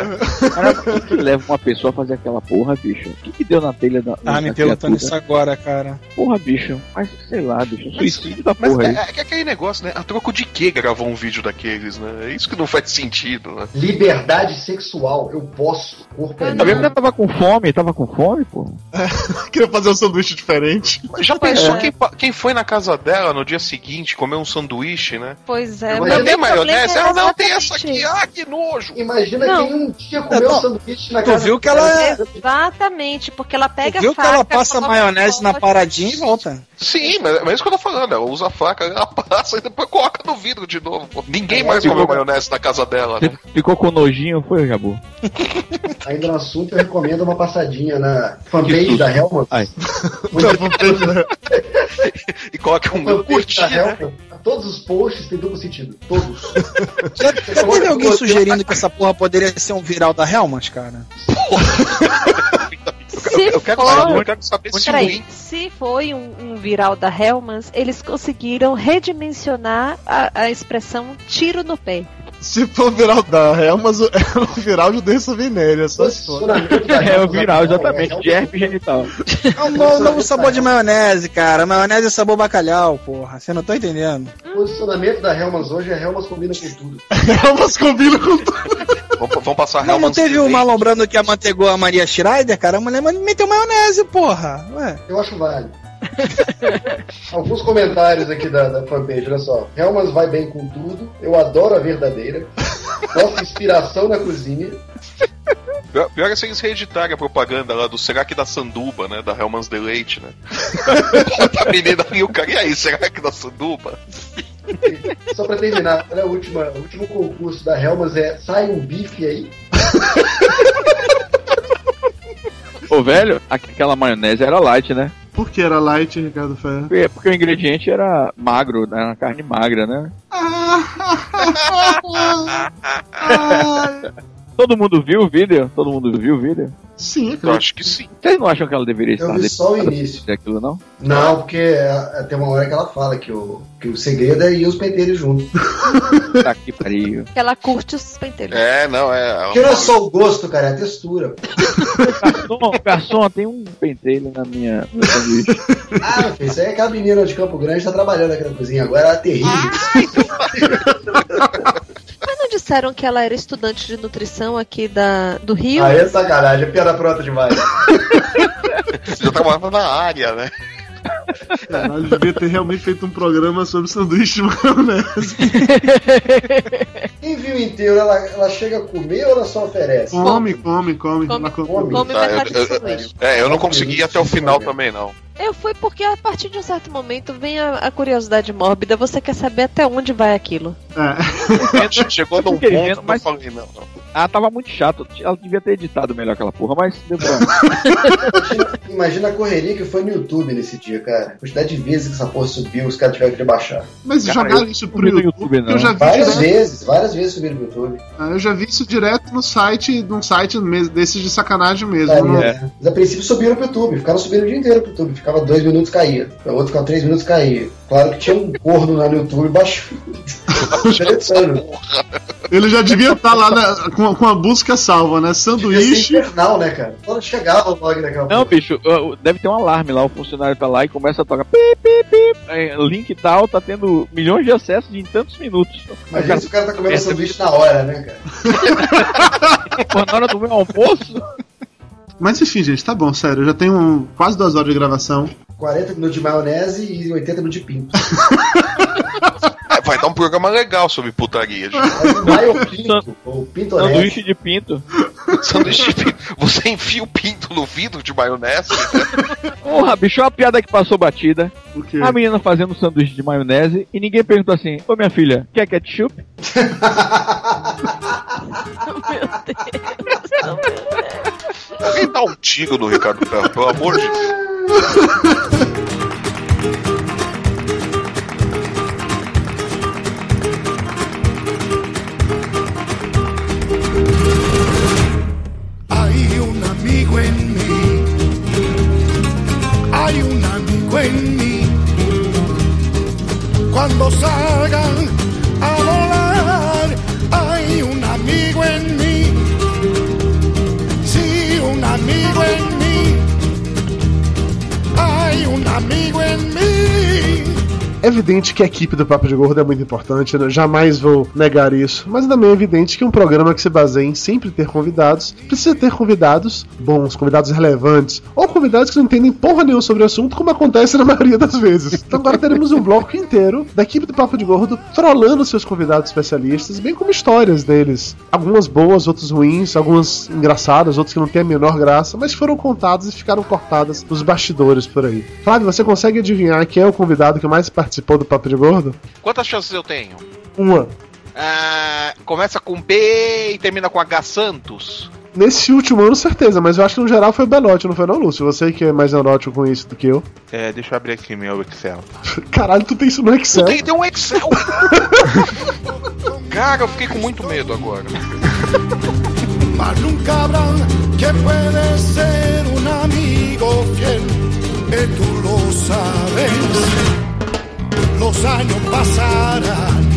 Cara, o que, que leva uma pessoa a fazer aquela porra, bicho? O que, que deu na telha da. Ah, da me perguntando isso agora, cara. Porra, bicho. Mas sei lá, bicho. Mas, Suicídio da mas porra aí. é, é que aquele negócio, né? A troco de que gravou um vídeo daqueles, né? É isso que não faz sentido, né? Liberdade sexual. Eu posso. Corpo é A menina meu. tava com fome, tava com fome, pô. Queria fazer um sanduíche diferente. Mas Já pensou quem, pa- quem foi na casa dela no dia seguinte comer um sanduíche, né? Pois é, Não tem maionese? é Ela não tem essa aqui. Ah, que nojo! Imagina Não. quem um dia comeu Não, sanduíche na tu casa viu que ela é- Exatamente, porque ela pega Tu viu a que ela faca, passa maionese na paradinha e volta. Sim, mas, mas é isso que eu tô falando. Ela usa a faca, ela passa e depois coloca no vidro de novo. pô. Ninguém mais Ficou- comeu maionese na casa dela, né? Ficou com nojinho, foi, Jabu? Ainda no assunto, eu recomendo uma passadinha na fanpage da Helma. Ai. E coloca um fanpage curtir, da né? Todos os posts têm duplo sentido. Todos. Já, já teve alguém sugerindo que essa porra poderia ser um viral da Helmut, cara? Se eu quero for- saber, eu quero saber se Peraí, se foi um, um viral da Hellmans, eles conseguiram redimensionar a, a expressão tiro no pé. Se for viral da Helmas, é o viral de doença venérea, só se for. É o viral, exatamente, de herpes genital. É um novo, novo sabor de maionese, cara. Maionese é sabor bacalhau, porra. Você não tá entendendo? O posicionamento da Helmas hoje é Helmas combina com tudo. Helmas combina com tudo. Vamos, vamos passar Não, não teve o malombrando que amantegou a Maria Schreider, cara? A mulher meteu maionese, porra. Ué. Eu acho válido. Alguns comentários aqui da, da fanpage, olha só. Helmas vai bem com tudo. Eu adoro a verdadeira. Nossa inspiração na cozinha. Pior, pior é se eles reeditarem a propaganda lá do Será que da Sanduba, né? Da Hellman's Deleite, né? A menina e o cara, e aí, será que da Sanduba? Só pra terminar, a última, o último concurso da Helmas é sai um bife aí. Ô, velho, aquela maionese era light, né? Por que era light, Ricardo Ferro? Porque, porque o ingrediente era magro, né? Uma carne magra, né? Todo mundo viu o vídeo? Todo mundo viu o vídeo? Sim, Eu acho que sim. Vocês não acham que ela deveria estar vi só o início. daquilo, não? Não, porque é, tem uma hora que ela fala que o, que o segredo é ir os penteiros juntos. Tá que pariu. Ela curte os penteiros. É, não, é. Porque não é só o gosto, cara, é a textura. Garçom, garçom, tem um pentelho na minha. Ah, meu filho, isso aí é aquela menina de Campo Grande tá trabalhando aqui na cozinha agora, ela é terrível. Não disseram que ela era estudante de nutrição aqui da, do Rio? Aí é sacanagem, é piada pronta demais. Você já trabalhava na área, né? Caralho, devia ter realmente feito um programa sobre sanduíche maionese. Quem viu inteiro, ela, ela chega a comer ou ela só oferece? Come, come, come. Ela come. Come. Come Tá, metade eu- sanduíche. É, eu não consegui ir até o final também, não. Eu fui porque a partir de um certo momento vem a, a curiosidade mórbida, você quer saber até onde vai aquilo. Chegou num ponto vendo, que eu mas- falei, não, não. Ah, tava muito chato. Ela devia ter editado melhor aquela porra, mas deu pra... Imagina a correria que foi no YouTube nesse dia, cara. A quantidade de vezes que essa porra subiu, os caras tiveram que baixar. Mas Cara, jogaram eu isso não pro YouTube, YouTube, eu já vi Várias direto. vezes, várias vezes subiram no YouTube. Ah, Eu já vi isso direto no site, num site desses de sacanagem mesmo. Tá, não- né? Mas a princípio subiram pro YouTube, ficaram subindo o dia inteiro pro YouTube. Ficava dois minutos caía. O outro ficava três minutos caía. Claro que tinha um corno lá no YouTube baixo. Ele já devia estar lá na- com, com a busca salva, né? Devia ser Sanduíche. infernal, né, cara? Quando chegava o log daquela Não, bicho, deve ter um alarme lá, o funcionário tá lá e começa a tocar pip, pip, pip. Aí, link tal, tá tendo milhões de acessos em tantos minutos. Mas Aí isso o cara tá comendo sanduíche na hora, né, cara? Na hora do meu almoço? Mas enfim, gente, tá bom, sério. Eu já tenho um- quase duas horas de gravação. 40 minutos de maionese e 80 minutos de pinto. É, vai dar um programa legal sobre putaria, gente. Maio pinto, ou pintonete. Sanduíche de pinto. Sanduíche de pinto. Você enfia o pinto no vidro de maionese? Porra, bicho, olha a piada que passou batida. O quê? A menina fazendo um sanduíche de maionese e ninguém perguntou assim: Ô minha filha, quer ketchup? Alguém dá um tiro no Ricardo Ferro, pelo amor de Deus. Cuando salgan evidente que a equipe do Papo de Gordo é muito importante, né? jamais vou negar isso, mas também é evidente que um programa que se baseia em sempre ter convidados precisa ter convidados bons, convidados relevantes, ou convidados que não entendem porra nenhuma sobre o assunto, como acontece na maioria das vezes. Então agora teremos um bloco inteiro da equipe do Papo de Gordo trollando seus convidados especialistas, bem como histórias deles. Algumas boas, outras ruins, algumas engraçadas, outras que não têm a menor graça, mas foram contadas e ficaram cortadas nos bastidores por aí. Flávio, você consegue adivinhar quem é o convidado que mais participou do Papo de Gordo? Quantas chances eu tenho? Uma. Ah, começa com B e termina com H Santos. Nesse último ano, certeza, mas eu acho que no geral foi o Belote, não foi não, Lúcio? Você que é mais neurótico com isso do que eu. É, deixa eu abrir aqui meu Excel. Caralho, tu tem isso no Excel? Tem, tem um Excel. Cara, eu fiquei com muito medo agora. mas nunca habrá que puede ser un amigo fiel. Y tú lo sabes. Los años pasarán.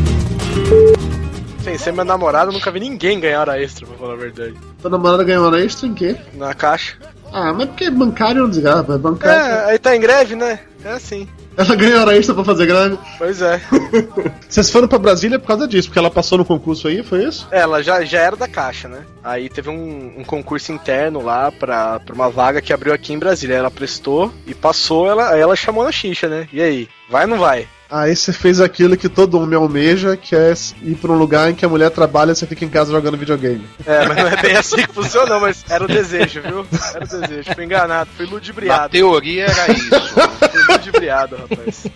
Sem ser meu namorado, eu nunca vi ninguém ganhar hora extra, pra falar a verdade. Tua namorada ganhou hora extra em quê? Na caixa. Ah, mas porque bancário não desgrava, é bancário. É, aí tá em greve, né? É assim. Ela ganhou hora extra pra fazer greve. Pois é. Vocês foram pra Brasília por causa disso, porque ela passou no concurso aí, foi isso? É, Ela já, já era da Caixa, né? Aí teve um, um concurso interno lá pra, pra uma vaga que abriu aqui em Brasília. Ela prestou e passou, ela, aí ela chamou na xixa, né? E aí? Vai ou não vai? Aí você fez aquilo que todo homem almeja, que é ir pra um lugar em que a mulher trabalha e você fica em casa jogando videogame. É, mas não é bem assim que funcionou, mas era o desejo, viu? Era o desejo. Fui enganado, fui ludibriado. teoria era isso. Fui ludibriado, rapaz.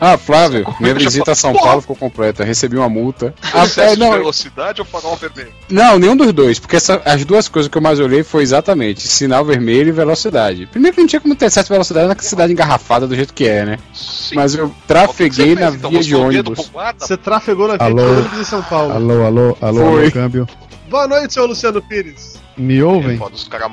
Ah, Flávio, minha visita a São Paulo ficou completa. Recebi uma multa. Ah, Excesso é, não, velocidade ou farol vermelho? não, nenhum dos dois, porque essa- as duas coisas que eu mais olhei foi exatamente sinal vermelho e velocidade. Primeiro que não tinha como ter de velocidade na cidade engarrafada do jeito que é, né? Mas eu trafeguei na Então, via de ônibus. Você trafegou na via de Alô? ônibus em São Paulo. Alô, alô, alô, Foi. alô, câmbio. Boa noite, seu Luciano Pires. Me ouvem?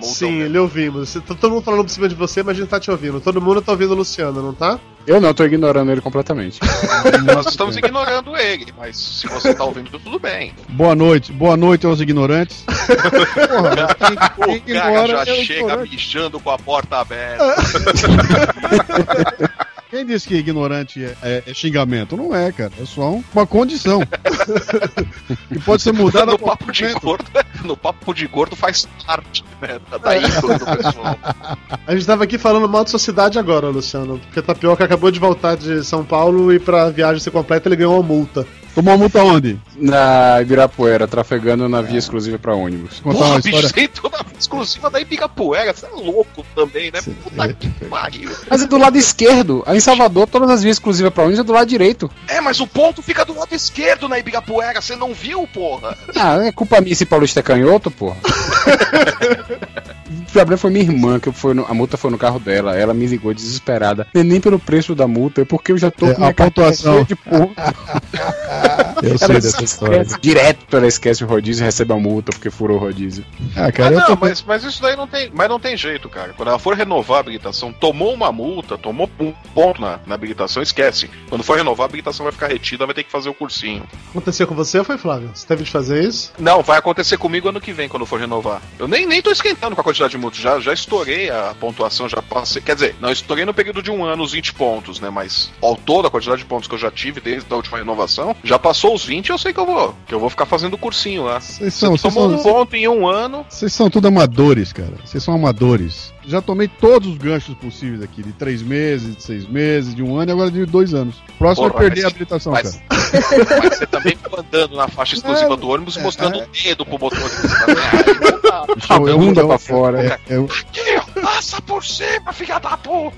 Sim, lhe ouvimos. Você- tá todo mundo falando por cima de você, mas a gente tá te ouvindo. Todo mundo tá ouvindo o Luciano, não tá? Eu não, tô ignorando ele completamente. Nós estamos ignorando ele, mas se você tá ouvindo, tudo bem. Boa noite, boa noite aos ignorantes. Porra, quem, O quem cara ignora já é o chega ignorante. mijando com a porta aberta. Quem disse que ignorante é, é- é xingamento? Não é, cara. É só um- uma condição. e pode ser mudada a no papo de momento. gordo, no papo de gordo faz parte, né? Da- Da índole do pessoal. A gente tava aqui falando mal de sociedade agora, Luciano. Porque Tapioca acabou de voltar de São Paulo e pra viagem ser completa ele ganhou uma multa. Tomou uma multa onde? Na Ibirapuera, trafegando na via exclusiva pra ônibus. Contar Porra, uma bicho, história. você entrou na exclusiva da Ibigapuera, você é louco também, né? Puta que pariu. Mas é do lado esquerdo. Aí em Salvador, todas as vias exclusivas pra ônibus é do lado direito. É, mas o ponto fica do lado esquerdo na Ibigapuera, você não viu, porra? Ah, é culpa minha se Paulista é canhoto, porra. O problema foi minha irmã, que foi no- a multa foi no carro dela. Ela me ligou desesperada. Nem, nem pelo preço da multa, é porque eu já tô É, com a pontuação. de ponto. Eu sei Ela dessa história. esquece- Direto ela esquece o rodízio e recebe a multa porque furou o rodízio. Ah, Ah, cara, eu não, tô. mas, mas isso daí não tem, mas não tem jeito, cara. Quando ela for renovar a habilitação, tomou uma multa, tomou um ponto na, na habilitação, esquece. Quando for renovar, a habilitação vai ficar retida, vai ter que fazer o cursinho. Aconteceu com você ou foi, Flávio? Você teve de fazer isso? Não, vai acontecer comigo ano que vem, quando for renovar. Eu nem, nem tô esquentando com a quantidade de multas, já, já estourei a pontuação, já passei. Quer dizer, não estourei no período de um ano os 20 pontos, né? Mas ao todo, a quantidade de pontos que eu já tive desde a última renovação, já passou os 20 eu sei que eu vou. Que eu vou ficar fazendo o cursinho lá. Vocês são, Você tomou são, um ponto em um ano. vocês são tudo amadores, cara. Vocês são amadores. Já tomei todos os ganchos possíveis aqui, de três meses, de seis meses, de um ano e agora de dois anos. Próximo Porra, é perder mas- a habilitação, mas- cara. Mas você também ficou andando na faixa exclusiva do ônibus e mostrando o dedo pro motorista. A bunda pra fora. É, é, Passa por cima, filha da puta!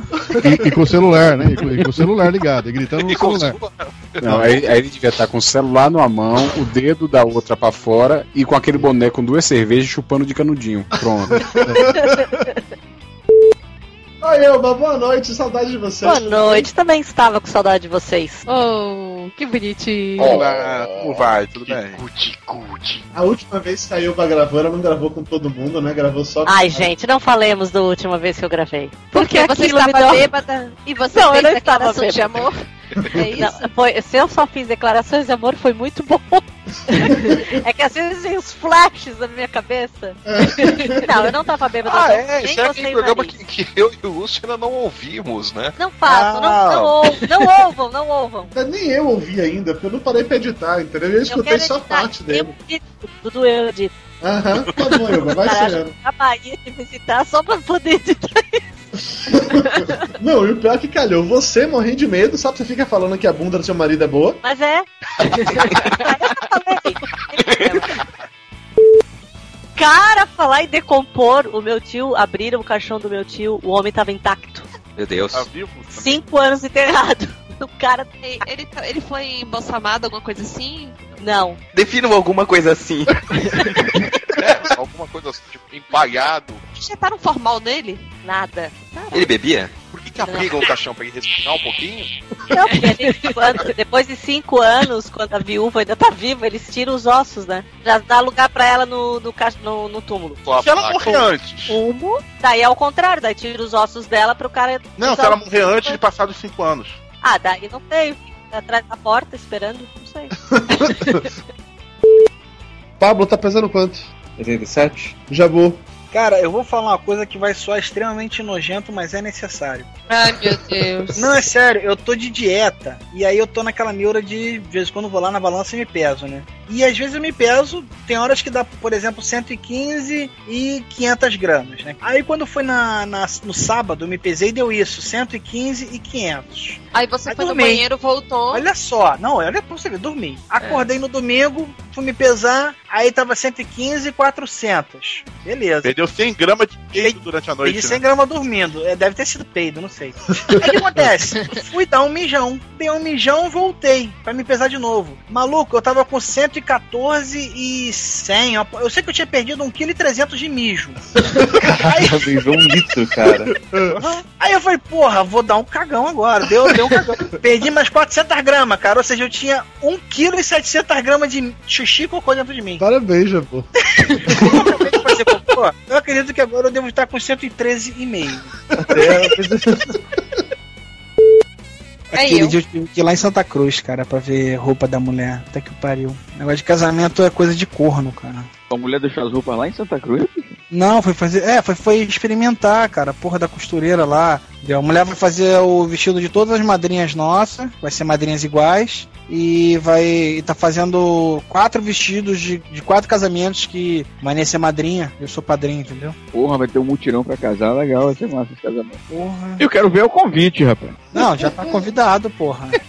e, e com o celular, né? E com, e com o celular ligado, e gritando no E com o celular. Não, aí, aí ele devia estar com o celular numa mão, o dedo da outra pra fora e com aquele boné com duas cervejas chupando de canudinho. Pronto. Oi, Elba, boa noite, saudade de você. Boa noite, também estava com saudade de vocês. Oh, que bonitinho. Olá, como vai? Tudo bem? A última vez que a Elba gravou, ela não gravou com todo mundo, né? Gravou só com Ai, gente, não falemos da última vez que eu gravei. Porque você aquilo me estava deu- bêbada e você Não, eu fez não estava declaração de amor? É isso? Não, foi, se eu só fiz declarações de amor, foi muito bom. é que às vezes vem uns flashes na minha cabeça. não, eu não tava bêbada. Ah, é, Nem esse é aquele programa que, que eu e o Lúcio ainda não ouvimos, né? Não façam, Ah. não, não, ouvam, não ouvam, não ouvam. Nem eu ouvi ainda, porque eu não parei pra editar, entendeu? Eu escutei quero só editar, parte dele. Eu edito, Dudu, eu edito. Aham, tá bom, Elba, vai sendo. A Bahia de visitar só pra poder editar. Não, e o pior é que calhou. Você morrendo de medo, sabe? Você fica falando que a bunda do seu marido é boa. Mas é. Cara, falar em decompor, o meu tio, abriram o caixão do meu tio, o homem tava intacto. Meu Deus. Tá vivo? Cinco anos enterrado. O cara. Ele, ele, ele foi embalsamado, alguma coisa assim? Não. Definam alguma coisa assim. É, alguma coisa assim, tipo, empalhado. Injetaram formal nele? Nada. Ele bebia? Por que, que abrigam o caixão pra ele respirar um pouquinho? Não, porque ele- quando- depois de cinco anos, quando a viúva ainda tá viva, eles tiram os ossos, né? Já dá lugar pra ela no, no, ca- no, no túmulo. Se ela morrer antes. Fumo. Daí é o contrário, daí tira os ossos dela pro cara. Não, se ela morrer antes de passar dos 5 anos. Ah, daí não sei. Fica atrás da porta esperando, não sei. Pablo tá pesando quanto? 87? Jabu. Cara, eu vou falar uma coisa que vai soar extremamente nojento, mas é necessário. Ai, meu Deus. Não, é sério, eu tô de dieta. E aí eu tô naquela neura de, de vez em quando eu vou lá na balança e me peso, né? E às vezes eu me peso, tem horas que dá, por exemplo, 115 e 500 gramas, né? Aí quando foi na, na- no sábado, eu me pesei e deu isso, 115 e 500. Aí você Aí foi no dormi. banheiro, voltou. Olha só, não, olha pra você ver, dormi. Acordei no domingo, fui me pesar, aí tava 115 e 400. Beleza. Perdeu 100 gramas de peido durante a noite. Perdi né? 100 gramas dormindo. É, deve ter sido peido, não sei. Aí o que acontece? Fui dar um mijão. Dei um mijão voltei pra me pesar de novo. Maluco, eu tava com 114 e 100. ó. Eu sei que eu tinha perdido 1,3 kg de mijo. Viveu um litro, cara. Aí eu falei, porra, vou dar um cagão agora. Deu, deu um cagão. Perdi mais 400 gramas, cara. Ou seja, eu tinha 1,7 kg de xixi e cocô dentro de mim. Parabéns, cocô, eu acredito que agora eu devo estar com 113,5. É Aquele eu. dia eu tive que ir lá em Santa Cruz, cara, pra ver roupa da mulher. Até que pariu. Negócio de casamento é coisa de corno, cara. A mulher deixou as roupas lá em Santa Cruz? Não, foi fazer. É, foi, foi experimentar, cara. a Porra da costureira lá. A mulher vai fazer o vestido de todas as madrinhas nossas. Vai ser madrinhas iguais. E vai. E tá fazendo quatro vestidos de, de quatro casamentos que vai nem ser madrinha. Eu sou padrinho, entendeu? Porra, vai ter um mutirão pra casar, legal, vai ser massa esse casamento. Porra. Eu quero ver o convite, rapaz. Não, já tá convidado, porra.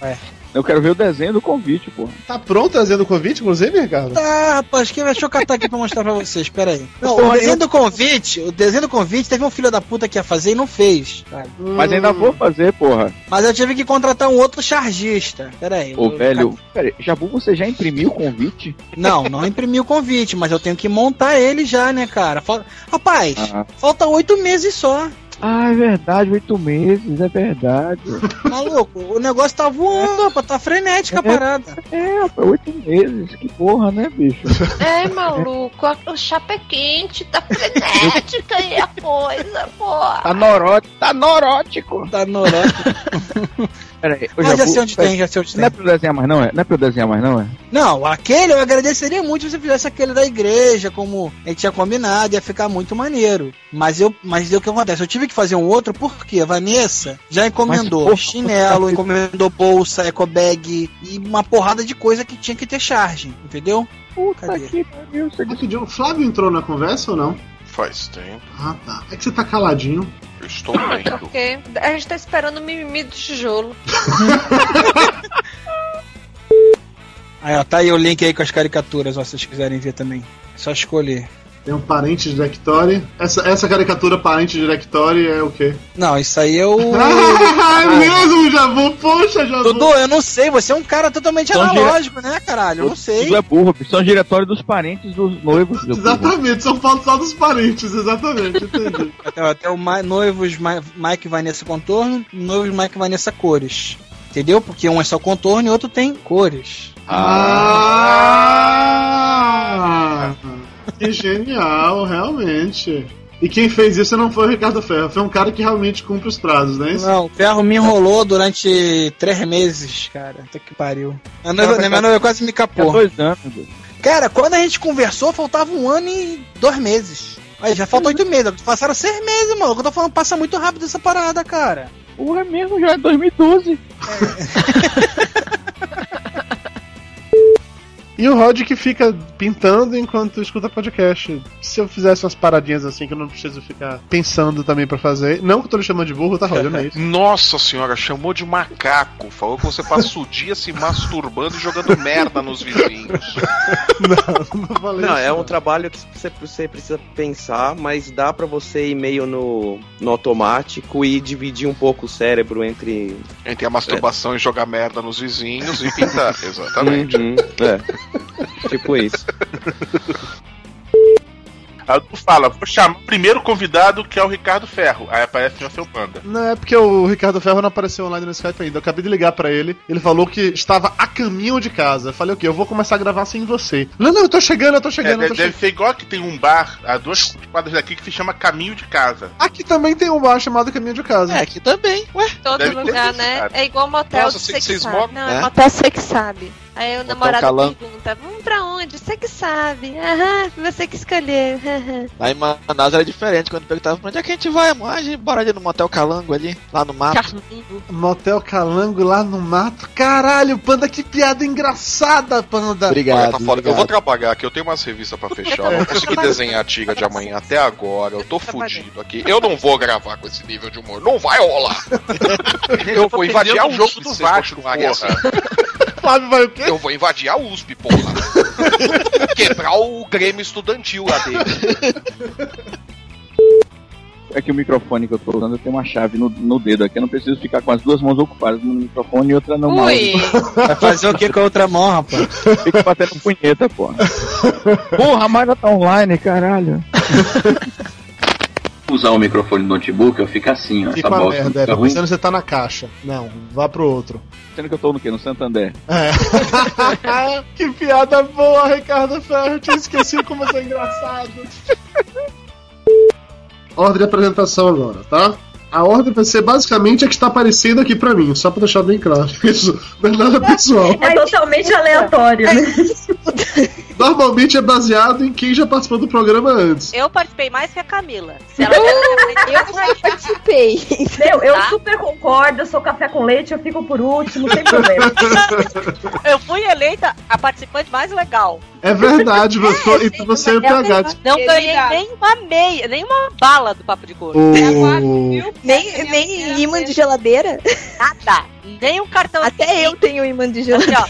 É. Eu quero ver o desenho do convite, porra. Tá pronto o convite, inclusive, Ricardo? Tá, rapaz, que deixa eu catar aqui pra mostrar pra vocês, pera aí. Não, o desenho eu- do convite, o desenho do convite teve um filho da puta que ia fazer e não fez. cara. Mas ainda vou fazer, porra. Mas eu tive que contratar um outro chargista. Pera aí. Ô, velho. Peraí, Jabu, você já imprimiu o convite? Não, não imprimi o convite, mas eu tenho que montar ele já, né, cara? Fal- Rapaz, Ah. falta oito meses só. Ah, é verdade, oito meses, é verdade. Maluco, o negócio tá voando, rapaz, tá frenética a parada. É, rapaz, oito meses, que porra, né, bicho? É, maluco, o chapa é quente, tá frenética aí a coisa, porra. Tá norótico, tá norótico. Tá norótico. Peraí, Mas já sei onde tem, já sei onde Não é tem. pra eu desenhar mais, não é? Não é pra eu desenhar mais, não é? Não, aquele eu agradeceria muito se você fizesse aquele da igreja, como a gente tinha combinado, ia ficar muito maneiro. Mas eu, mas deu o que acontece? Eu tive que fazer um outro porque a Vanessa já encomendou Mas, porra, chinelo, encomendou bolsa, ecobag e uma porrada de coisa que tinha que ter charge, entendeu? Puta Cadê? que pariu, o Flávio entrou na conversa ou não? Faz tempo. Ah, tá. É que você tá caladinho. Eu estou lendo. Porque a gente tá esperando o mimimi do tijolo. Aí, ó, tá aí o link aí com as caricaturas, ó, se vocês quiserem ver também. É só escolher. Tem um parente de Directory. Essa, essa caricatura parente de Directory é o quê? Não, isso aí é o. Ah, é mesmo, Jabu? Poxa, Jabu. Dudu, eu não sei, você é um cara totalmente São analógico, né, caralho? Eu não sei. Tudo é burro, são diretórios dos parentes dos noivos. Exatamente, são falta só dos parentes, exatamente, entendi. Até, até o Ma- noivos Ma- Mike e Vanessa contorno, noivos Mike e Vanessa cores. Entendeu? Porque um é só contorno e outro tem cores. Ah! Que genial, realmente. E quem fez isso não foi o Ricardo Ferro, foi um cara que realmente cumpre os prazos, não é isso? Não, o ferro me enrolou durante três meses, cara. Até que pariu. Minha noiva, Cara, minha noiva quase me capou. dois anos. Cara, quando a gente conversou, faltava um ano e dois meses. Aí já faltam oito meses. Passaram seis meses, mano. Eu tô falando, passa muito rápido essa parada, cara. Porra, é mesmo, já é 2012. E o Rod que fica pintando enquanto escuta podcast. Se eu fizesse umas paradinhas assim que eu não preciso ficar pensando também pra fazer. Não que eu tô lhe chamando de burro, tá, Rod? Não é isso. Nossa senhora, chamou de macaco. Falou que você passa o dia se masturbando e jogando merda nos vizinhos. Não, não falei Não, isso. é um trabalho que você, você precisa pensar, mas dá pra você ir meio no, no automático e dividir um pouco o cérebro entre. Entre a masturbação e jogar merda nos vizinhos e pintar. Exatamente. Uhum, é. Tipo isso. Aí tu fala, vou chamar o primeiro convidado que é o Ricardo Ferro. Aí aparece o seu panda. Não, é porque o Ricardo Ferro não apareceu online no Skype ainda. Eu acabei de ligar pra ele. Ele falou que estava a caminho de casa. Eu falei, o quê? Eu vou começar a gravar sem você. Não, não, eu tô chegando, eu tô É, chegando, eu tô deve, chegando. ser igual que tem um bar a duas quadras daqui que se chama Caminho de Casa. Aqui também tem um bar chamado Caminho de Casa. É, aqui também. Ué, Todo lugar, né? É igual motel, Nossa, você que vocês sabe. Não, É? é motel você que sabe. Aí o namorado Calango. pergunta, vamos pra onde? Você que sabe. Aham, você que escolheu. lá em Manaus era diferente. Quando perguntava pra onde é que a gente vai, amor? A gente bora ali no Motel Calango ali, lá no mato. Motel Calango lá no mato. Caralho, Panda, que piada engraçada, Panda. Olha, Obrigado. tá foda. Eu obrigado. vou trabalhar aqui, eu tenho umas revistas pra fechar. Eu não consegui desenhar a tiga de amanhã até agora. Eu tô fudido aqui. Eu não vou gravar com esse nível de humor. Não vai rolar. Eu vou invadir o jogo do Vasco. Flávio vai o quê? Eu vou invadir a USP, porra. Quebrar o Grêmio estudantil lá dentro. É que o microfone que eu tô usando, eu tenho uma chave no, no dedo aqui. Eu não preciso ficar com as duas mãos ocupadas, uma no microfone e outra no Ui. Vai fazer o que com a outra mão, rapaz? Fico batendo punheta, porra. Porra, a Mayra tá online, caralho. Usar o microfone do notebook, eu fico assim, ó. Fica Essa bosta merda, é, fica ruim. pensando que você tá na caixa. Não, vá pro outro. Sendo que eu tô no quê? No Santander. É. que piada boa, Ricardo Ferro. Eu tinha esquecido como você é engraçado. Ordem de apresentação agora, tá? A ordem vai ser basicamente a que está aparecendo aqui pra mim, só pra deixar bem claro. Isso não é nada pessoal. É totalmente aleatório, né? Normalmente é baseado em quem já participou do programa antes. Eu participei mais que a Camila. Se ela Eu participei. Eu, eu Tá. super concordo, eu sou café com leite, eu fico por último, sem problema. Eu fui eleita a participante mais legal. É verdade, você, então você é o PH. Não ganhei nenhuma meia, nenhuma bala do Papo de Gordo. O... Nem, nem imã de geladeira. Nada. Nem um cartão Até eu tenho imã de Aqui, geladeira. ó.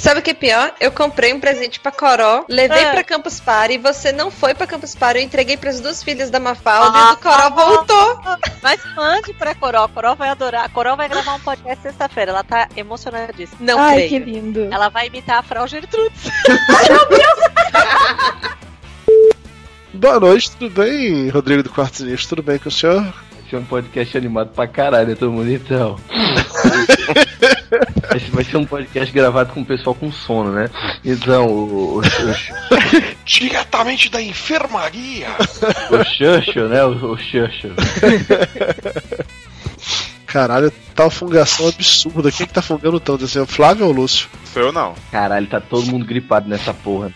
Sabe o que é pior? Eu comprei um presente pra Coró, levei Ah. pra Campus Party, você não foi pra Campus Party, eu entreguei pras duas filhas da Mafalda Ah, e o do Coró voltou. Mas mande pra Coró. Coró vai adorar. A Coró vai gravar um podcast sexta-feira. Ela tá emocionadíssima. Não Ai, creio. que lindo. Ela vai imitar a Frau Gertrudes. Boa noite, tudo bem, Rodrigo do Quarto Sinistro? Tudo bem com o senhor? Esse é um podcast animado pra caralho, todo mundo então. Vai ser um podcast gravado com o pessoal com sono, né? Então, o, o, o, Diretamente da enfermaria. o Xuxo, né? O, o Xuxo. Caralho, tá uma fungação absurda. Quem que tá fungando tanto assim? É o Flávio ou o Lúcio? Sou eu não. Caralho, tá todo mundo gripado nessa porra.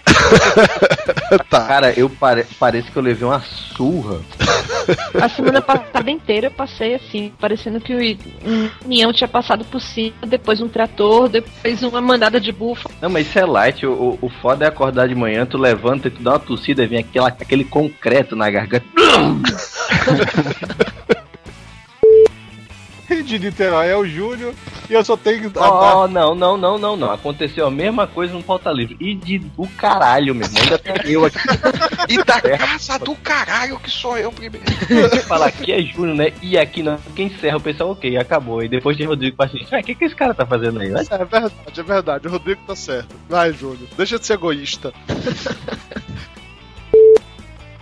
tá. Cara, eu pare... parece que eu levei uma surra. A semana passada inteira eu passei assim, parecendo que o- um caminhão tinha passado por cima, depois um trator, depois uma mandada de búfalo. Não, mas isso é light. O, o, o foda é acordar de manhã, tu levanta e tu dá uma tossida e vem aquela, aquele concreto na garganta. De Niterói é o Júnior e eu só tenho que. Oh, não, não, não, não, não. Aconteceu a mesma coisa no pauta livre. E de do caralho, meu irmão. Ainda tem eu aqui. E da casa do caralho que sou eu primeiro. Falar aqui é Júnior, né? E aqui não. Quem encerra o pessoal, ok, acabou. E depois tem Rodrigo pra gente. O que, que esse cara tá fazendo aí? Vai É verdade, é verdade. O Rodrigo tá certo. Vai, Júnior. Deixa de ser egoísta.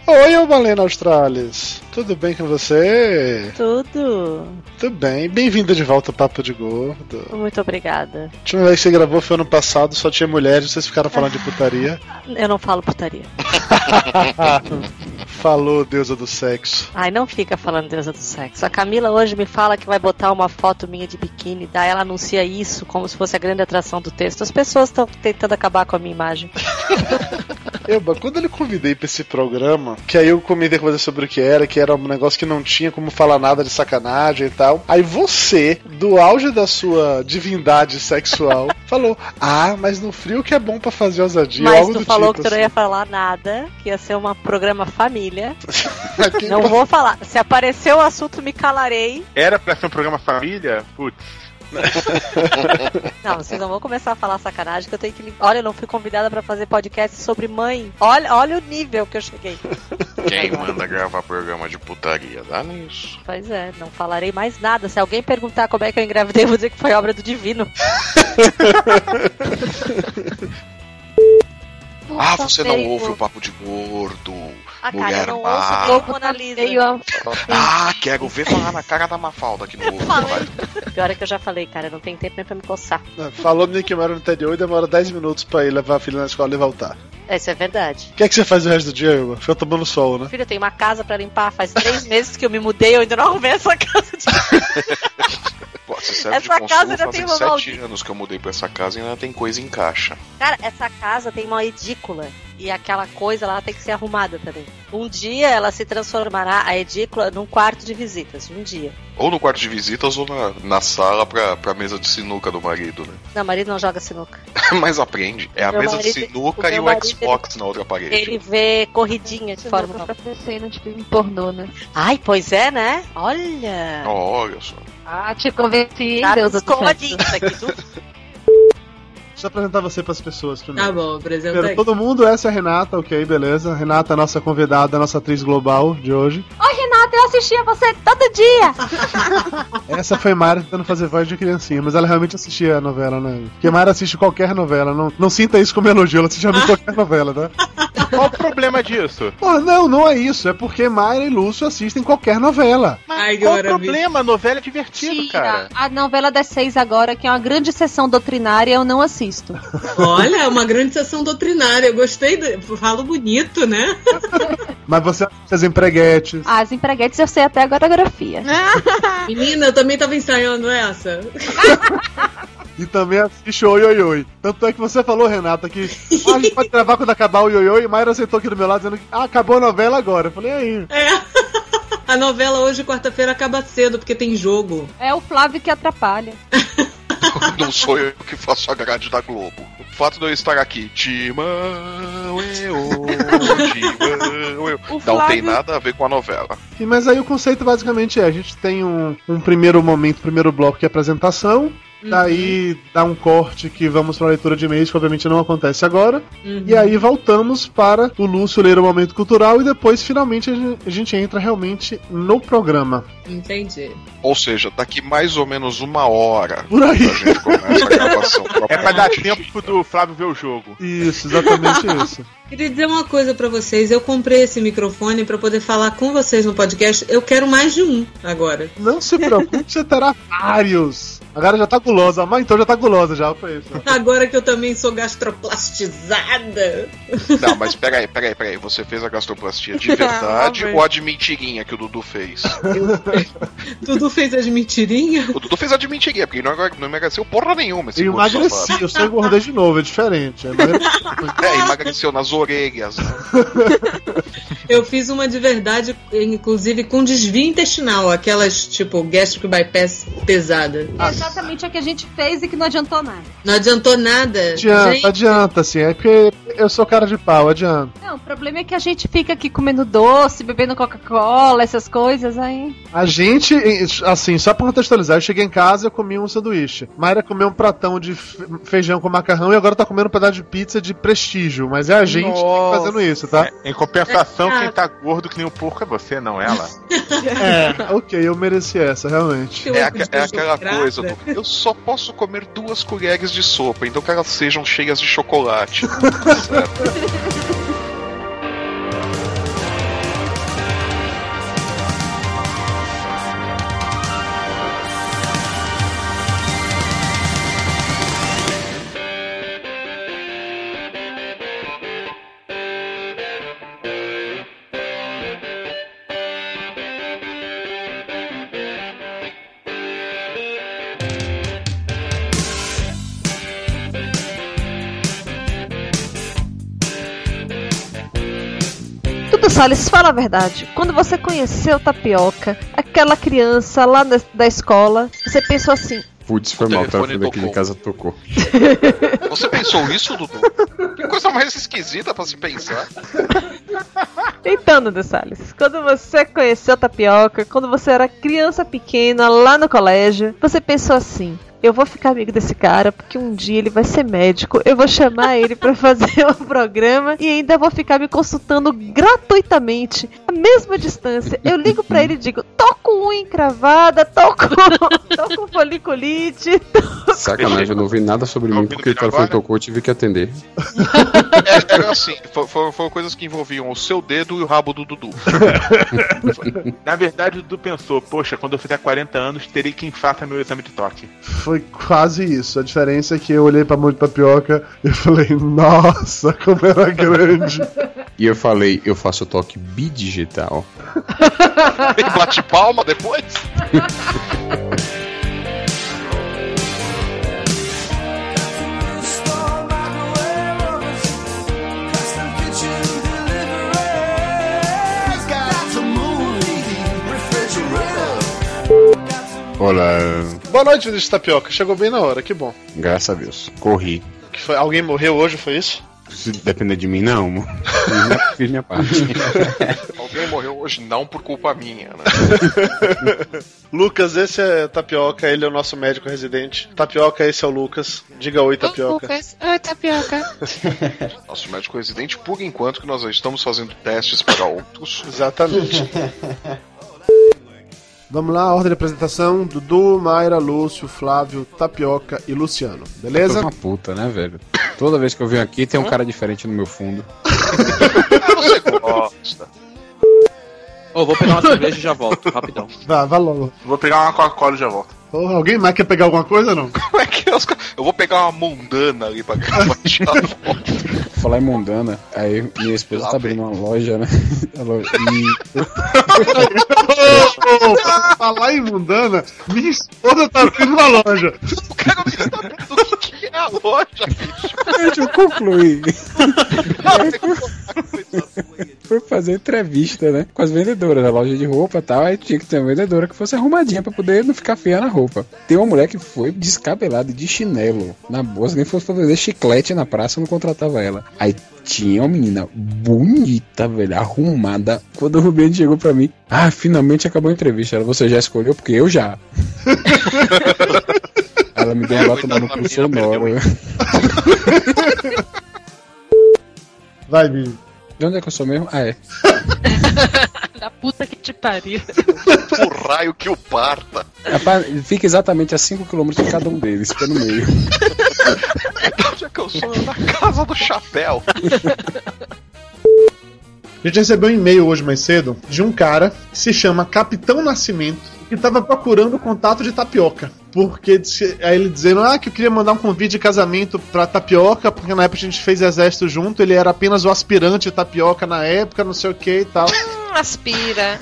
Oi, ô Malena Australis. Tudo bem com você? Tudo. Tudo bem. Bem-vinda de volta ao Papo de Gordo. Muito obrigada. A última vez que você gravou foi ano passado, só tinha mulheres, vocês ficaram falando de putaria. Eu não falo putaria. Falou, deusa do sexo. Ai, não fica falando deusa do sexo. A Camila hoje me fala que vai botar uma foto minha de biquíni, daí ela anuncia isso como se fosse a grande atração do texto. As pessoas estão tentando acabar com a minha imagem. Eba, quando eu lhe convidei pra esse programa, que aí eu comentei com você sobre o que era, que era um negócio que não tinha como falar nada de sacanagem e tal. Aí você, do auge da sua divindade sexual, falou: Ah, mas no frio que é bom pra fazer ousadia. Mas algo tu falou tipo, que tu não assim. ia falar nada, que ia ser um programa família. Aqui Não vou falar. Se aparecer o assunto, me calarei. Era pra ser um programa família? Putz. Não, vocês não vão começar a falar sacanagem que eu tenho que. Olha, eu não fui convidada pra fazer podcast sobre mãe. Olha, olha o nível que eu cheguei. Quem manda gravar programa de putaria? Dá nisso. Pois é, não falarei mais nada. Se alguém perguntar como é que eu engravidei, eu vou dizer que foi obra do divino. Ah, você não ouve o papo de gordo. Ah, cara, mulher eu não má. ouço Globo Mona Lisa. Ah, quero ver falar na cara da Mafalda não ouve. vai. Pior é que eu já falei, cara, não tenho tempo nem pra me coçar. Falou menino que mora no interior e demora 10 minutos pra ir levar a filha na escola e voltar. Isso é verdade. O que é que você faz o resto do dia, Ilma? Fica tomando sol, né? Filho, eu tenho uma casa pra limpar. Faz três meses que eu me mudei, eu ainda não arrumei essa casa. Pô, você serve Essa de casa já tem uma sete maldita. anos que eu mudei pra essa casa e ainda tem coisa em caixa. Cara, essa casa tem uma edícula. E aquela coisa lá tem que ser arrumada também. Um dia ela se transformará, a edícula, num quarto de visitas. Um dia. Ou no quarto de visitas ou na, na sala pra, pra mesa de sinuca do marido, né? Não, marido não joga sinuca. Mas aprende. É a Meu mesa de marido- sinuca o e o marido, Xbox na outra parede. Ele vê corridinha de Fórmula 1. Tá parecendo tipo um pornô, né? Ai, pois é, né? Olha. Olha só. Ah, te convenci, Tá Deus do céu. aqui, tu. Deixa eu apresentar você pras pessoas primeiro. Tá bom, apresenta Primeiro, aí. todo mundo, essa é a Renata, ok, beleza. Renata é a nossa convidada, a nossa atriz global de hoje. Oi, Renata, eu assistia você todo dia. Essa foi Mara tentando fazer voz de criancinha, mas ela realmente assistia a novela, né? Porque Mara assiste qualquer novela, não, não sinta isso como elogio, ela assiste realmente qualquer novela, tá? Qual o problema disso? Pô, não, não é isso, é porque Mayra e Lúcio assistem qualquer novela. Ai, Qual o problema? Novela é divertido, cara. A novela das seis agora, que é uma grande sessão doutrinária, eu não assisto. Olha, é uma grande sessão doutrinária. Eu gostei, do... falo bonito, né? Mas você assiste as empreguetes. As empreguetes eu sei até a coreografia. Menina, eu também tava ensaiando essa. e também assiste Oi Oi Oi. Tanto é que você falou, Renata, que ah, a gente pode gravar quando acabar o Oi Oi Oi, e Mayra sentou aqui do meu lado dizendo que ah, acabou a novela agora. Eu falei, aí? A novela hoje, quarta-feira, acaba cedo, porque tem jogo. É o Flávio que atrapalha. Não sou eu que faço a grade da Globo. O fato de eu estar aqui, Timão, eu, Timão, eu, O não tem Flávio- nada a ver com a novela. Sim, mas aí o conceito basicamente é: a gente tem um, um primeiro momento, primeiro bloco que é apresentação. Daí dá um corte que vamos para a leitura de e-mails, que obviamente não acontece agora. Uhum. E aí voltamos para o Lúcio ler o momento cultural e depois finalmente a gen- a gente entra realmente no programa. Entendi. Ou seja, daqui mais ou menos uma hora Por aí. a gente começa a gravação. É pra dar tempo do Flávio ver o jogo. Isso, exatamente isso. Queria dizer uma coisa pra vocês. Eu comprei esse microfone pra poder falar com vocês no podcast. Eu quero mais de um agora. Não se preocupe, você terá vários. Agora já tá gulosa, mas então já tá gulosa já, foi isso. Agora que eu também sou gastroplastizada. Não, mas peraí, peraí, peraí. Você fez a gastroplastia de verdade Ah, ou a de mentirinha que o Dudu fez? Dudu fez as mentirinhas? O Dudu fez a de mentirinha, porque não, não emagreceu porra nenhuma. esse Eu emagreci, eu só engordei de novo, é diferente. É É, emagreceu nas orelhas. Né? Eu fiz uma de verdade, inclusive com desvio intestinal, aquelas tipo gastric bypass pesada. É exatamente a que a gente fez e que não adiantou nada. Não adiantou nada. Adianta, Gente, adianta, assim, é porque eu sou cara de pau, adianta. Não, o problema é que a gente fica aqui comendo doce, bebendo Coca-Cola, essas coisas aí. A gente, assim, só pra contextualizar, eu cheguei em casa e eu comi um sanduíche. Mayra comeu um pratão de fe- feijão com macarrão e agora tá comendo um pedaço de pizza de prestígio. Mas é a gente que tá fazendo isso, tá? É, em compensação, É, quem tá gordo que nem um porco é você, não ela. É, ok, eu mereci essa, realmente. É, é aquela coisa Eu só posso comer duas colheres de sopa, então que elas sejam cheias de chocolate. certo? Salles, fala a verdade. Quando você conheceu Tapioca, aquela criança lá na- da escola, você pensou assim: Putz, foi O mal, tava telefone aqui de tocou. casa tocou. Você pensou isso, Dudu? Que coisa mais esquisita pra se pensar. Então, Dudu Salles, quando você conheceu Tapioca, quando você era criança pequena lá no colégio, você pensou assim: eu vou ficar amigo desse cara porque um dia ele vai ser médico, eu vou chamar ele pra fazer um programa e ainda vou ficar me consultando gratuitamente, à mesma distância. Eu ligo pra ele e digo: tô com unha encravada, tô com, tô com foliculite. Sacanagem, eu não ouvi nada sobre mim porque o telefone tocou, eu tive que atender. É, era assim, fo- fo- foram coisas que envolviam o seu dedo e o rabo do Dudu. Na verdade, o Dudu pensou, poxa, quando eu fizer 40 anos, terei quem faça meu exame de toque. Foi quase isso. A diferença é que eu olhei pra mão de tapioca e falei, nossa, como era grande. E eu falei, eu faço toque bidigital. E bate palma depois? Olha, Boa noite, Vinícius Tapioca. Chegou bem na hora, que bom. graças a Deus, corri. Que foi, alguém morreu hoje, foi isso? Se depender de mim, não. Fiz minha, fiz minha parte. Alguém morreu hoje não por culpa minha, né? Lucas, esse é Tapioca, ele é o nosso médico residente. Tapioca, esse é o Lucas. Diga oi, Tapioca. Oi, Tapioca. Nosso médico residente, por enquanto que nós estamos fazendo testes para outros. Exatamente. Vamos lá, ordem de apresentação: Dudu, Mayra, Lúcio, Flávio, Tapioca e Luciano. Tô Beleza? uma puta, né, velho? Toda vez que eu venho aqui tem um cara diferente no meu fundo. Você gosta. Ô, vou pegar uma cerveja e já volto, rapidão. Vá, vá logo. Vou pegar uma Coca-Cola e já volto. Porra, alguém mais quer pegar alguma coisa ou não? Como é que é os Eu vou pegar uma mundana ali pra gravar já volto. falar em Mundana, aí minha esposa tá abrindo uma loja, né? A loja- e- falar em mundana, minha esposa tá abrindo uma loja. O que é a loja, bicho? Deixa eu concluir. Foi fazer entrevista, né? Com as vendedoras da loja de roupa e tal. Aí tinha que ter uma vendedora que fosse arrumadinha pra poder não ficar feia na roupa. Tem uma mulher que foi descabelada de chinelo na bolsa, nem fosse pra vender chiclete na praça, eu não contratava ela. Aí tinha uma menina bonita, velho, arrumada. Quando o Rubiane chegou pra mim, ah, finalmente acabou a entrevista. Ela, você já escolheu? Porque eu já. Ela me deu uma nota no cu sonoro. Vai, Billy. De onde é que eu sou mesmo? Ah, é. Da puta que te pariu. O raio que o parta. Rapaz, fica exatamente a 5km de cada um deles, fica no meio. Onde é que eu sou? Na casa do chapéu. A gente recebeu um e-mail hoje mais cedo de um cara que se chama Capitão Nascimento que tava procurando o contato de tapioca. Porque disse- aí ele dizendo ah, que eu queria mandar um convite de casamento pra tapioca, porque na época a gente fez exército junto, ele era apenas o aspirante de tapioca na época, não sei o que e tal. Aspira.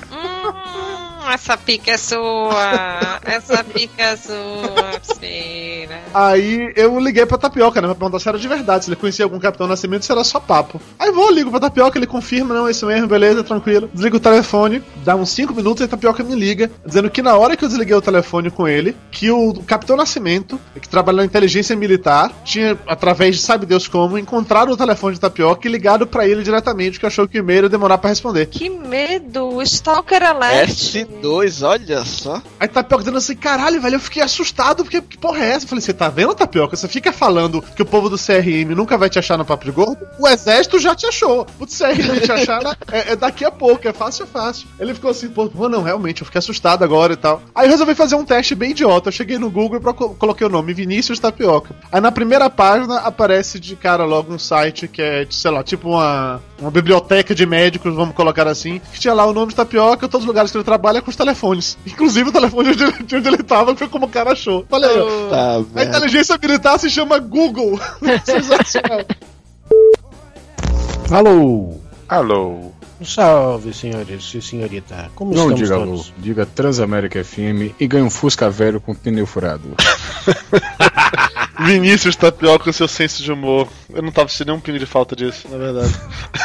Essa pica é sua. Essa pica é sua. Aí eu liguei pra Tapioca, né? Pra perguntar se era de verdade, se ele conhecia algum Capitão Nascimento, se era só papo. Aí vou, ligo pra Tapioca, ele confirma, não, é isso mesmo, beleza, tranquilo. Desligo o telefone, dá uns 5 minutos e a Tapioca me liga, dizendo que na hora que eu desliguei o telefone com ele, que o Capitão Nascimento, que trabalha na inteligência militar, tinha, através de sabe Deus como, encontrado o telefone de Tapioca e ligado pra ele diretamente, que achou que o e-mail ia demorar pra responder. Que medo, o Stalker Alert. S2, olha só. Aí Tapioca dizendo assim, caralho, velho, eu fiquei assustado, porque que porra é essa? Eu falei, você tá vendo, Tapioca? Você fica falando que o povo do CRM nunca vai te achar no Papo de Gordo, o exército já te achou. O CRM te achar é, é daqui a pouco, é fácil, é fácil. Ele ficou assim, pô, não, realmente, eu fiquei assustado agora e tal. Aí eu resolvi fazer um teste bem idiota. Eu cheguei no Google e coloquei o nome Vinícius Tapioca. Aí na primeira página aparece de cara logo um site que é, sei lá, tipo uma, uma biblioteca de médicos, vamos colocar assim, que tinha lá o nome de Tapioca, todos os lugares que ele trabalha com os telefones. Inclusive o telefone onde ele, de onde ele tava, foi como o cara achou. Falei, ó. Tá, A inteligência militar se chama Google. Sensacional. Alô! Alô! Salve, senhores e senhorita. Como Não diga todos? diga Transamérica FM e ganha um Fusca velho com pneu furado. Vinícius Tapioca com seu senso de humor. Eu não tava sentindo nenhum pingo de falta disso, na verdade.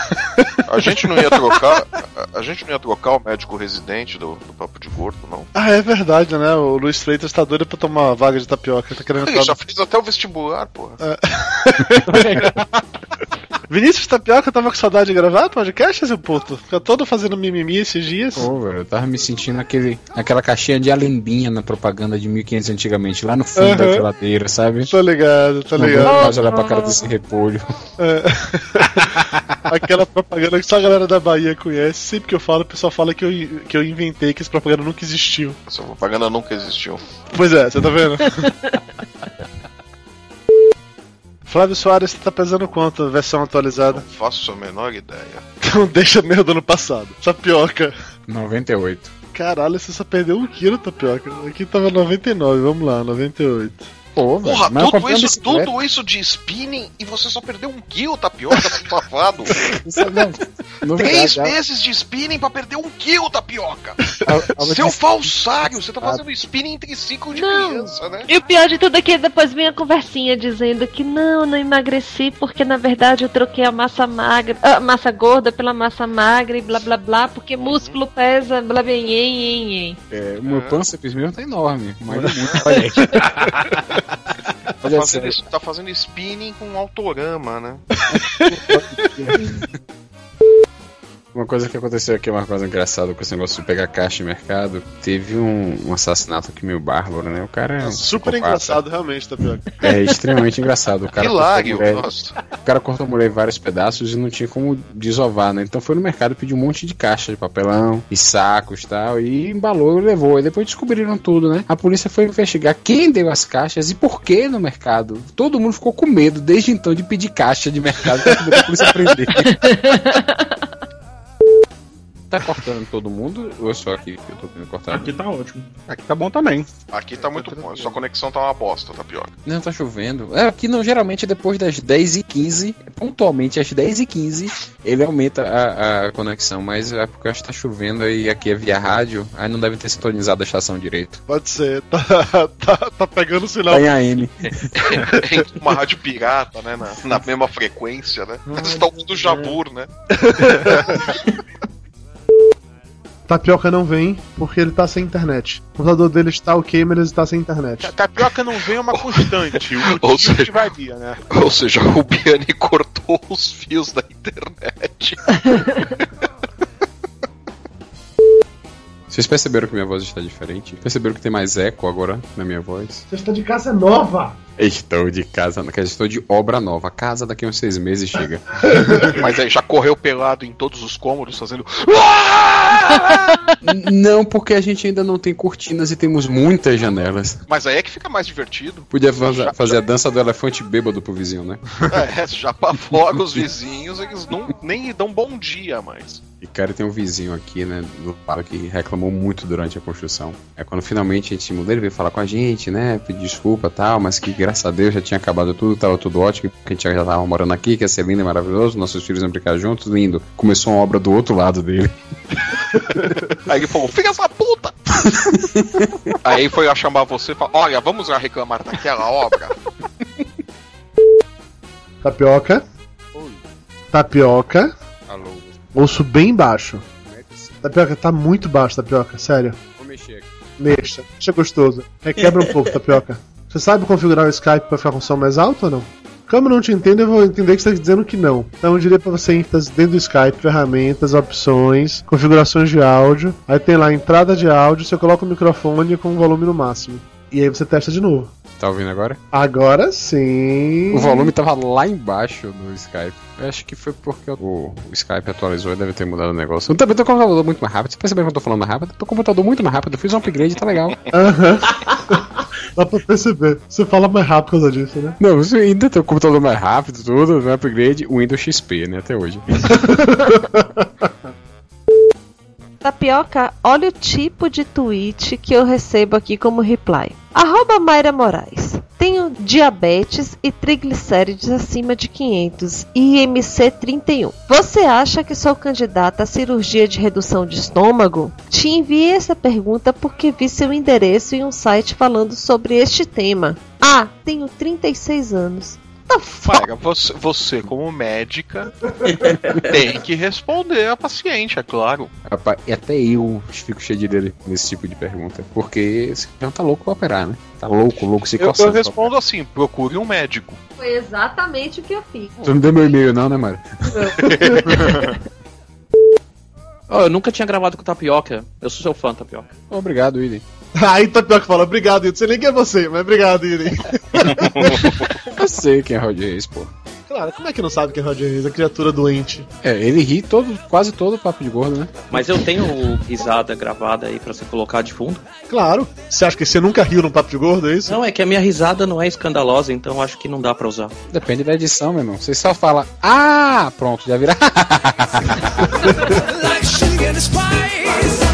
A gente não ia trocar. A, a gente não ia trocar o médico residente do, do Papo de Gordo, não. Ah, é verdade, né? O Luiz Freitas tá doido pra tomar uma vaga de tapioca. Tá querendo Ele já fez até o vestibular, porra. Vinícius Tapioca tava com saudade de gravar podcast, seu puto? Fica todo fazendo mimimi esses dias. Pô, velho, eu tava me sentindo naquele, naquela caixinha de alembinha na propaganda de 1500 antigamente, lá no fundo Aham. da geladeira, sabe? Tô ligado, tô Não ligado. aguento mais olhar pra cara desse repolho. É. Aquela propaganda que só a galera da Bahia conhece. Sempre que eu falo, o pessoal fala que eu, que eu inventei, que essa propaganda nunca existiu. Essa propaganda nunca existiu. Pois é, você tá vendo? Flávio Soares tá pesando quanto a versão atualizada? Não faço a menor ideia. Então deixa meio do ano passado. Tapioca. 98. Caralho, você só perdeu um quilo, tapioca. Aqui tava 99, vamos lá, 98. Pô, Porra, tudo isso, tudo isso de spinning e você só perdeu um kill, tapioca, safado. Três meses de spinning pra perder um kill, tapioca. A- a- Seu falsário, você tá fazendo spinning entre ciclo de criança, né? E o pior de tudo é que depois vem a conversinha dizendo que não, eu não emagreci porque na verdade eu troquei a massa magra, a massa gorda pela massa magra e blá blá blá, porque músculo pesa, blá blá nhen, nhen, nhen. É, o meu pânceps mesmo tá enorme, mas é muito parede. Tá fazendo, tá fazendo spinning com autorama, né? Uma coisa que aconteceu aqui, uma coisa engraçada com esse negócio de pegar caixa em mercado, teve um, um assassinato aqui meio bárbaro, né? O cara é um Super psicopata. engraçado, realmente, tapioca. É extremamente engraçado. O cara a mulher- nossa. O cara cortou a mulher em vários pedaços e não tinha como desovar, né? Então foi no mercado pediu um monte de caixa de papelão e sacos e tal, e embalou e levou. E depois descobriram tudo, né? A polícia foi investigar quem deu as caixas e por que no mercado. Todo mundo ficou com medo desde então de pedir caixa de mercado pra poder a polícia prender. tá cortando todo mundo ou é só aqui que eu tô tendo cortado? Aqui tá ótimo. Aqui tá bom também. Aqui tá muito bom, a sua conexão tá uma bosta, tá pior. Não, tá chovendo. É, aqui não, geralmente depois das 10h15, pontualmente às 10h15, ele aumenta a, a conexão, mas é porque acho que tá chovendo e aqui é via rádio, aí não deve ter sintonizado a estação direito. Pode ser, tá, tá, tá pegando o sinal. Tá em AM. Entra uma rádio pirata, né? Na, na mesma frequência, né? Eles estão do Jabur, né? Tapioca não vem porque ele tá sem internet. O computador dele está ok, mas ele está sem internet. Tapioca não vem é uma constante. O Ou seja- que varia, né? Ou seja, o Biani cortou os fios da internet. Vocês perceberam que minha voz está diferente? Perceberam que tem mais eco agora na minha voz? Você está de casa nova! Estou de casa, quer dizer, estou de obra nova. Casa daqui a uns seis meses chega. Mas aí já correu pelado em todos os cômodos fazendo. Não, porque a gente ainda não tem cortinas e temos muitas janelas. Mas aí é que fica mais divertido. Podia fazer, fazer a dança do elefante bêbado pro vizinho, né? É, já apavoga os vizinhos, eles não, nem dão bom dia mais. E cara, tem um vizinho aqui, né, do lado que reclamou muito durante a construção. É quando finalmente a gente mudou, ele veio falar com a gente, né, pedir desculpa e tal, mas que graças a Deus já tinha acabado tudo, tava tudo ótimo, que a gente já tava morando aqui, que ia ser lindo e maravilhoso, nossos filhos iam brincar juntos, lindo. Começou uma obra do outro lado dele. Aí ele falou, filha essa puta! aí foi lá chamar você e falou, olha, vamos lá reclamar daquela obra. Tapioca. Tapioca. Alô. Ouço bem baixo. Tapioca tá muito baixo, tapioca, sério. Vou mexer aqui. Mexa, mexa gostoso. Requebra um pouco, tapioca. Você sabe configurar o Skype pra ficar com som mais alto ou não? Como eu não te entendo, eu vou entender que você está dizendo que não. Então eu diria pra você entrar dentro do Skype, ferramentas, opções, configurações de áudio. Aí tem lá entrada de áudio, você coloca o microfone com o volume no máximo. E aí você testa de novo. Tá ouvindo agora? Agora sim. O volume tava lá embaixo no Skype. Eu acho que foi porque o, o Skype atualizou e deve ter mudado o negócio. Eu também tô com o computador muito mais rápido. Você percebeu que eu tô falando mais rápido? Tô com o computador muito mais rápido. Eu fiz um upgrade, tá legal. Aham. Dá pra perceber. Você fala mais rápido por causa disso, né? Não, você ainda tem o computador mais rápido, tudo, no upgrade, o Windows XP, né, até hoje. Tapioca, olha o tipo de tweet que eu recebo aqui como reply. Arroba Mayra Moraes. Tenho diabetes e triglicérides acima de 500 e IMC 31. Você acha que sou candidata à cirurgia de redução de estômago? Te enviei essa pergunta porque vi seu endereço em um site falando sobre este tema. Ah, tenho 36 anos. Mayra, você, você como médica tem que responder a paciente, é claro. Rapaz, e até eu fico cheio de dele nesse tipo de pergunta. Porque esse cara tá louco pra operar, né? Tá louco, louco, se Eu, eu coçando. pra respondo assim: procure um médico. Foi exatamente o que eu fiz. Tu não deu meu e-mail, não, né, Mário? Ó, eu nunca tinha gravado com Tapioca. Eu sou seu fã, Tapioca. Obrigado, Idem. Aí Tapioca fala, obrigado, Iden. Sei nem quem é você, mas obrigado, Iden. Eu sei quem é Roger Reis, pô. Claro, como é que não sabe quem é Roger Reis? A criatura doente. É, ele ri todo, quase todo o papo de gordo, né? Mas eu tenho risada gravada aí pra você colocar de fundo. Claro. Você acha que você nunca riu num papo de gordo, é isso? Não, é que a minha risada não é escandalosa, então acho que não dá pra usar. Depende da edição, meu irmão. Você só fala, ah, pronto, já vira. like sugar and spice.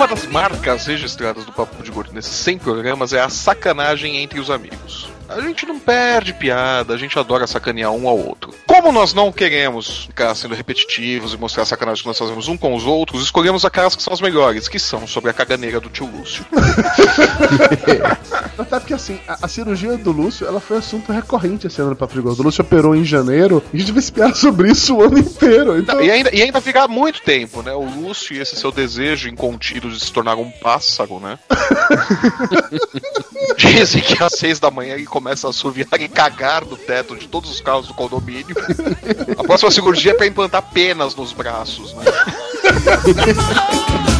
Uma das marcas registradas do Papo de Gordo nesses 100 programas é a sacanagem entre os amigos. A gente não perde piada, a gente adora sacanear um ao outro. Como nós não queremos ficar sendo repetitivos e mostrar a sacanagem que nós fazemos um com os outros, escolhemos aquelas que são as melhores, que são sobre a caganeira do tio Lúcio. Até porque assim, a, a cirurgia do Lúcio, ela foi assunto recorrente esse ano de Gordo. O Lúcio operou em janeiro e a gente vai espiar sobre isso o ano inteiro. Então... E ainda, e ainda fica muito tempo, né? O Lúcio e esse seu desejo incontido de se tornar um pássaro, né? Dizem que às seis da manhã ele começa a assoviar e cagar no teto de todos os carros do condomínio. A próxima cirurgia é pra implantar penas nos braços, né?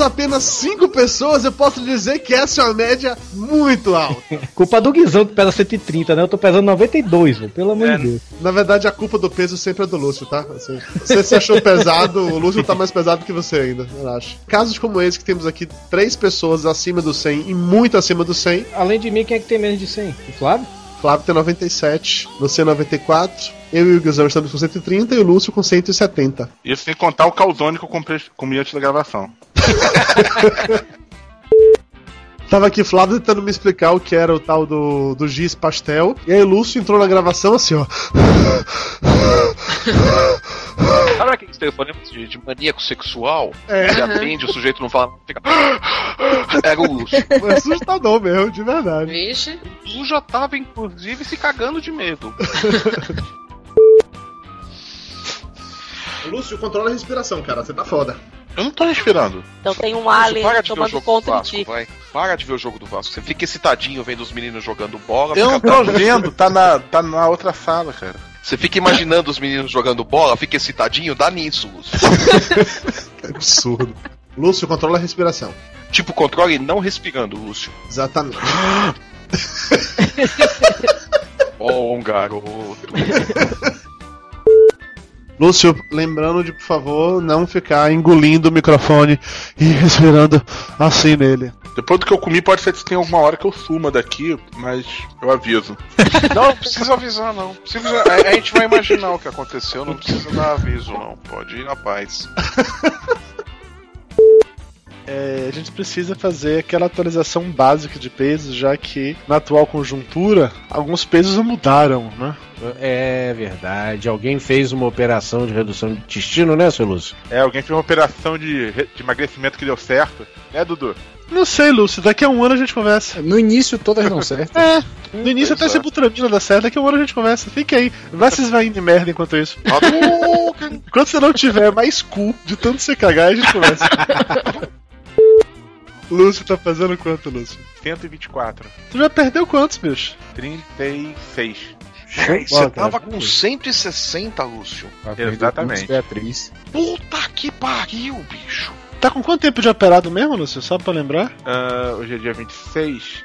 apenas 5 pessoas, eu posso dizer que essa é uma média muito alta. Culpa do Guizão que pesa 130, né? Eu tô pesando 92, velho. Pelo amor de Deus. Na verdade, a culpa do peso sempre é do Lúcio, tá? Assim, você se achou pesado, o Lúcio tá mais pesado que você ainda, eu acho. Casos como esse, que temos aqui três pessoas acima do 100 e muito acima do 100. Além de mim, quem é que tem menos de 100? O Flávio? Flávio tem 97, você 94, eu e o Guizão estamos com 130 e o Lúcio com 170. Isso sem contar o calzone que eu comprei, comi antes da gravação. Tava aqui Flávio tentando me explicar o que era o tal do, do giz pastel. E aí Lúcio entrou na gravação assim, ó. Sabe aqueles telefonemas de, de maníaco sexual? É. Que atende, o sujeito não fala, fica. Era o Lúcio. Foi assustador mesmo, de verdade. Vixe. O Lúcio já tava, inclusive, se cagando de medo. Lúcio, controla a respiração, cara. Você tá foda. Eu não tô respirando. Então tem um alien para de ver o tomando jogo do conta de Vasco, ti. vai. Para de ver o jogo do Vasco. Você fica excitadinho vendo os meninos jogando bola. Eu não tô vendo, tá na, tá na outra sala, cara. Você fica imaginando os meninos jogando bola, fica excitadinho, dá nisso, Lúcio. Que absurdo. Lúcio, controla a respiração. Tipo, controle não respirando, Lúcio. Exatamente. Bom, garoto. Lúcio, lembrando de, por favor, não ficar engolindo o microfone e respirando assim nele. Depois do que eu comi, pode ser que tenha alguma hora que eu suma daqui, mas eu aviso. Não, não precisa avisar, não. Precisa. A, a gente vai imaginar o que aconteceu, não precisa dar aviso, não. Pode ir na paz. É, a gente precisa fazer aquela atualização básica de pesos, já que na atual conjuntura alguns pesos mudaram, né? É verdade. Alguém fez uma operação de redução de intestino, né, seu Lúcio? É, alguém fez uma operação de, de emagrecimento que deu certo, né, Dudu? Não sei, Lúcio, daqui a um ano a gente conversa. No início todas dão certo. É, no início até se butramina dá certo, daqui a um ano a gente conversa. Fique aí, vai se esvaindo em merda enquanto isso. Enquanto você não tiver mais cu de tanto você cagar, a gente conversa. Lúcio tá fazendo quanto, Lúcio? 124. Tu já perdeu quantos, bicho? 36. Você Bota, tava com 160, Lúcio. Exatamente. Beatriz. Puta que pariu, bicho. Tá com quanto tempo de operado mesmo, Lúcio? Só pra lembrar? Ah, hoje é dia 26.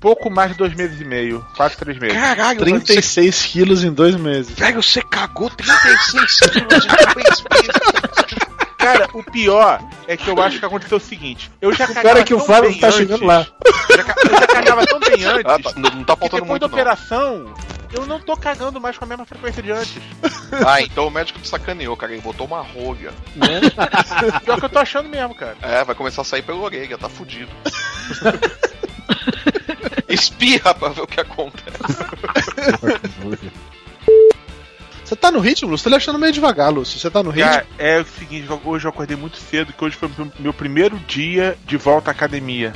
Pouco mais de dois meses e meio. Quase três meses. Caralho, mano, 36 quilos em dois meses. Velho, você cagou 36 quilos em três meses. Cara, o pior é que eu acho que aconteceu o seguinte. Eu já O é que o Flávio tá chegando lá. Já eu já cagava tão bem antes. Ah, tá, não, não tá faltando depois muito, da não. operação, eu não tô cagando mais com a mesma frequência de antes. Ah, então o médico te sacaneou, cara. Ele botou uma rolha. Pior que eu tô achando mesmo, cara. É, vai começar a sair pela orelha, tá fudido. Espirra pra ver o que acontece. Você tá no ritmo, Lúcio? Tô lhe achando meio devagar, Lúcio. Você tá no ritmo? Cara, é o seguinte, hoje eu acordei muito cedo, que hoje foi meu primeiro dia de volta à academia.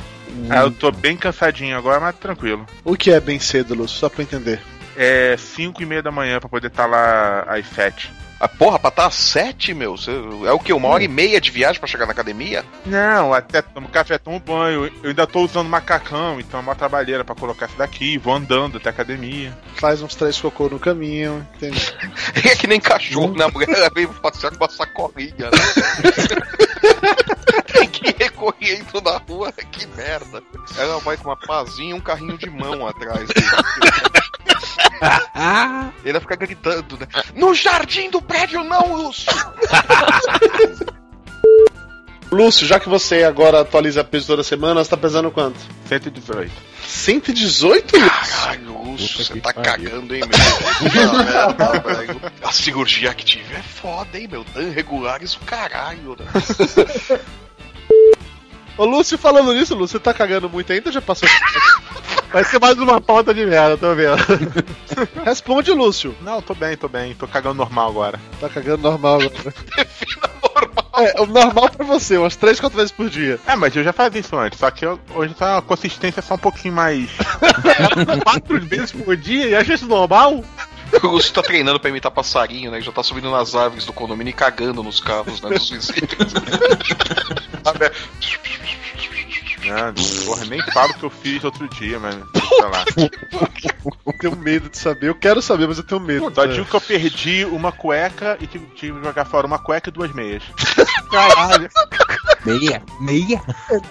Aí eu tô bem cansadinho agora, mas tranquilo. O que é bem cedo, Lúcio? Só pra entender. É 5 e meia da manhã pra poder estar lá às 7. Ah, porra, pra estar às 7, meu? É o que? Uma hora e meia de viagem pra chegar na academia? Não, até tomo café, tomo banho. Eu ainda tô usando macacão, então é uma trabalheira pra colocar isso daqui. Vou andando até a academia. Faz uns três cocô no caminho, entendeu? É que nem cachorro, né? A mulher ela veio passear com uma sacolinha, né? Tem que recolher isso na rua, que merda. Ela vai com uma pazinha e um carrinho de mão atrás. Ele vai ficar gritando, né? No jardim do prédio não, Lúcio! Lúcio, já que você agora atualiza peso toda semana, você tá pesando quanto? 118. 118, Lúcio? Caralho, Lúcio, você tá cagando, hein, meu? A cirurgia que tive é foda, hein, meu? Dan regulares o caralho, né? Ô, Lúcio, falando nisso, Lúcio, você tá cagando muito ainda já passou? Vai ser mais uma pauta de merda, tô vendo. Responde, Lúcio. Não, tô bem, tô bem. Tô cagando normal agora. Tá cagando normal agora. É, o normal pra você, umas 3, 4 vezes por dia. É, mas eu já fazia isso antes, só que eu- hoje tá uma consistência só um pouquinho mais. Quatro vezes por dia e acha isso normal? O Lúcio tá treinando pra imitar passarinho, né? Já tá subindo nas árvores do condomínio e cagando nos carros, né? Dos vizinhos. Sabe? Não, porra, nem falo o que eu fiz outro dia, mas. Sei lá. tenho medo de saber. Eu quero saber, mas eu tenho medo. Só digo que eu perdi uma cueca e tive, tive que jogar fora uma cueca e duas meias. Caralho. Meia? Meia?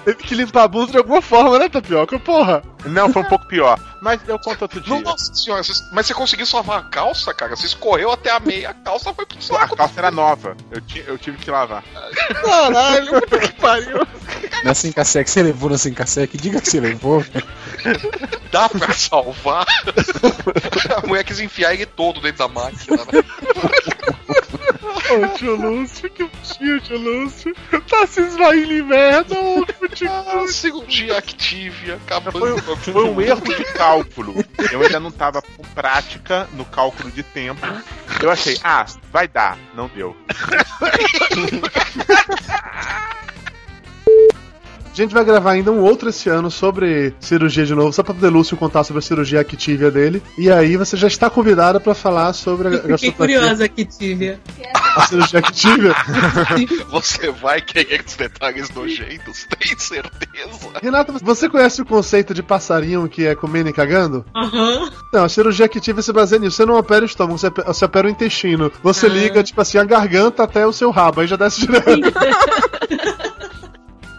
Teve que limpar a bunda de alguma forma, né, Tapioca? Porra. Não, foi um pouco pior. Mas eu conto outro dia. Nossa senhora, mas você conseguiu salvar a calça, cara? Você escorreu até a meia, a calça foi pro A saco. calça era nova. Eu, ti- eu tive que lavar. Caralho, puta que pariu. Na 5 que você levou na 5 que diga que você levou. Dá pra salvar? a mulher quis enfiar ele todo dentro da máquina, né? Ô, tio Lúcio, que bichinho, tio Lúcio. Tá se esvaindo em merda, ô, Ah, cirurgia Activia, acabando. Foi, foi um erro de cálculo. Eu ainda não tava com prática no cálculo de tempo. Eu achei, ah, vai dar. Não deu. A gente vai gravar ainda um outro esse ano sobre cirurgia de novo, só pra poder Lúcio contar sobre a cirurgia Activia dele. E aí você já está convidada pra falar sobre a Fiquei gastroplastia. curiosa aqui, Tívia. A cirurgia Activia. Você vai querer os detalhes nojentos, tem certeza? Renata, você conhece o conceito de passarinho que é comendo e cagando? Aham. Não, a cirurgia Activia se baseia nisso. Você não opera o estômago, você, você opera o intestino. Você liga, tipo assim, a garganta até o seu rabo, aí já desce direto.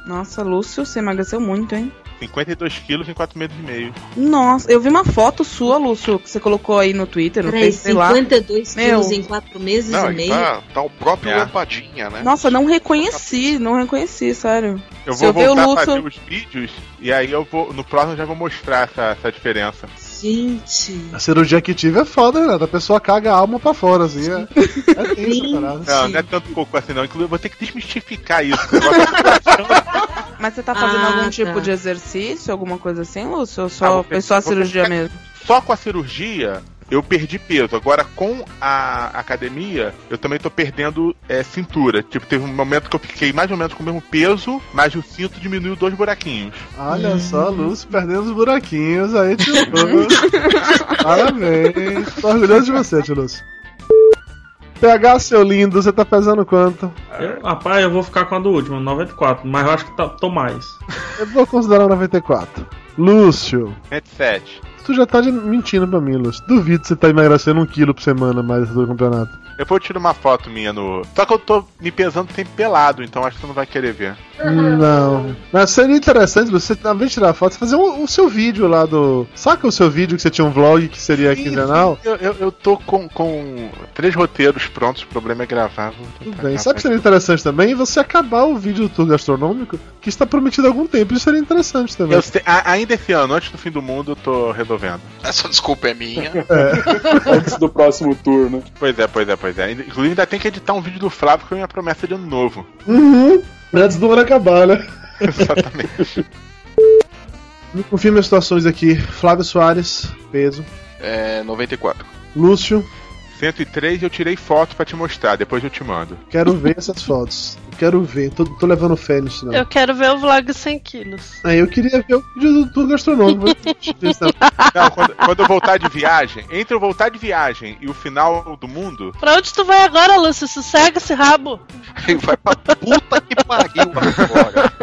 Nossa, Lúcio, você emagreceu muito, hein? 52 quilos em 4 meses e meio. Nossa, eu vi uma foto sua, Lúcio, que você colocou aí no Twitter, não Peraí, sei, sei lá. 52 Meu. quilos em 4 meses Não, e meio? tá, tá o próprio É. lampadinha, né? Nossa, não reconheci, não reconheci, sério. Eu Se vou eu ver o voltar a Lúcio. fazer os vídeos e aí eu vou. No próximo eu já vou mostrar essa, essa diferença. Gente. A cirurgia Activia é foda, Renata. A pessoa caga a alma pra fora, assim. É, é tenso. Não, não é tanto cocô assim não. Inclusive eu vou ter que desmistificar isso. Mas você tá fazendo Ah, algum tá. tipo de exercício, alguma coisa assim, Lúcio? Ou só foi só a cirurgia mesmo? Só com a cirurgia eu perdi peso. Agora com a academia eu também tô perdendo é, cintura. Tipo, teve um momento que eu fiquei mais ou menos com o mesmo peso, mas o cinto diminuiu dois buraquinhos. Olha só, Lúcio perdendo os buraquinhos aí, tio Lúcio. Parabéns. Tô orgulhoso de você, tio Lúcio. PH, seu lindo, você tá pesando quanto? Eu, rapaz, eu vou ficar com a do último, 94, mas eu acho que tá, tô mais. Eu vou considerar 94. Lúcio, 107. tu já tá mentindo pra mim, Lúcio. Duvido que você tá emagrecendo um quilo por semana mais do campeonato. Depois eu tiro uma foto minha no. Só que eu tô me pesando sempre pelado, então acho que você não vai querer ver. Não. Mas seria interessante, você, ao invés de tirar foto, você fazer o, o seu vídeo lá do. Saca o seu vídeo que você tinha um vlog que seria quinzenal? Eu, eu, eu tô com, com três roteiros prontos, o problema é gravar. Tudo bem. Sabe o que seria interessante também? Você acabar o vídeo do tour gastronômico, que está prometido há algum tempo. Isso seria interessante também. A- ainda esse ano, antes do fim do mundo, eu tô resolvendo. Essa desculpa é minha. Antes do próximo turno. Pois é, pois é, pois é. Inclusive ainda tem que editar um vídeo do Flávio que foi minha promessa de ano novo. Uhum. Antes do ano acabar, né? Exatamente. Me confirme as situações aqui. Flávio Soares, peso. É 94. Lúcio, 103 eu tirei foto pra te mostrar, depois eu te mando. quero ver essas fotos. Quero ver. Tô, tô levando fé nisso, não. Eu quero ver o vlog 100 quilos. Aí eu queria ver o vídeo do tour gastronômico. Não, quando, quando eu voltar de viagem, entre eu voltar de viagem e o final do mundo, Pra onde tu vai agora, Lúcio? Sossega esse rabo. Vai pra puta que pariu agora.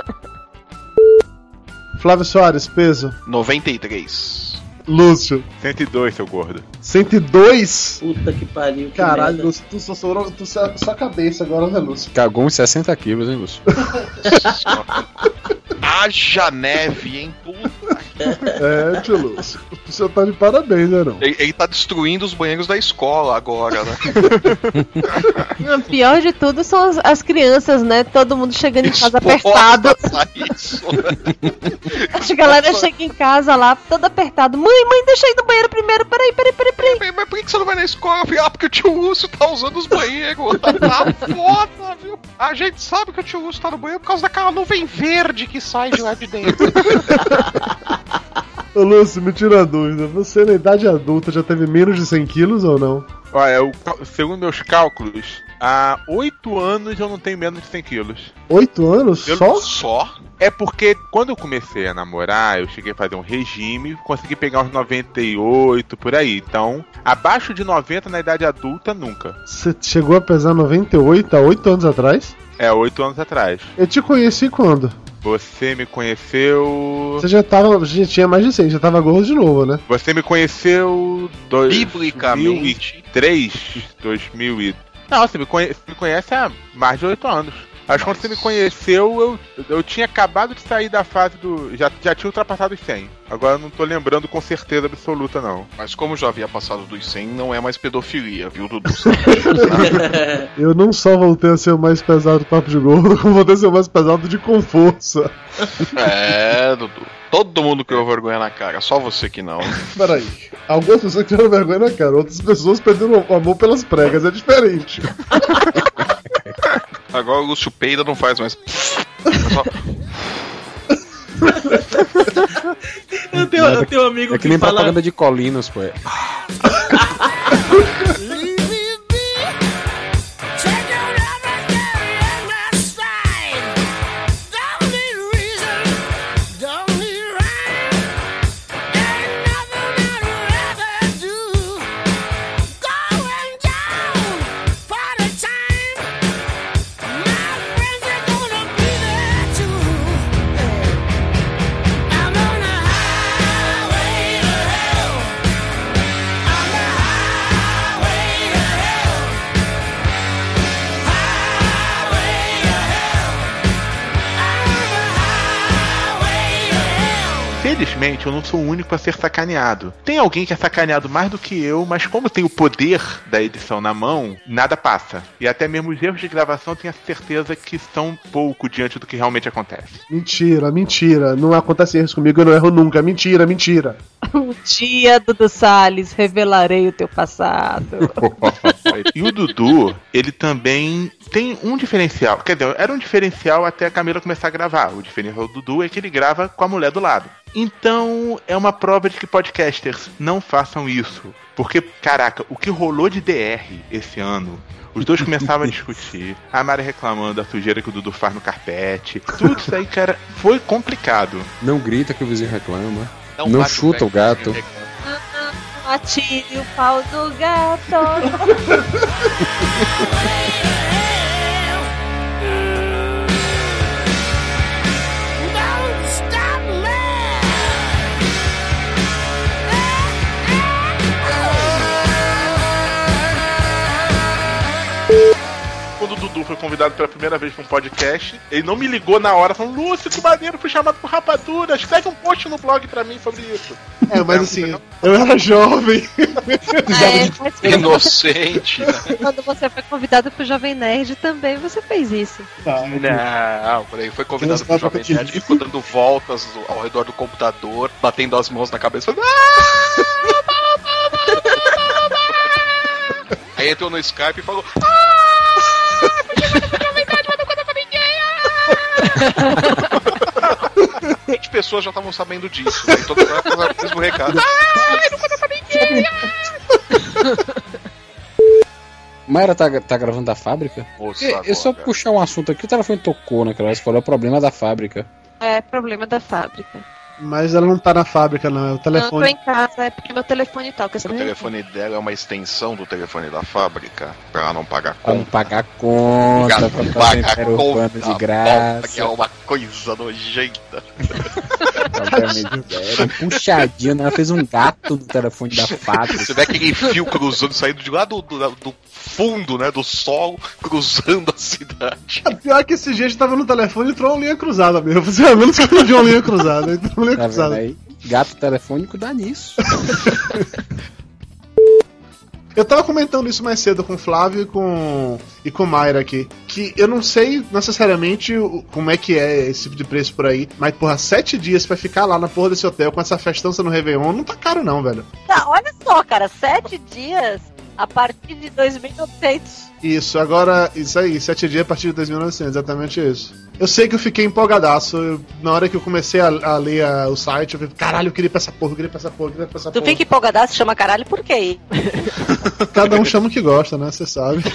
Flávio Soares, peso. 93. Lúcio, 102, seu gordo. 102? Puta que pariu. que Caralho, merda. Lúcio, tu só sobrou tu só, só a cabeça agora, né, Lúcio? Cagou uns 60 quilos, hein, Lúcio? Haja neve, hein? Puta. É, tio Lúcio. O senhor tá de parabéns, né, não? Ele, ele tá destruindo os banheiros da escola agora, né? O pior de tudo são as, as crianças, né? Todo mundo chegando em casa apertado. Isso, né? A galera chega em casa lá, todo apertado. Mãe, mãe, deixa eu ir no banheiro primeiro. Peraí, peraí, peraí, peraí. Mas por que você não vai na escola? Falei, Ah, porque o tio Lúcio tá usando os banheiros. Tá foda, viu? A gente sabe que o tio Lúcio tá no banheiro por causa daquela nuvem verde que sai de lá de dentro. Ô Lúcio, me tira a dúvida. Você na idade adulta já teve menos de 100 quilos ou não? Olha, eu, segundo meus cálculos, há 8 anos eu não tenho menos de 100 quilos. 8 anos Eu- só? Só? É porque quando eu comecei a namorar, eu cheguei a fazer um regime, consegui pegar uns 98 por aí. Então, abaixo de 90 na idade adulta, nunca. Você chegou a pesar 98 há 8 anos atrás? É, 8 anos atrás. Eu te conheci quando? Você me conheceu. Você já tava. Já tinha mais de 100, já tava gordo de novo, né? Você me conheceu. Dois, Biblicamente. 2003, 2000 e... Não, você me, conhe... me conhece há mais de 8 anos. Acho que quando você me conheceu, eu, eu tinha acabado de sair da fase do. Já, já tinha ultrapassado os 100. Agora eu não tô lembrando com certeza absoluta, não. Mas como já havia passado dos 100, não é mais pedofilia, viu, Dudu? Eu não só voltei a ser o mais pesado do papo de gordo, como voltei a ser o mais pesado de com força. é, Dudu. Todo mundo criou vergonha na cara, só você que não. Peraí. Algumas pessoas tiveram vergonha na cara, outras pessoas perderam o amor pelas pregas, é diferente. Agora o Lúcio Peida não faz mais. Eu tenho, eu tenho um amigo É que nem fala. propaganda de colinos, pô. Ele É. Felizmente, eu não sou o único a ser sacaneado. Tem alguém que é sacaneado mais do que eu, mas como tem o poder da edição na mão, nada passa. E até mesmo os erros de gravação, tenho a certeza que são pouco diante do que realmente acontece. Mentira, mentira. Não acontece isso comigo, eu não erro nunca. Mentira, mentira. Um dia, Dudu Salles, revelarei o teu passado. e o Dudu, ele também tem um diferencial. Quer dizer, era um diferencial até a Camila começar a gravar. O diferencial do Dudu é que ele grava com a mulher do lado. Então, é uma prova de que podcasters não façam isso. Porque, caraca, o que rolou de DR esse ano os dois começavam a discutir. A Mari reclamando da sujeira que o Dudu faz no carpete. Tudo isso aí, cara, foi complicado. Não grita que o vizinho reclama. Não Não, chuta o gato. Atire o pau do gato. Quando o Dudu foi convidado pela primeira vez pra um podcast, ele não me ligou na hora, falando: Lúcio, que maneiro, fui chamado por rapadura. Escreve um post no blog pra mim sobre isso. É, mas assim, eu era jovem. É, Inocente. né? quando você foi convidado pro Jovem Nerd também, você fez isso. Não, por aí foi convidado pro Jovem Nerd e ficou dando voltas ao redor do computador, batendo as mãos na cabeça. falando, "Ah!" Aí entrou no Skype e falou. Vinte pessoas já estavam sabendo disso. Aí todo mundo fazendo o mesmo recado. Mayra tá, tá gravando da fábrica? Moça, E- Eu só agora. puxar um assunto aqui, o telefone tocou naquela vez, falou é o problema da fábrica. É problema da fábrica. Mas ela não tá na fábrica, não. É o Não, tô telefone. em casa, é porque meu telefone toca. O telefone dela é uma extensão do telefone da fábrica pra ela não pagar Pra não conta. pagar conta, Pra pra pagar conta, de graça. Que é uma coisa nojenta. Um puxadinho, né? ela fez um gato no telefone da fábrica. Você vê aquele fio cruzando, saindo de lá do, do, do fundo, né, do solo, cruzando a cidade. Pior que esse a gente tava no telefone e entrou uma linha cruzada mesmo. Você a menos que eu de uma linha cruzada. Entrou uma linha Tá cruzada. aí? Gato telefônico dá nisso. Eu tava comentando isso mais cedo com o Flávio e com, e com o Mayra aqui. Que eu não sei necessariamente como é que é esse tipo de preço por aí. Mas, porra, sete dias pra ficar lá na porra desse hotel com essa festança no Réveillon não tá caro, não, velho. Tá, olha só, cara, sete dias. A partir de 2.800. Isso, agora, isso aí, 7 dias a partir de 2900, exatamente isso. Eu sei que eu fiquei empolgadaço. eu- na hora que eu comecei a, a ler a- o site, eu falei, caralho, eu queria pra essa porra, eu queria pra essa porra, eu queria pra essa Tu porra. fica empolgadaço, chama caralho por quê? Cada um chama o que gosta, né? Você sabe.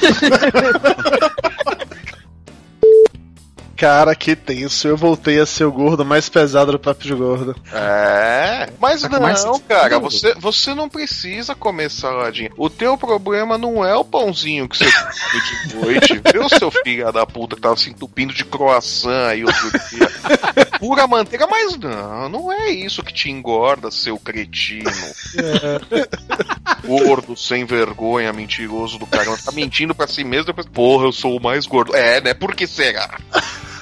Cara, que tenso. Eu voltei a ser o gordo mais pesado do Papo de Gordo. É, mas Tá não, mais cara, você, você não precisa comer saladinha. O teu problema não é o pãozinho que você come de noite, viu, seu filho da puta que tava se entupindo de croissant aí outro dia. É pura manteiga, mas não, não é isso que te engorda, seu cretino. Gordo, sem vergonha, mentiroso do caramba. Tá mentindo pra si mesmo, depois, porra, eu sou o mais gordo. É, né? Por que será?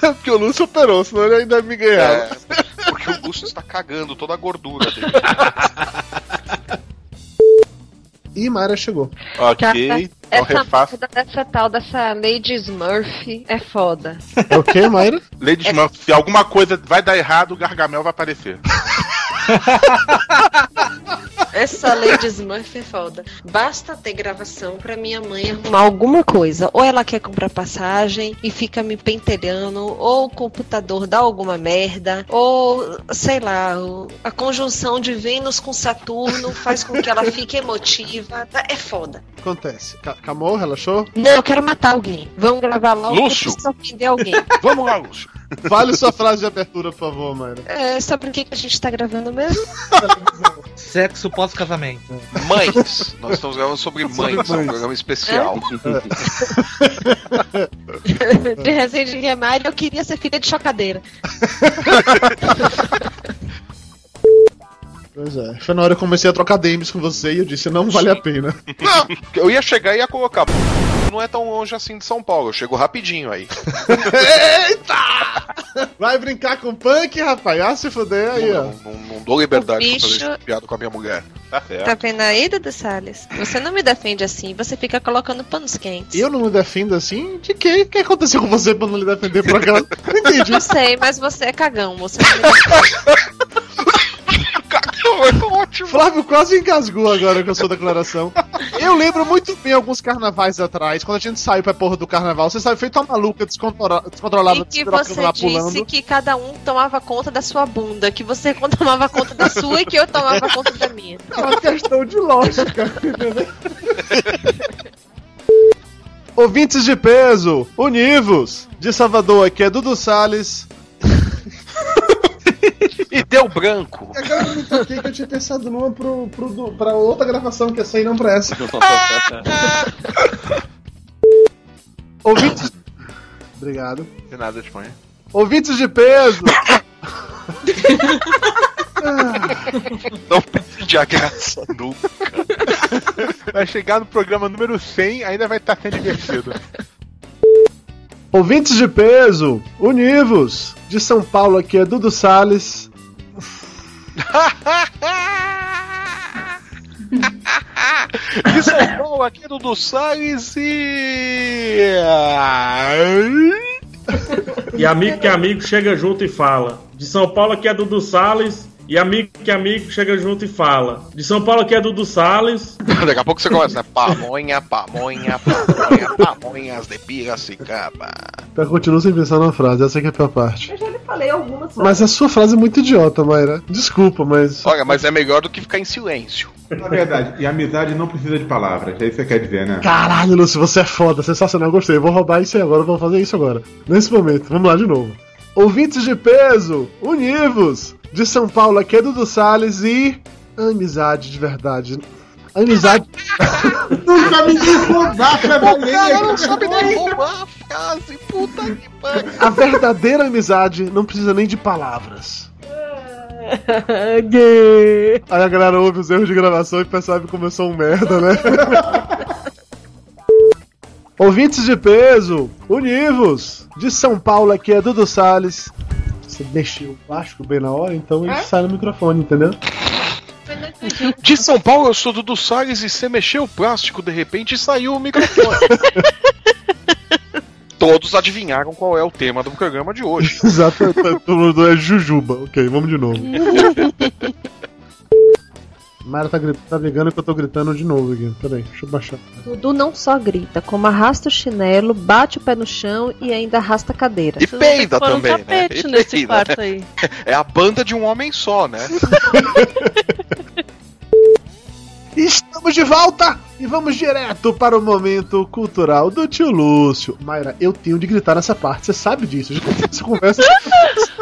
Porque o Lúcio operou, senão ele ainda me ganhava. É, porque o Lúcio está cagando toda a gordura dele. E Mayra chegou. Cara, essa merda dessa tal dessa Lady Smurf é foda. É o que, Mayra? Lady Smurf, se alguma coisa vai dar errado, o Gargamel vai aparecer. Essa Lady Smurf é foda. Basta ter gravação pra minha mãe arrumar alguma coisa. Ou ela quer comprar passagem e fica me pentelhando, ou o computador dá alguma merda, ou sei lá, a conjunção de Vênus com Saturno faz com que ela fique emotiva. É foda. Acontece. Camou, relaxou? Não, eu quero matar alguém. Vamos gravar logo Lúcio. alguém. Vamos lá, Lúcio. Vale sua frase de abertura, por favor, Mayra. É, sabe por que, que a gente tá gravando mesmo? Sexo pós-casamento. Mães. Nós estamos gravando sobre mães, é um programa especial. De Resende Guimarães, eu queria ser filha de chocadeira. Pois é. Foi na hora que eu comecei a trocar DMs com você e eu disse, não vale a pena. Não, eu ia chegar e ia colocar. Não é tão longe assim de São Paulo, eu chego rapidinho aí. Eita! Vai brincar com punk, rapaz? Ah, se fuder aí, ó. Não, não, não dou liberdade O pra fazer bicho- esse piada com a minha mulher. Tá certo. Tá vendo aí, Dudu Salles? Você não me defende assim, você fica colocando panos quentes. Eu não me defendo assim? De quê? O que aconteceu com você pra não lhe defender por aquela. Não entendi. Não sei, mas você é cagão, você não me defende. Flávio quase engasgou agora com a sua declaração. Eu lembro muito bem alguns carnavais atrás, quando a gente saiu pra porra do carnaval, você saiu feito uma maluca descontrola- descontrolada, E que você lá disse pulando. que cada um tomava conta da sua bunda, que você tomava conta da sua e que eu tomava conta da minha. É uma questão de lógica. Ouvintes de peso, univos! De Salvador, aqui é Dudu Salles. E deu branco. Agora eu me toquei que eu tinha pensado numa pro, pro, do- pra outra gravação que essa aí não pra essa. Ouvintes. Obrigado. De nada, Espanha. Ouvintes de peso! Não perde a graça nunca. Vai chegar no programa número 100, ainda vai estar sendo divertido. Ouvintes de peso, univos! De São Paulo, aqui é Dudu Salles. De São Paulo, aqui do Dudu Salles e. E amigo que é amigo chega junto e fala. De São Paulo aqui é Dudu Salles. E amigo que é amigo chega junto e fala. De São Paulo aqui é Dudu Salles. Daqui a pouco você começa, né? Pamonha, pamonha, pamonha, pamonhas de Piracicaba. Eu continuo sem pensar na frase, essa aqui é a pior parte. Eu já lhe falei algumas Mas a sua frase é muito idiota, Mayra. Desculpa, mas. Olha, mas é melhor do que ficar em silêncio. Na verdade, e amizade não precisa de palavras, é isso que você quer dizer, né? Caralho, Lúcio, você é foda, sensacional, gostei. Vou roubar isso aí agora, vou fazer isso agora. Nesse momento, vamos lá de novo. Ouvintes de peso, univos! De São Paulo, aqui é Dudu Salles e. Amizade de verdade. Amizade. Nunca me quis roubar, O cara não sabe nem roubar a frase, puta que pariu. A verdadeira amizade não precisa nem de palavras. Gay. Aí a galera ouve os erros de gravação e percebe como eu sou um merda, né? Ouvintes de peso, univos! De São Paulo aqui é Dudu Salles. Você mexeu o plástico bem na hora, então ele sai no microfone, entendeu? De São Paulo, eu sou Dudu Salles e você mexeu o plástico de repente e saiu o microfone. Todos adivinharam qual é o tema do programa de hoje. Exato, todo mundo é Jujuba. Ok, vamos de novo. Mayra tá, grit- tá ligando que eu tô gritando de novo aqui. Peraí, deixa eu baixar. Dudu não só grita, como arrasta o chinelo, bate o pé no chão e ainda arrasta a cadeira. E peida pôr um também, né? tapete E nesse peida, quarto né? aí. É a banda de um homem só, né? Estamos de volta e vamos direto para o momento cultural do tio Lúcio. Mayra, eu tenho de gritar nessa parte, você sabe disso. Eu já essa conversa.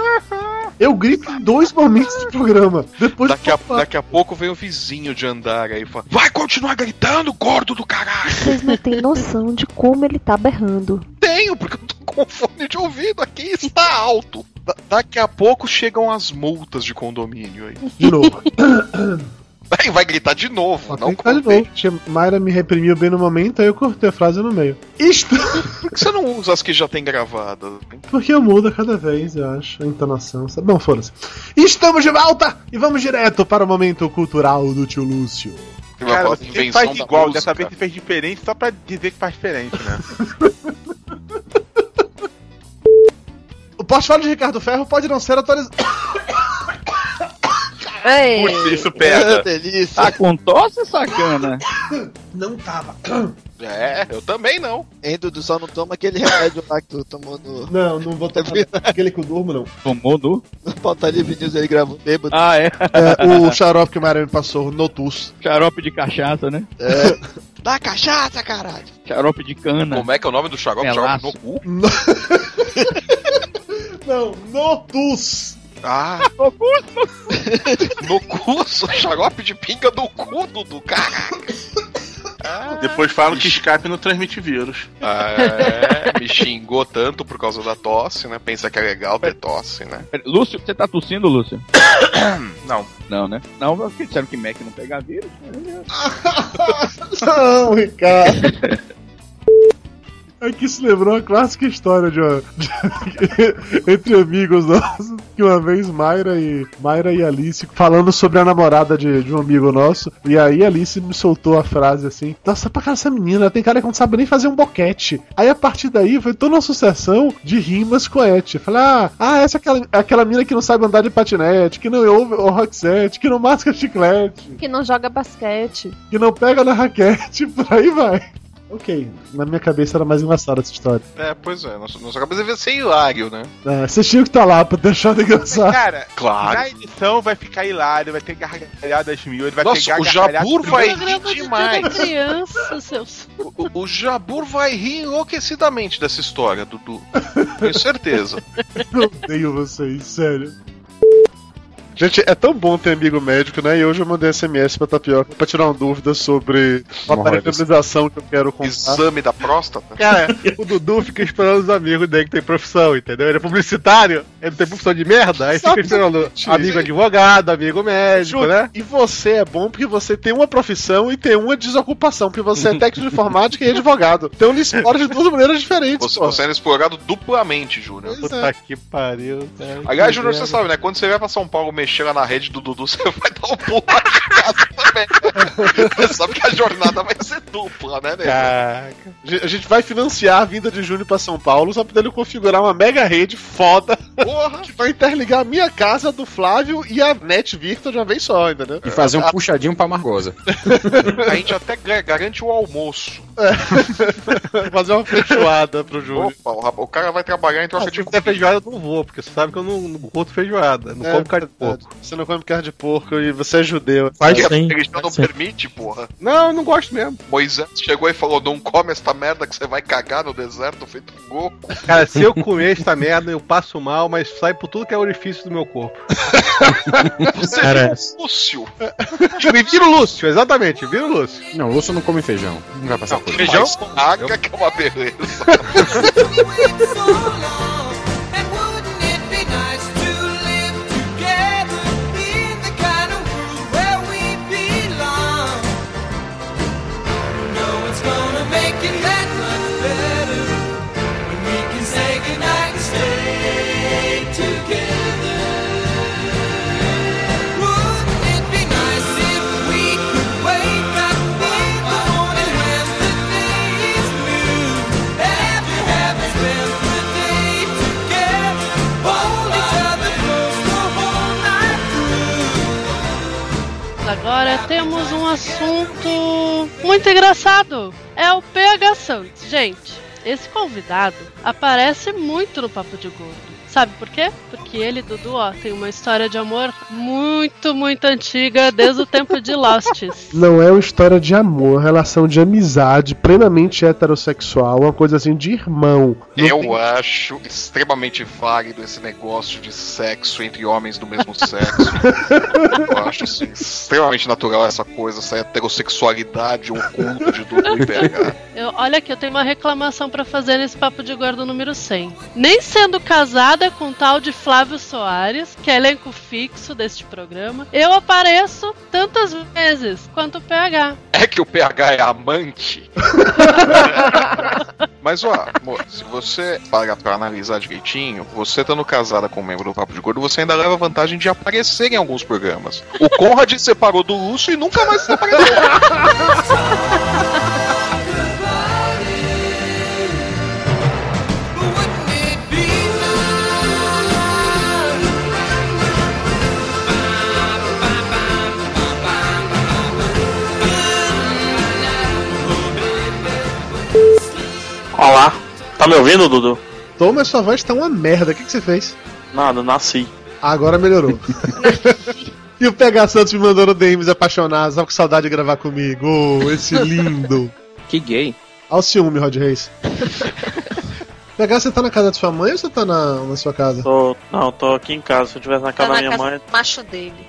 Eu grito em dois momentos do programa. Depois Daqui a, daqui a pouco vem o vizinho de andar aí e fala: Vai continuar gritando, gordo do caralho! Vocês não têm noção de como ele tá berrando. Tenho, porque eu tô com fone de ouvido aqui e está alto. Da- daqui a pouco chegam as multas de condomínio aí. De novo. Aí vai gritar de novo, não Tá de novo. Tia Mayra me reprimiu bem no momento, aí eu cortei a frase no meio. Isto. Por que você não usa as que já tem gravadas? Porque eu mudo a cada vez, eu acho, a entonação. sabe? Bom, foda-se. Estamos de volta e vamos direto para o momento cultural do tio Lúcio. Cara, você sempre invenção faz da igual, música. dessa vez você fez diferente só pra dizer que faz diferente, né? O portfólio de Ricardo Ferro pode não ser atualizado. Ei. Putz, isso pega. delícia. Tá com tosse, sacana? Não tava. É, eu também não. Hein, Dudu, só não toma aquele remédio lá que tu tomou no. Não, não vou tomar aquele que eu durmo, não. Tomou no? No Pautaria Vinils ele gravou bêbado. Ah, é. É, o xarope que o Mayra me passou, Notus. Xarope de cachaça, né? É. Dá cachaça, caralho. Xarope de cana. Como é que é o nome do xarope? Melaço. Xarope no cu? Não, Notus. Ah, no cu, sou xarope de pinga do cu, Dudu, caraca. Ah, Depois falam que Skype não transmite vírus. é, me xingou tanto por causa da tosse, né? Pensa que é legal ter tosse, né? Lúcio, você tá tossindo, Lúcio? Não. Não, né? Não, porque disseram que Mac não pega vírus. Não, Ricardo. É que isso lembrou uma clássica história de, uma- de- entre amigos nossos, que uma vez Mayra e Mayra e Alice falando sobre a namorada de, de um amigo nosso, e aí Alice me soltou a frase assim: Nossa, pra cara essa menina, ela tem cara que não sabe nem fazer um boquete. Aí a partir daí foi toda uma sucessão de rimas coete. Falei, ah, ah, essa é aquela, aquela mina que não sabe andar de patinete, que não ouve o rock set, que não masca chiclete, Que não joga basquete. que não pega na raquete, por aí vai. Ok, na minha cabeça era mais engraçada essa história. É, pois é, nossa, nossa cabeça devia ser hilário, né? É, vocês tinham que estar lá pra deixar de engraçado. Cara, Claro. na edição vai ficar hilário, vai ter gargalhadas mil, ele vai Nossa, pegar o gargalhadas Jabur vai rir demais. criança, seus. O, o Jabur vai rir enlouquecidamente dessa história, Dudu. Tenho certeza. Eu odeio vocês, sério. Gente, é tão bom ter amigo médico, né? E hoje eu mandei SMS pra Tapioca pra tirar uma dúvida sobre uma parametrização que eu quero comprar. Exame da próstata. Cara, o Dudu fica esperando os amigos dele que tem profissão, entendeu? Ele é publicitário, ele não tem profissão de merda, aí fica esperando amigo advogado, amigo médico, né? E você é bom porque você tem uma profissão e tem uma desocupação, porque você é técnico de informática e advogado. Então ele explora de duas maneiras diferentes. Você, pô. você era explorado duplamente, Júnior. Puta é. que pariu, cara. Aliás, Que Júnior, você sabe, né? Quando você vai pra São Paulo mexer lá na rede do Dudu, você vai dar um pulo lá de casa também. Sabe que a jornada vai ser dupla, né, nego? Caraca. A gente- A vai financiar a vinda de Júnior pra São Paulo só pra ele configurar uma mega rede foda Porra! que vai interligar a minha casa, a do Flávio e a net virtual de uma vez só, entendeu? E fazer um puxadinho pra Margosa. A gente até ga- garante o almoço. Fazer uma feijoada pro Júnior. Opa, o, o cara vai trabalhar em troca Se de fizer feijoada, eu não vou, porque você sabe que eu não, não curto feijoada, não É, como carne de verdade. porco. Você não come carne de porco e você é judeu. Faz Porque a sim. religião não sim. permite, porra. Não, eu não gosto mesmo. Moisés chegou e falou: não come esta merda que você vai cagar no deserto feito um goco. Cara, se eu comer esta merda, eu passo mal, mas sai por tudo que é orifício do meu corpo. Você Cara, é um Lúcio. Me vira o Lúcio, exatamente, vira o Lúcio. Não, o Lúcio não come feijão. Não vai passar por Feijão com água que é uma beleza. agora temos um assunto muito engraçado. É o PH Santos. Gente, esse convidado aparece muito no Papo de Gordo. Sabe por quê? Porque ele e Dudu, ó, tem uma história de amor muito, muito antiga, desde o tempo de Losts. Não é uma história de amor, é uma relação de amizade, plenamente heterossexual, uma coisa assim de irmão. Não Eu tem- acho extremamente válido esse negócio de sexo entre homens do mesmo sexo. Eu acho assim, extremamente natural essa coisa, essa heterossexualidade oculta de Dudu e PH. Eu, olha aqui, eu tenho uma reclamação pra fazer nesse Papo de Gordo número 100. Nem sendo casada com o tal de Flávio Soares, que é elenco fixo deste programa, eu apareço tantas vezes quanto o PH. É que o PH é amante? Mas ó, amor, se você parar pra analisar direitinho, você estando casada com um membro do Papo de Gordo, você ainda leva a vantagem de aparecer em alguns programas. O Conrad se separou do Lúcio e nunca mais se apareceu. Olá, tá me ouvindo, Dudu? Tô, mas sua voz tá uma merda. O que, que você fez? Nada, nasci. Agora melhorou. e o PH Santos me mandou no DMs apaixonados, tava com saudade de gravar comigo. Oh, esse lindo. Que gay. Olha o ciúme, Rod Reis. PH, você tá na casa da sua mãe ou você tá na, na sua casa? Tô, não, tô aqui em casa. Se eu tivesse na Tá casa da na minha casa mãe, do macho dele.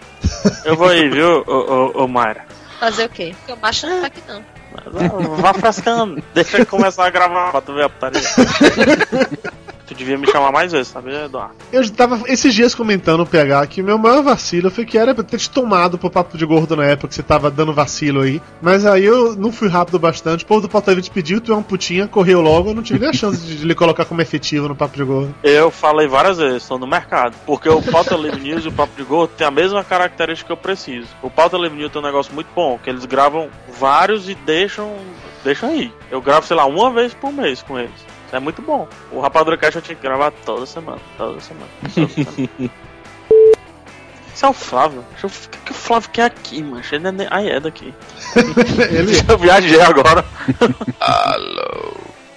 eu vou aí, viu, ô, ô, ô Mayra? Fazer o quê? Porque o macho não tá aqui não. Vá frescando. Deixa eu começar a gravar pra tu ver a putaria. devia me chamar mais vezes, sabe, Eduardo? Eu tava esses dias comentando o PH que o meu maior vacilo foi que era pra ter te tomado pro papo de gordo na época que você tava dando vacilo aí. Mas aí eu não fui rápido bastante. O povo do te pediu, tu é um putinha, correu logo, eu não tive nem a chance de, de lhe colocar como efetivo no papo de gordo. Eu falei várias vezes, estou no mercado. Porque o Pauta Livre News e o Papo de Gordo tem a mesma característica que eu preciso. O Pauta Livre News tem um negócio muito bom, que eles gravam vários e deixam, deixam aí. Eu gravo, sei lá, uma vez por mês com eles. Isso é muito bom. O Rapadura Cash eu tinha que gravar toda semana, toda semana. Toda semana. Esse é o Flávio. Deixa eu ver o que o Flávio quer aqui, mano. Ele é Ah, é daqui. Ele Eu viajei agora. Alô.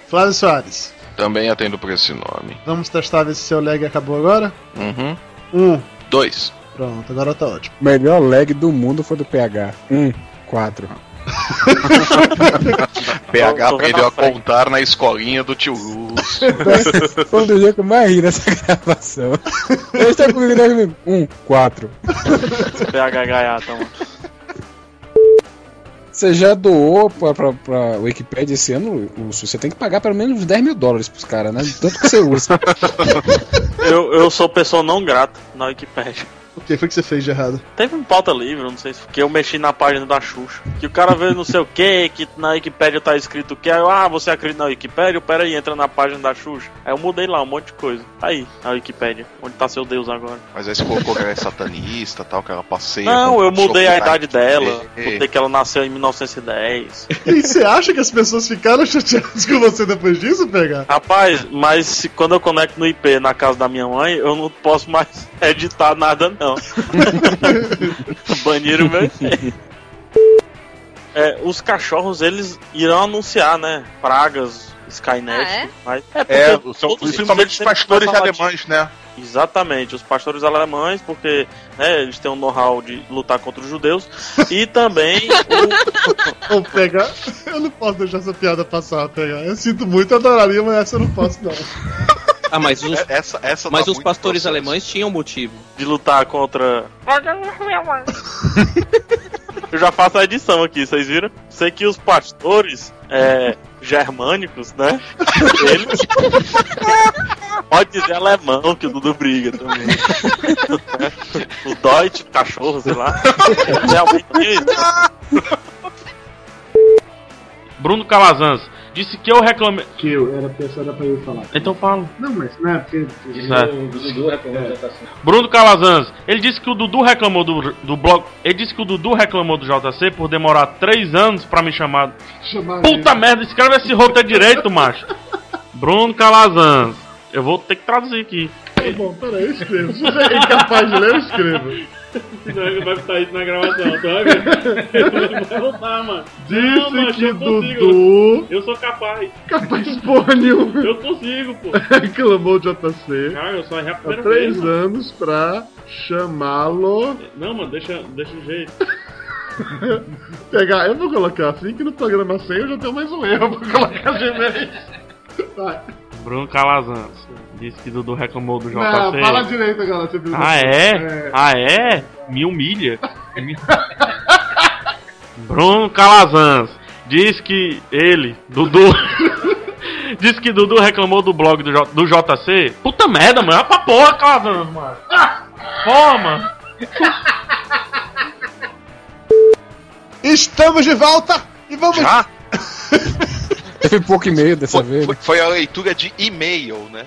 Flávio Soares, Também atendo por esse nome. vamos testar ver se seu lag acabou agora? Uhum. Um. Dois. Pronto, agora tá ótimo. O melhor lag do mundo foi do PH. 1, 4. PH aprendeu a contar na escolinha do tio Lúcio. Foi um dos dias que eu mais ri nessa gravação. Ele está comigo né, comigo. 1, 4. PH gaiata, mano. Você já doou pra, pra, pra Wikipedia esse ano, Lúcio? Você tem que pagar pelo menos uns 10 mil dólares pros caras, né? Tanto que você usa. Eu, eu sou pessoa não grata na Wikipedia. O que foi que você fez de errado? Teve um pauta livre, eu não sei se porque eu mexi na página da Xuxa. Que o cara vê não sei o que, que na Wikipédia tá escrito que aí eu, ah, você acredita na Wikipédia? Pera aí, entra na página da Xuxa. Aí eu mudei lá um monte de coisa. Tá aí, na Wikipédia. Onde tá seu Deus agora? Mas aí você colocou que ela é satanista tal, que ela passeia. Não, eu mudei a idade dela. Mudei que ela nasceu em 1910. E você acha que as pessoas ficaram chateadas com você depois disso, PH? Rapaz, mas quando eu conecto no IP na casa da minha mãe, eu não posso mais editar nada, não. Baniram meu IP. É, os cachorros, eles irão anunciar, né? Pragas, Skynet. Ah, é? mais. É, porque são principalmente os pastores alemães, né? Exatamente, os pastores alemães, porque né, eles têm um know-how de lutar contra os judeus. E também Ô, PH, eu não posso deixar essa piada passar, PH. Eu sinto muito, eu adoraria, mas essa eu não posso, não. Ah, mas os, essa, essa mas dá os pastores processo. alemães tinham motivo. de lutar contra. Eu já faço a edição aqui, vocês viram? Sei que os pastores é, germânicos, né? Eles. Pode dizer alemão que o Dudu briga também. o Deutsch, cachorro, sei lá. Realmente isso. Bruno Calazans disse que eu reclamei. Que eu, era pessoa da pra eu falar. Então fala. Não, mas não é porque. Certo. Bruno Calazans, ele disse que o Dudu reclamou do, do blog. Ele disse que o Dudu reclamou do JC por demorar três anos pra me chamar. Chamar Puta merda, escreve esse roteiro direito, macho. Bruno Calazans, eu vou ter que traduzir aqui. Tá bom, peraí, eu escrevo. Se você é incapaz de ler, eu escrevo. Senão ele vai botar isso na gravação, vai ver. Ele vai voltar, mano. Não, Disse macho, que eu consigo. Dudu. Eu sou capaz. Capaz porra nenhuma. Eu consigo, pô. Reclamou de JC Cara, eu só errei a há primeira três vez, mano. anos pra chamá-lo. Não, mano, deixa, deixa o jeito. Pegar, eu vou colocar assim que no programa 100 eu já tenho mais um erro pra colocar Gmail. Vai. Bruno Calazans disse que Dudu reclamou do JC. Não, fala direito agora, filho da Ah, puta. é? Ah, é? Me humilha. Bruno Calazans diz que ele, Dudu. diz que Dudu reclamou do blog do, J- do JC. Puta merda, mano. É pra porra, Calazans, mano. Mano. Estamos de volta e vamos. Já? Teve pouco e-mail dessa vez. Foi, foi a leitura de e-mail, né?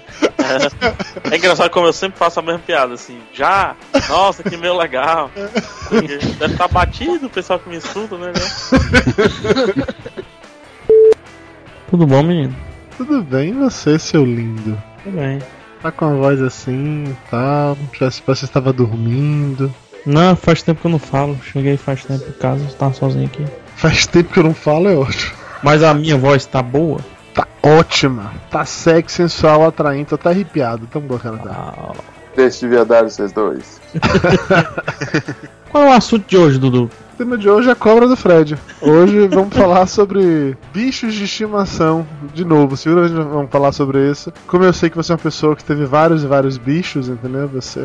É engraçado como eu sempre faço a mesma piada, assim. Já? Nossa, que meu legal. Porque Deve estar batido o pessoal que me escuta, né? né? Tudo bom, menino? Tudo bem, e você, seu lindo? Tudo bem. Tá com a voz assim e tal. Parece que você estava dormindo. Não, faz tempo que eu não falo. Cheguei faz tempo em casa, tava sozinho aqui. Faz tempo que eu não falo, é ótimo. Mas a minha voz tá boa? Tá ótima. Tá sexy, sensual, atraente. Tô até arrepiado. Tão bacana. Tá. Deixa de viadagem vocês dois. Qual é o assunto de hoje, Dudu? O tema de hoje é a cobra do Fred. Hoje vamos falar sobre bichos de estimação. De novo, segunda vez que vamos falar sobre isso. Como eu sei que você é uma pessoa que teve vários e vários bichos, entendeu? Você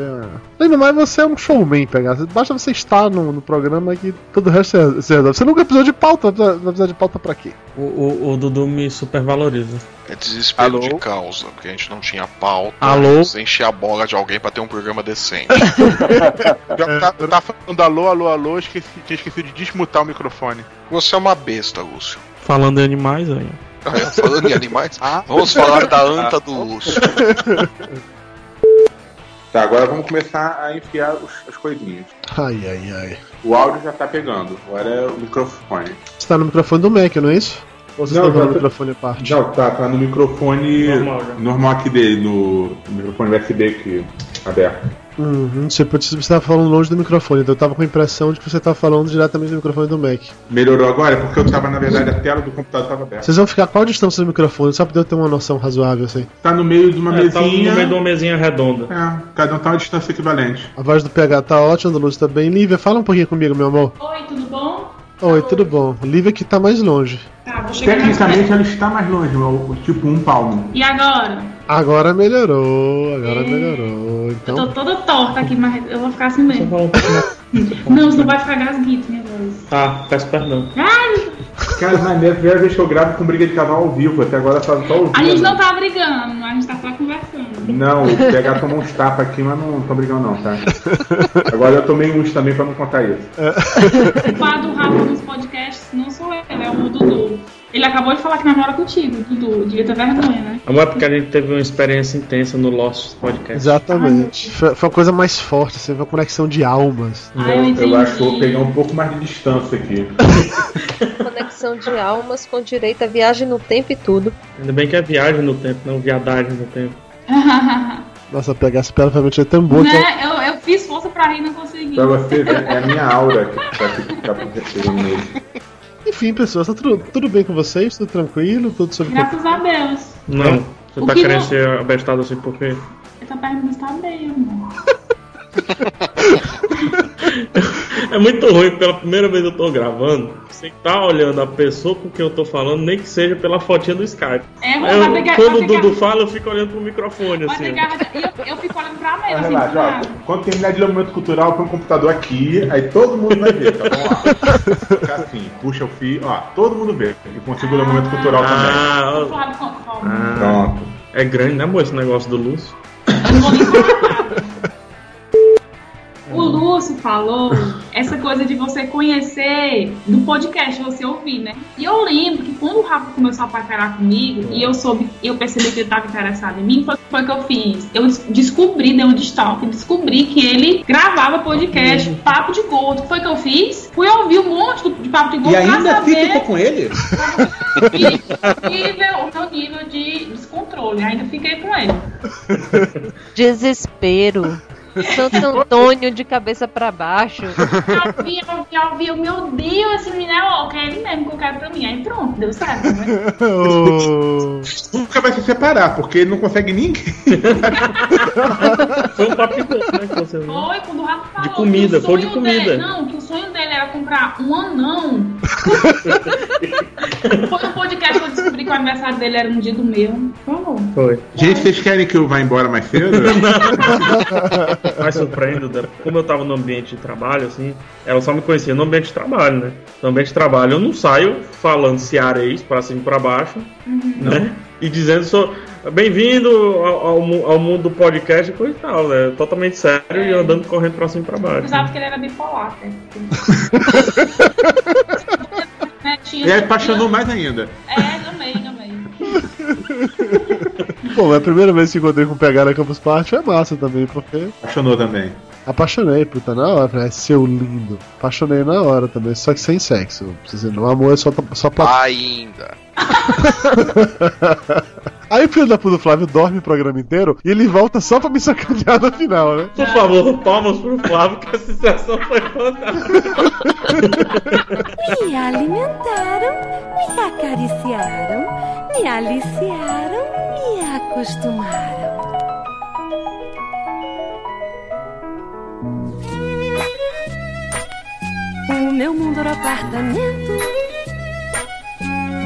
é. Do mais, você é um showman, pegar. Basta você estar no, no programa que todo o resto você, você resolve. Você nunca precisou de pauta, vai precisar- de pauta pra quê? O, o, o Dudu me supervaloriza. É desespero de causa, porque a gente não tinha pauta. Alô? Você encher a bola de alguém pra ter um programa decente. Tá, eu tava falando alô, alô, alô, esqueci, tinha esquecido de desmutar o microfone. Você é uma besta, Lúcio. Falando em animais aí. Ah, é? Falando em animais, vamos falar da anta do Lúcio. Tá, agora vamos começar a enfiar os- as coisinhas. Ai, ai, ai. O áudio já tá pegando, agora é o microfone. Você tá no microfone do Mac, não é isso? Ou você Não, tá no tá- microfone à parte? Não, tá, tá no microfone Normal, normal, aqui dele, no, no microfone USB aqui aberto. Uhum, você, você tava falando longe do microfone, então eu tava com a impressão de que você tava falando diretamente do microfone do Mac. Melhorou agora? Porque eu tava, na verdade, a tela do computador tava aberta. Vocês vão ficar qual a distância do microfone, só pra eu ter uma noção razoável assim. Tá no meio de uma É, tá mesinha. no meio de uma mesinha redonda. É, cada um tá uma distância equivalente. A voz do PH tá ótima, do Lúcio tá bem. Lívia, fala um pouquinho comigo, meu amor. Oi, tudo bom? Oi, tudo bom? Lívia que tá mais longe. Tá, vou chegar Tecnicamente ela está mais longe, tipo um palmo. E agora? Agora melhorou, agora melhorou. Eu Então. tô toda torta aqui, mas eu vou ficar assim mesmo. Não, senão vai ficar gasguito minha voz. Tá, peço perdão. Ai, Cara, mas é a primeira vez que eu gravo com briga de casal ao vivo, até agora só só ouvindo. a gente não tá brigando, a gente tá só conversando. Não, o PH tomou uns tapas aqui, mas não tô brigando não, tá? Agora eu tomei uns também pra não contar isso. O culpado do Rafa nos podcasts não sou eu, é o Dudu. Ele acabou de falar que namora contigo, Dudu. Devia ter vergonha, né? Amor, é porque a gente teve uma experiência intensa no Lost Podcast. Exatamente. Foi, foi a coisa mais forte, assim, foi uma conexão de almas. Ah, eu entendi. eu acho que vou pegar um pouco mais de distância aqui. Conexão de almas com direito a viagem no tempo e tudo. Ainda bem que é viagem no tempo, não viadagem no tempo. Nossa, pegar essa piada realmente é tão boa que. né? eu, eu fiz força pra rir e não consegui. Pra você ver, é a minha aura que tá, que tá pegando nele. Enfim, pessoas, tá tudo, tudo bem com vocês? Tudo tranquilo? Tudo sob Graças a Deus. Não, você O tá que querendo não- ser abestado assim por quê? Essa pergunta está bem, amor. É muito ruim, pela primeira vez eu tô gravando, você tá olhando a pessoa com quem eu tô falando, nem que seja pela fotinha do Skype. É, vai eu- pegar- quando o Dudu fala, eu fico olhando pro microfone assim. pegar, eu, eu fico olhando pra mesa, Ah, assim, relaxa, ó. Quando terminar de ler o momento cultural, põe um computador aqui, aí todo mundo vai ver, tá bom? Fica assim, puxa o fio, ó, todo mundo vê. E consigo ler o momento cultural Ah, também. Vou Ah, Pronto. É grande, né, amor, esse negócio do Lúcio? O Lúcio falou essa coisa de você conhecer do podcast, você ouvir, né? E eu lembro que quando o Rafa começou a paquerar comigo e eu soube, eu percebi que ele estava interessado em mim, foi, foi que eu fiz. Eu des- descobri, dei um destaque, descobri que ele gravava podcast, papo de gordo. O que foi que eu fiz? Fui ouvir um monte de papo de gordo E pra ainda saber fica com ele? nível, o meu nível de descontrole. Ainda fiquei com ele. Desespero. Santo Antônio de cabeça pra baixo. Eu vi, eu vi, eu vi, meu Deus, esse menino é louco, é ele mesmo que eu quero pra mim. Aí pronto, deu certo, né? Nunca vai se separar, porque ele não consegue ninguém. Foi um papo bom, né? Que você... Foi quando o Rafa falou. De comida, foi de comida. Dele, não, que o sonho era comprar um anão. foi um podcast que eu descobri que o aniversário dele era um dia do meu. Falou. Foi. Gente, vocês querem que eu vá embora mais cedo? Mais surpreendo, né? como eu tava no ambiente de trabalho, assim, ela só me conhecia no ambiente de trabalho, né? No ambiente de trabalho eu não saio falando cearês pra cima e pra baixo, né? E dizendo sou bem-vindo ao, ao mu- ao mundo do podcast e coisa e tal, né? Totalmente sério e andando correndo pra cima e pra Eu baixo. pensava que ele era bipolar, né? Né, tinha- Ele apaixonou mais ainda. É, gamei, gamei. Bom, a primeira vez que encontrei com o PH na Campus Party foi massa também, porque. Apaixonou também. Apaixonei, puta, na hora. "É seu lindo. Apaixonei na hora também, só que sem sexo. Precisa dizer, o amor é só, só pra. Ainda. Aí o filho da puta do Flávio dorme o programa inteiro e ele volta só pra me sacanear no final, né? Por favor, palmas pro Flávio, que a sensação foi fantástica. Me alimentaram, me acariciaram, me aliciaram, me acostumaram. O meu mundo era apartamento,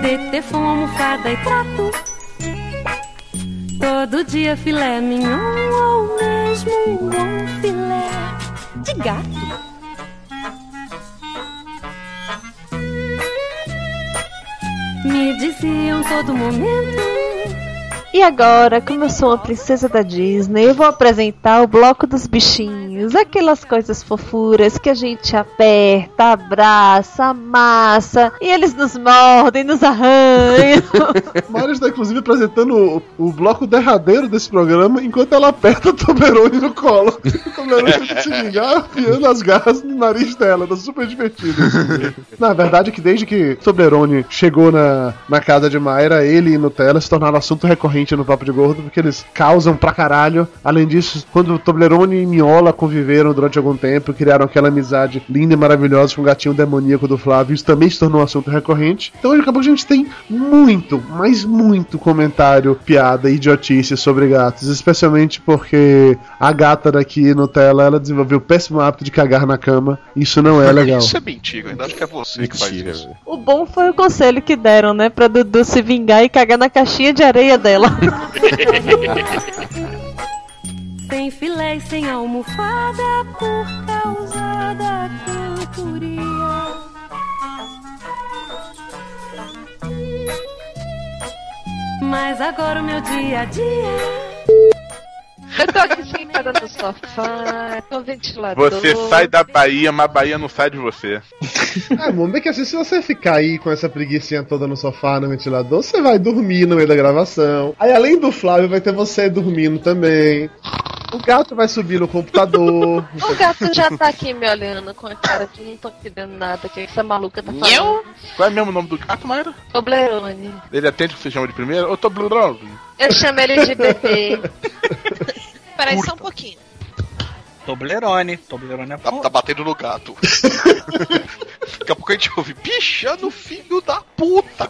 de tefão, almofada e trato. Todo dia filé mignon ou mesmo um filé de gato. Me diziam todo momento. E agora, como eu sou uma princesa da Disney, eu vou apresentar o bloco dos bichinhos, aquelas coisas fofuras que a gente aperta, abraça, amassa, e eles nos mordem, nos arranham. Mário está inclusive apresentando o, o bloco derradeiro desse programa enquanto ela aperta o Toblerone no colo. O Toblerone tenta se vingar enfiando as garras no nariz dela, tá super divertido. Na verdade, é que desde que Toblerone chegou na, na casa de Mayra, ele e Nutella se tornaram assunto recorrente no Papo de Gordo, porque eles causam pra caralho. Além disso, quando Toblerone e Miola conviveram durante algum tempo, criaram aquela amizade linda e maravilhosa com o gatinho demoníaco do Flávio, isso também se tornou um assunto recorrente. Então hoje acabou que a gente tem muito, mas muito comentário, piada e idiotice sobre gatos, especialmente porque a gata daqui, Nutella, ela desenvolveu o péssimo hábito de cagar na cama. Isso não é legal. Isso é mentira, ainda acho que é você que faz isso. O bom foi o conselho que deram, né? Pra Dudu se vingar e cagar na caixinha de areia dela. Sem filé e sem almofada por causa da cantoria. Mas agora o meu dia a dia. Eu tô aqui sentada no sofá, com o ventilador. Você sai da Bahia, mas a Bahia não sai de você. É, mano, bem que assim, se você ficar aí com essa preguiçinha toda no sofá, no ventilador, você vai dormir no meio da gravação. Aí, além do Flávio, vai ter você dormindo também. O gato vai subir no computador. O gato já tá aqui me olhando com a cara de não tô entendendo nada. O que essa maluca tá falando? Qual é mesmo o nome do gato, Mayra? Toblerone. Ele atende o que você chama de primeiro? Ô, Toblerone. Eu chamo ele de bebê. Peraí só um pouquinho. Toblerone. Toblerone é Tá, tá batendo no gato. Daqui a pouco a gente ouve, pichando filho da puta.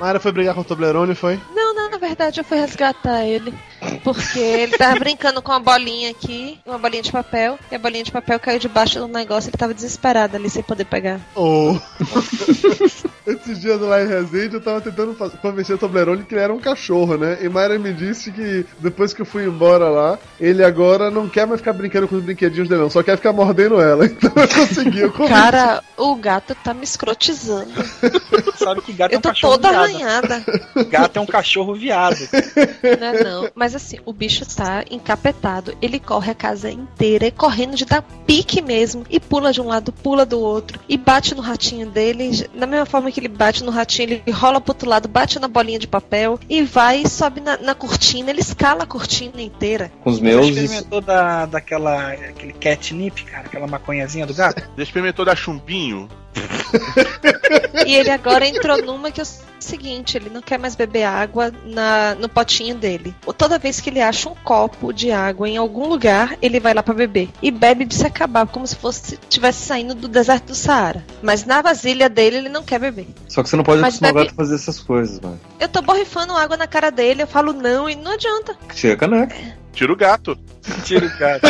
Mayra foi brigar com o Toblerone, foi? Não, não, na verdade eu fui resgatar ele. Porque ele tava brincando com uma bolinha aqui, uma bolinha de papel, e a bolinha de papel caiu debaixo do negócio, ele tava desesperado ali sem poder pegar. Oh. Esses dias lá em Resende eu tava tentando convencer o Toblerone que ele era um cachorro, né? E Mayra me disse que depois que eu fui embora lá, ele agora não quer mais ficar brincando com os brinquedinhos dele, não, só quer ficar mordendo ela. Então eu consegui, eu convenci. Cara, o gato tá me escrotizando. Sabe que gato é Eu um tô cachorro toda viado. arranhada. Gato é um cachorro viado. Não é não. Mas assim, o bicho tá encapetado. Ele corre a casa inteira, e correndo de dar pique mesmo. E pula de um lado, pula do outro. E bate no ratinho dele. Da mesma forma que ele bate no ratinho, ele rola pro outro lado, bate na bolinha de papel. E vai e sobe na, na cortina. Ele escala a cortina inteira. Com os Você meus. experimentou da, daquela, aquele catnip, cara? Aquela maconhazinha do gato? Já experimentou dar chumbinho? E ele agora entrou numa que é o seguinte, ele não quer mais beber água na, no potinho dele. Toda vez que ele acha um copo de água em algum lugar, ele vai lá pra beber. E bebe de se acabar, como se fosse tivesse saindo do deserto do Saara. Mas na vasilha dele, ele não quer beber. Só que você não pode Mas acostumar bebe- a fazer essas coisas, mano. Eu tô borrifando água na cara dele, eu falo não e não adianta. Tira a caneca. Tira o gato. Tira o gato.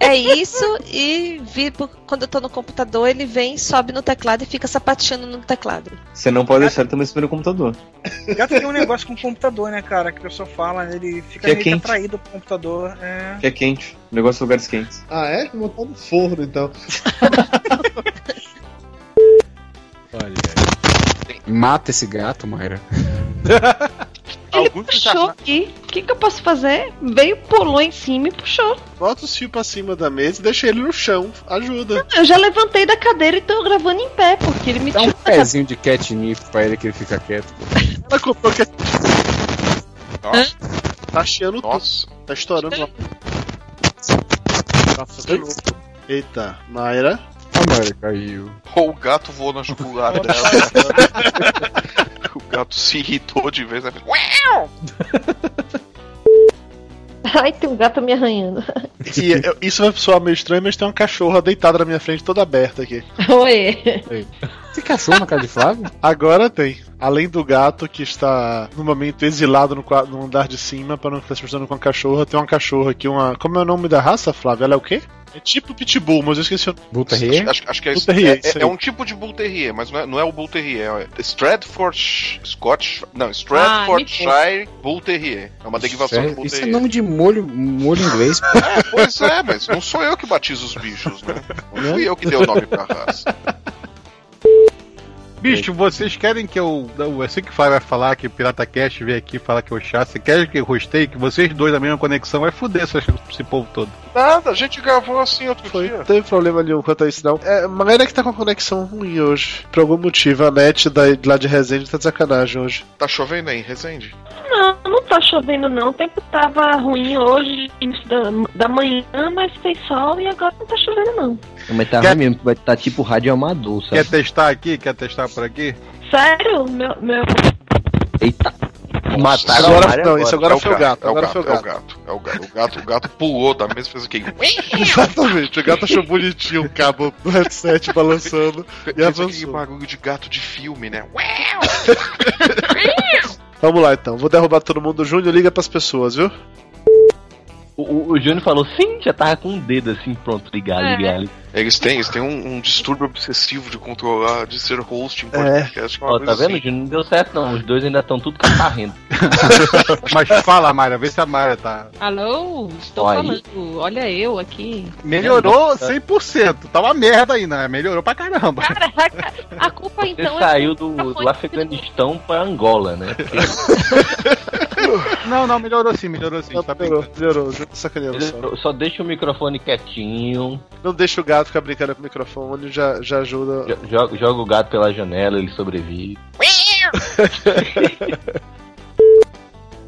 É isso e vi, quando eu tô no computador, ele vem, sobe no teclado e fica sapateando no teclado. Você não pode deixar ele também subir no computador. Gato tem um negócio com o computador, né, cara? Que a pessoa fala, ele fica Que é meio que quente. atraído pro computador. É. Que é quente. O negócio de lugares quentes. Ah, é? Vou botar no forno então. Mata esse gato, Mayra. Ele puxou aqui. O que, que eu posso fazer? Veio, pulou em cima e puxou. Bota os fios pra cima da mesa e deixa ele no chão. Ajuda. Eu já levantei da cadeira e tô gravando em pé, porque ele me Dá um pezinho de catnip pra ele que ele fica quieto. Ela comprou que. Tá chiando tudo. Tá estourando lá. Nossa. Eita, Mayra. A Mayra caiu. Ou o gato voou na jugular dela. o gato se irritou de vez. Né? Ai, tem um gato me arranhando. E eu- isso vai soar meio estranho, mas tem uma cachorra deitada na minha frente, toda aberta aqui. Oi. Tem cachorro na casa de Flávio? Agora tem. Além do gato que está no momento exilado no, qua- no andar de cima para não estar se prestando com a cachorra, tem uma cachorra aqui, uma. Como é o nome da raça, Flávio? Ela é o quê? É tipo pitbull, mas eu esqueci o Bull Acho, acho que é, Terrier, é- isso é aí. um tipo de Bull Terrier, mas não é, não é o Bull Terrier. É Stratford Scotch. Não, Stratfordshire Bull Terrier. É uma derivação do Bull Isso é Terrier. nome de molho, molho inglês. pois é, mas não sou eu que batizo os bichos, né? Não fui eu que dei o nome pra raça. Bicho, vocês querem que eu. Eu sei que vai falar que o Pirata Cast veio aqui falar que eu chato. Você quer que eu rostei? Que vocês dois da mesma conexão vai fuder esse, esse povo todo. Nada, a gente gravou assim outro dia. Não teve problema nenhum quanto a isso, não. É, Mayra que tá com a conexão ruim hoje. Por algum motivo, a net da, lá de Resende tá de sacanagem hoje. Tá chovendo aí, Resende? Não, não tá chovendo não. O tempo tava ruim hoje, início da, da manhã, mas fez sol e agora não tá chovendo não. Mas tá ruim mesmo, vai estar tipo rádio amador, sabe? Quer testar aqui? Quer testar por aqui? Sério? Meu, meu... Eita! Mataram Agora- não, isso agora É o foi o gato, É o agora gato, foi o é o gato. É o gato. O gato, o gato pulou da mesa e fez aqui. Exatamente, o gato achou bonitinho o cabo do headset balançando e avançou. barulho de gato de filme, né? Vamos lá então, vou derrubar todo mundo. Júnior, liga pras pessoas, viu? O, o, Júnior falou sim, já tava com um dedo assim, pronto, ligar, É. ligar. Eles têm, eles têm um, um distúrbio obsessivo de controlar, de ser host em É. podcast. que é Ó, tá vendo, assim. Júnior? Não deu certo não, os dois ainda estão tudo catarrendo. Mas fala, Mayra, vê se a Mayra tá. Alô? Estou falando. Olha eu aqui. Melhorou 100%. Tá uma merda ainda, melhorou pra caramba. Caraca, a culpa Você então saiu é. do, do Afeganistão pra Angola, né? Não, não, melhorou sim, melhorou sim. Tá Melhorou, melhorou, tô sacaneando só. só deixa o microfone quietinho, Não deixa o gato ficar brincando com o microfone, já, já ajuda. jo- joga, joga o gato pela janela, ele sobrevive.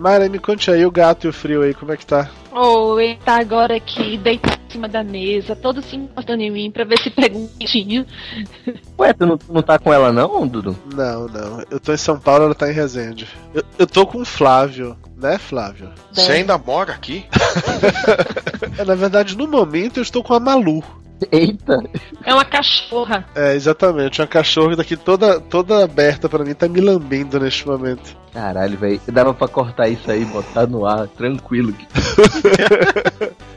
Mayra, me conte aí o gato e o frio aí, como é que tá? Oh, ele tá agora aqui, deitado em cima da mesa, todo se encostando em mim pra ver se pega um quentinho. Ué, tu não, não tá com ela não, Dudu? Não, não. Eu tô em São Paulo, ela tá em Resende. Eu, eu tô com o Flávio, né, Flávio? Você ainda mora aqui? É, na verdade, no momento eu estou com a Malu. Eita! É uma cachorra. É, exatamente. Uma cachorra daqui toda, toda aberta pra mim, tá me lambendo neste momento. Caralho, velho, dava pra cortar isso aí, botar no ar, tranquilo.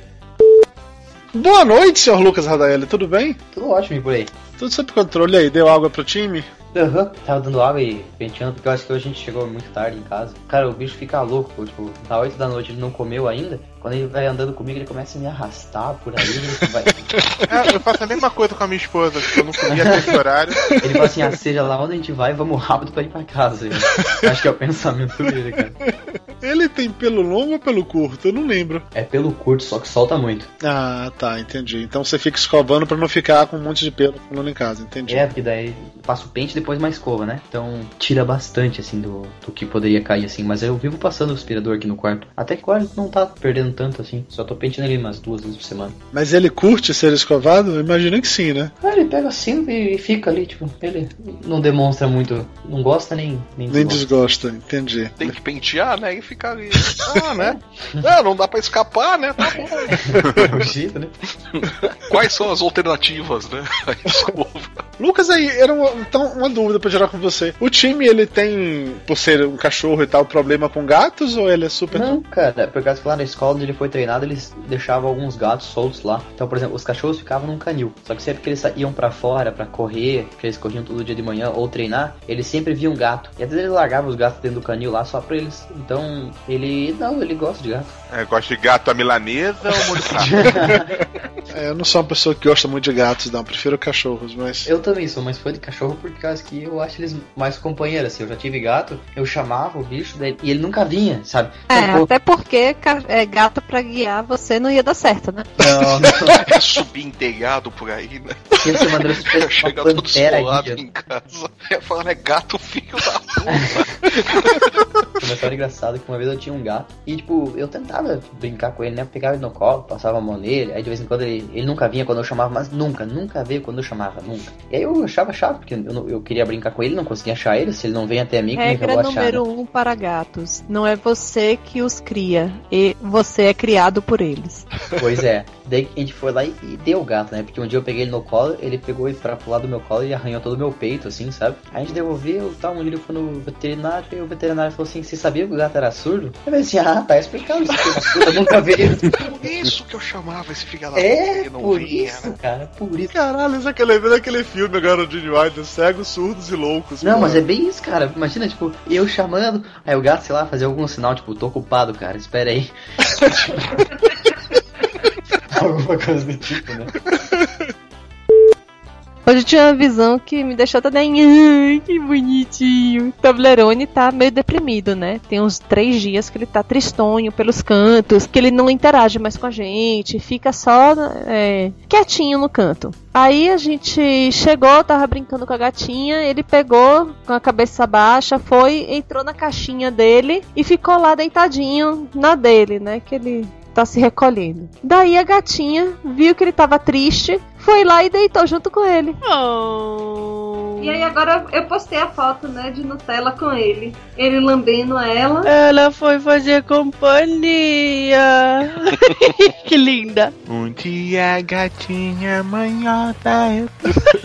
Boa noite, senhor Lucas Radaeli, tudo bem? Tudo ótimo por aí. Tudo sob controle aí, deu água pro time? Aham, tava dando água e penteando, porque eu acho que hoje a gente chegou muito tarde em casa. Cara, o bicho fica louco, tipo, da 8 da noite ele não comeu ainda. Quando ele vai andando comigo, ele começa a me arrastar por aí. Ele, vai... É, eu faço a mesma coisa com a minha esposa, que eu não comia até esse horário. ele fala assim: ah, seja lá onde a gente vai, vamos rápido pra ir pra casa. Eu acho que é o pensamento dele, cara. Ele tem pelo longo ou pelo curto? Eu não lembro. É pelo curto, só que solta muito. Ah, tá, entendi. Então você fica escovando pra não ficar com um monte de pelo pulando em casa, entendi. É, porque daí passa o pente e depois uma escova, né? Então tira bastante, assim, do, do que poderia cair, assim. Mas eu vivo passando o aspirador aqui no quarto. Até que agora não tá perdendo tanto, assim. Só tô penteando ele umas duas vezes por semana. Mas ele curte ser escovado? Imagino que sim, né? Ah, ele pega assim e fica ali, tipo, ele não demonstra muito. Não gosta nem. Nem, Nem desgosta. desgosta, entendi. Tem que pentear, né? E ficar ali. Ah, né? Não, não dá pra escapar, né? Tá bom. É jeito, né? Quais são as alternativas, né? Lucas, aí, era uma, então uma dúvida pra gerar com você. O time, ele tem, por ser um cachorro e tal, problema com gatos ou ele é super. Não, cara, por causa que lá na escola ele foi treinado, eles deixavam alguns gatos soltos lá. Então, por exemplo, os cachorros ficavam num canil. Só que sempre que eles iam pra fora pra correr, que eles corriam todo dia de manhã ou treinar, eles sempre viam um gato. E às vezes eles largavam os gatos dentro do canil lá só pra eles. Então, ele. Não, ele gosta de gato. É, gosta de gato à milanesa ou? É, eu não sou uma pessoa que gosta muito de gatos, não. Prefiro cachorros, mas. Eu também sou mais fã de cachorro por causa que eu acho eles mais companheiros. Assim, eu já tive gato, eu chamava o bicho daí- e ele nunca vinha, sabe? É, Então, pô, até porque é, gato pra guiar você não ia dar certo, né? Não, É subenteiado por aí, né? Porque você mandou esse Chega uma todo esfolado em casa. É falando, é gato filho da puta. Uma história engraçada que uma vez eu tinha um gato e, tipo, eu tentava brincar com ele, né? Pegava ele no colo, passava a mão nele, aí de vez em quando ele, ele nunca vinha quando eu chamava, mas nunca, nunca veio quando eu chamava, nunca. E aí eu achava chato, porque eu, eu queria brincar com ele, não conseguia achar ele, se ele não vem até mim, como é que eu vou achar? número né? um para gatos: não é você que os cria, e você é criado por eles. Pois é. Daí a gente foi lá e, e deu o gato, né? Porque um dia eu peguei ele no colo, ele pegou ele pra pular do meu colo e arranhou todo o meu peito, assim, sabe? Aí a gente devolveu e tal, um dia ele foi no veterinário e o veterinário falou assim, você sabia que o gato era surdo? Eu falei assim, ah, tá explicado isso é eu nunca vi ele. Por isso que eu chamava esse filho da É, puta que não por vinha, isso, né? cara, por isso. Caralho, isso é que eu lembrei daquele filme agora, o Gene Wilder, cegos, surdos e loucos. Não, pô. mas é bem isso, cara. Imagina, tipo, eu chamando, aí o gato, sei lá, fazer algum sinal, tipo, tô ocupado, cara, espera aí. Alguma coisa do tipo, né? Hoje eu tinha uma visão que me deixou toda. Ai, que bonitinho. O Toblerone tá meio deprimido, né? Tem uns três dias que ele tá tristonho pelos cantos, que ele não interage mais com a gente, fica só é, quietinho no canto. Aí a gente chegou, tava brincando com a gatinha, ele pegou com a cabeça baixa, foi, entrou na caixinha dele e ficou lá deitadinho na dele, né? Que ele tá se recolhendo. Daí a gatinha viu que ele tava triste, foi lá e deitou junto com ele. E aí agora eu postei a foto, né, de Nutella com ele. Ele lambendo ela. Ela foi fazer companhia. que linda. Um dia a gatinha manhota.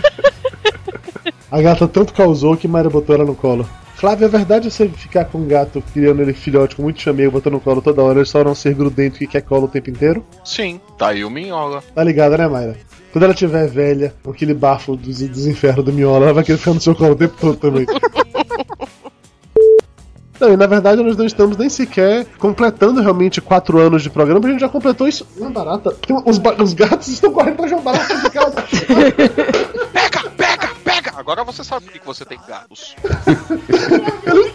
A gata tanto causou que Mayra botou ela no colo. Flávio, é verdade você ficar com um gato criando ele filhote com muito chamego, botando no colo toda hora, ele só não ser grudento que quer colo o tempo inteiro? Sim, tá aí o Minhola. Tá ligada, né, Mayra? Quando ela tiver velha, com aquele bafo dos, dos infernos do Miola, ela vai querer ficar no seu colo o tempo todo também. Não, e na verdade nós não estamos nem sequer completando realmente quatro anos de programa, a gente já completou isso. Uma barata. Os, ba- os gatos estão correndo pra jogar barata de casa. Agora você sabe por que você tem gatos.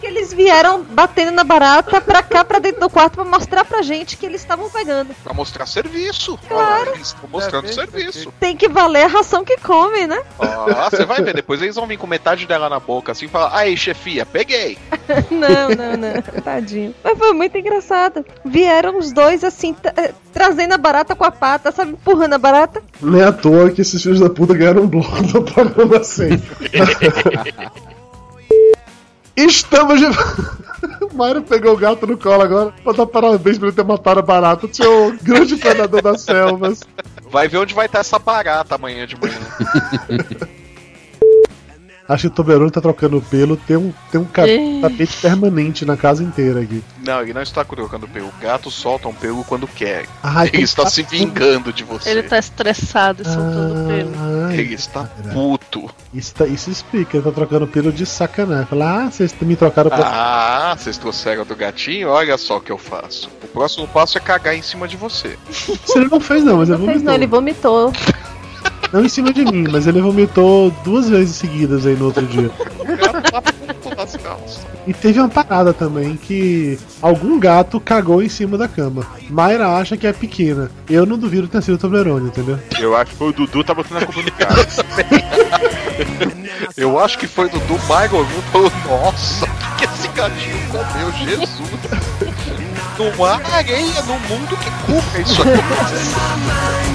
que eles vieram batendo na barata pra cá, pra dentro do quarto, pra mostrar pra gente que eles estavam pegando. Pra mostrar serviço. Claro. Eles estão mostrando serviço. Tem que valer a ração que come, né? Ah, você vai ver, depois eles vão vir com metade dela na boca, assim, e falar, aí, chefia, peguei. Não, não, não. Tadinho. Mas foi muito engraçado. Vieram os dois assim, eh, trazendo a barata com a pata, sabe? Empurrando a barata. Não é à toa que esses filhos da puta ganharam um bloco do programa sempre. Estamos de. Mário pegou o gato no colo agora. Vou dar parabéns por ele ter matado a barata, seu grande predador das selvas. Vai ver onde vai estar essa barata amanhã de manhã. Acho que o Toblerone tá trocando pelo, tem um, tem um tapete permanente na casa inteira aqui. Não, ele não está colocando pelo. O gato solta um pelo quando quer. Ai, ele está tá se vingando de você. Ele tá estressado e soltando pelo. Ai, Ele está puto. Isso, tá- isso explica, ele tá trocando pelo de sacanagem. Fala, ah, vocês me trocaram pra. Ah, vocês trouxeram do gatinho? Olha só o que eu faço. O próximo passo é cagar em cima de você. Isso ele não fez, não, mas ele Não fez não, ele vomitou. Não em cima de mim, mas ele vomitou duas vezes seguidas aí no outro dia. O tá. E teve uma parada também que algum gato cagou em cima da cama. Mayra acha que é pequena. Eu não duvido ter sido o Toblerone, entendeu? Eu acho que foi o Dudu tá botando a culpa no cara. Eu acho que foi do do Michael viu? Falou, nossa, o que, que esse gatinho comeu? Jesus! Não há areia no mundo que cubra isso aqui.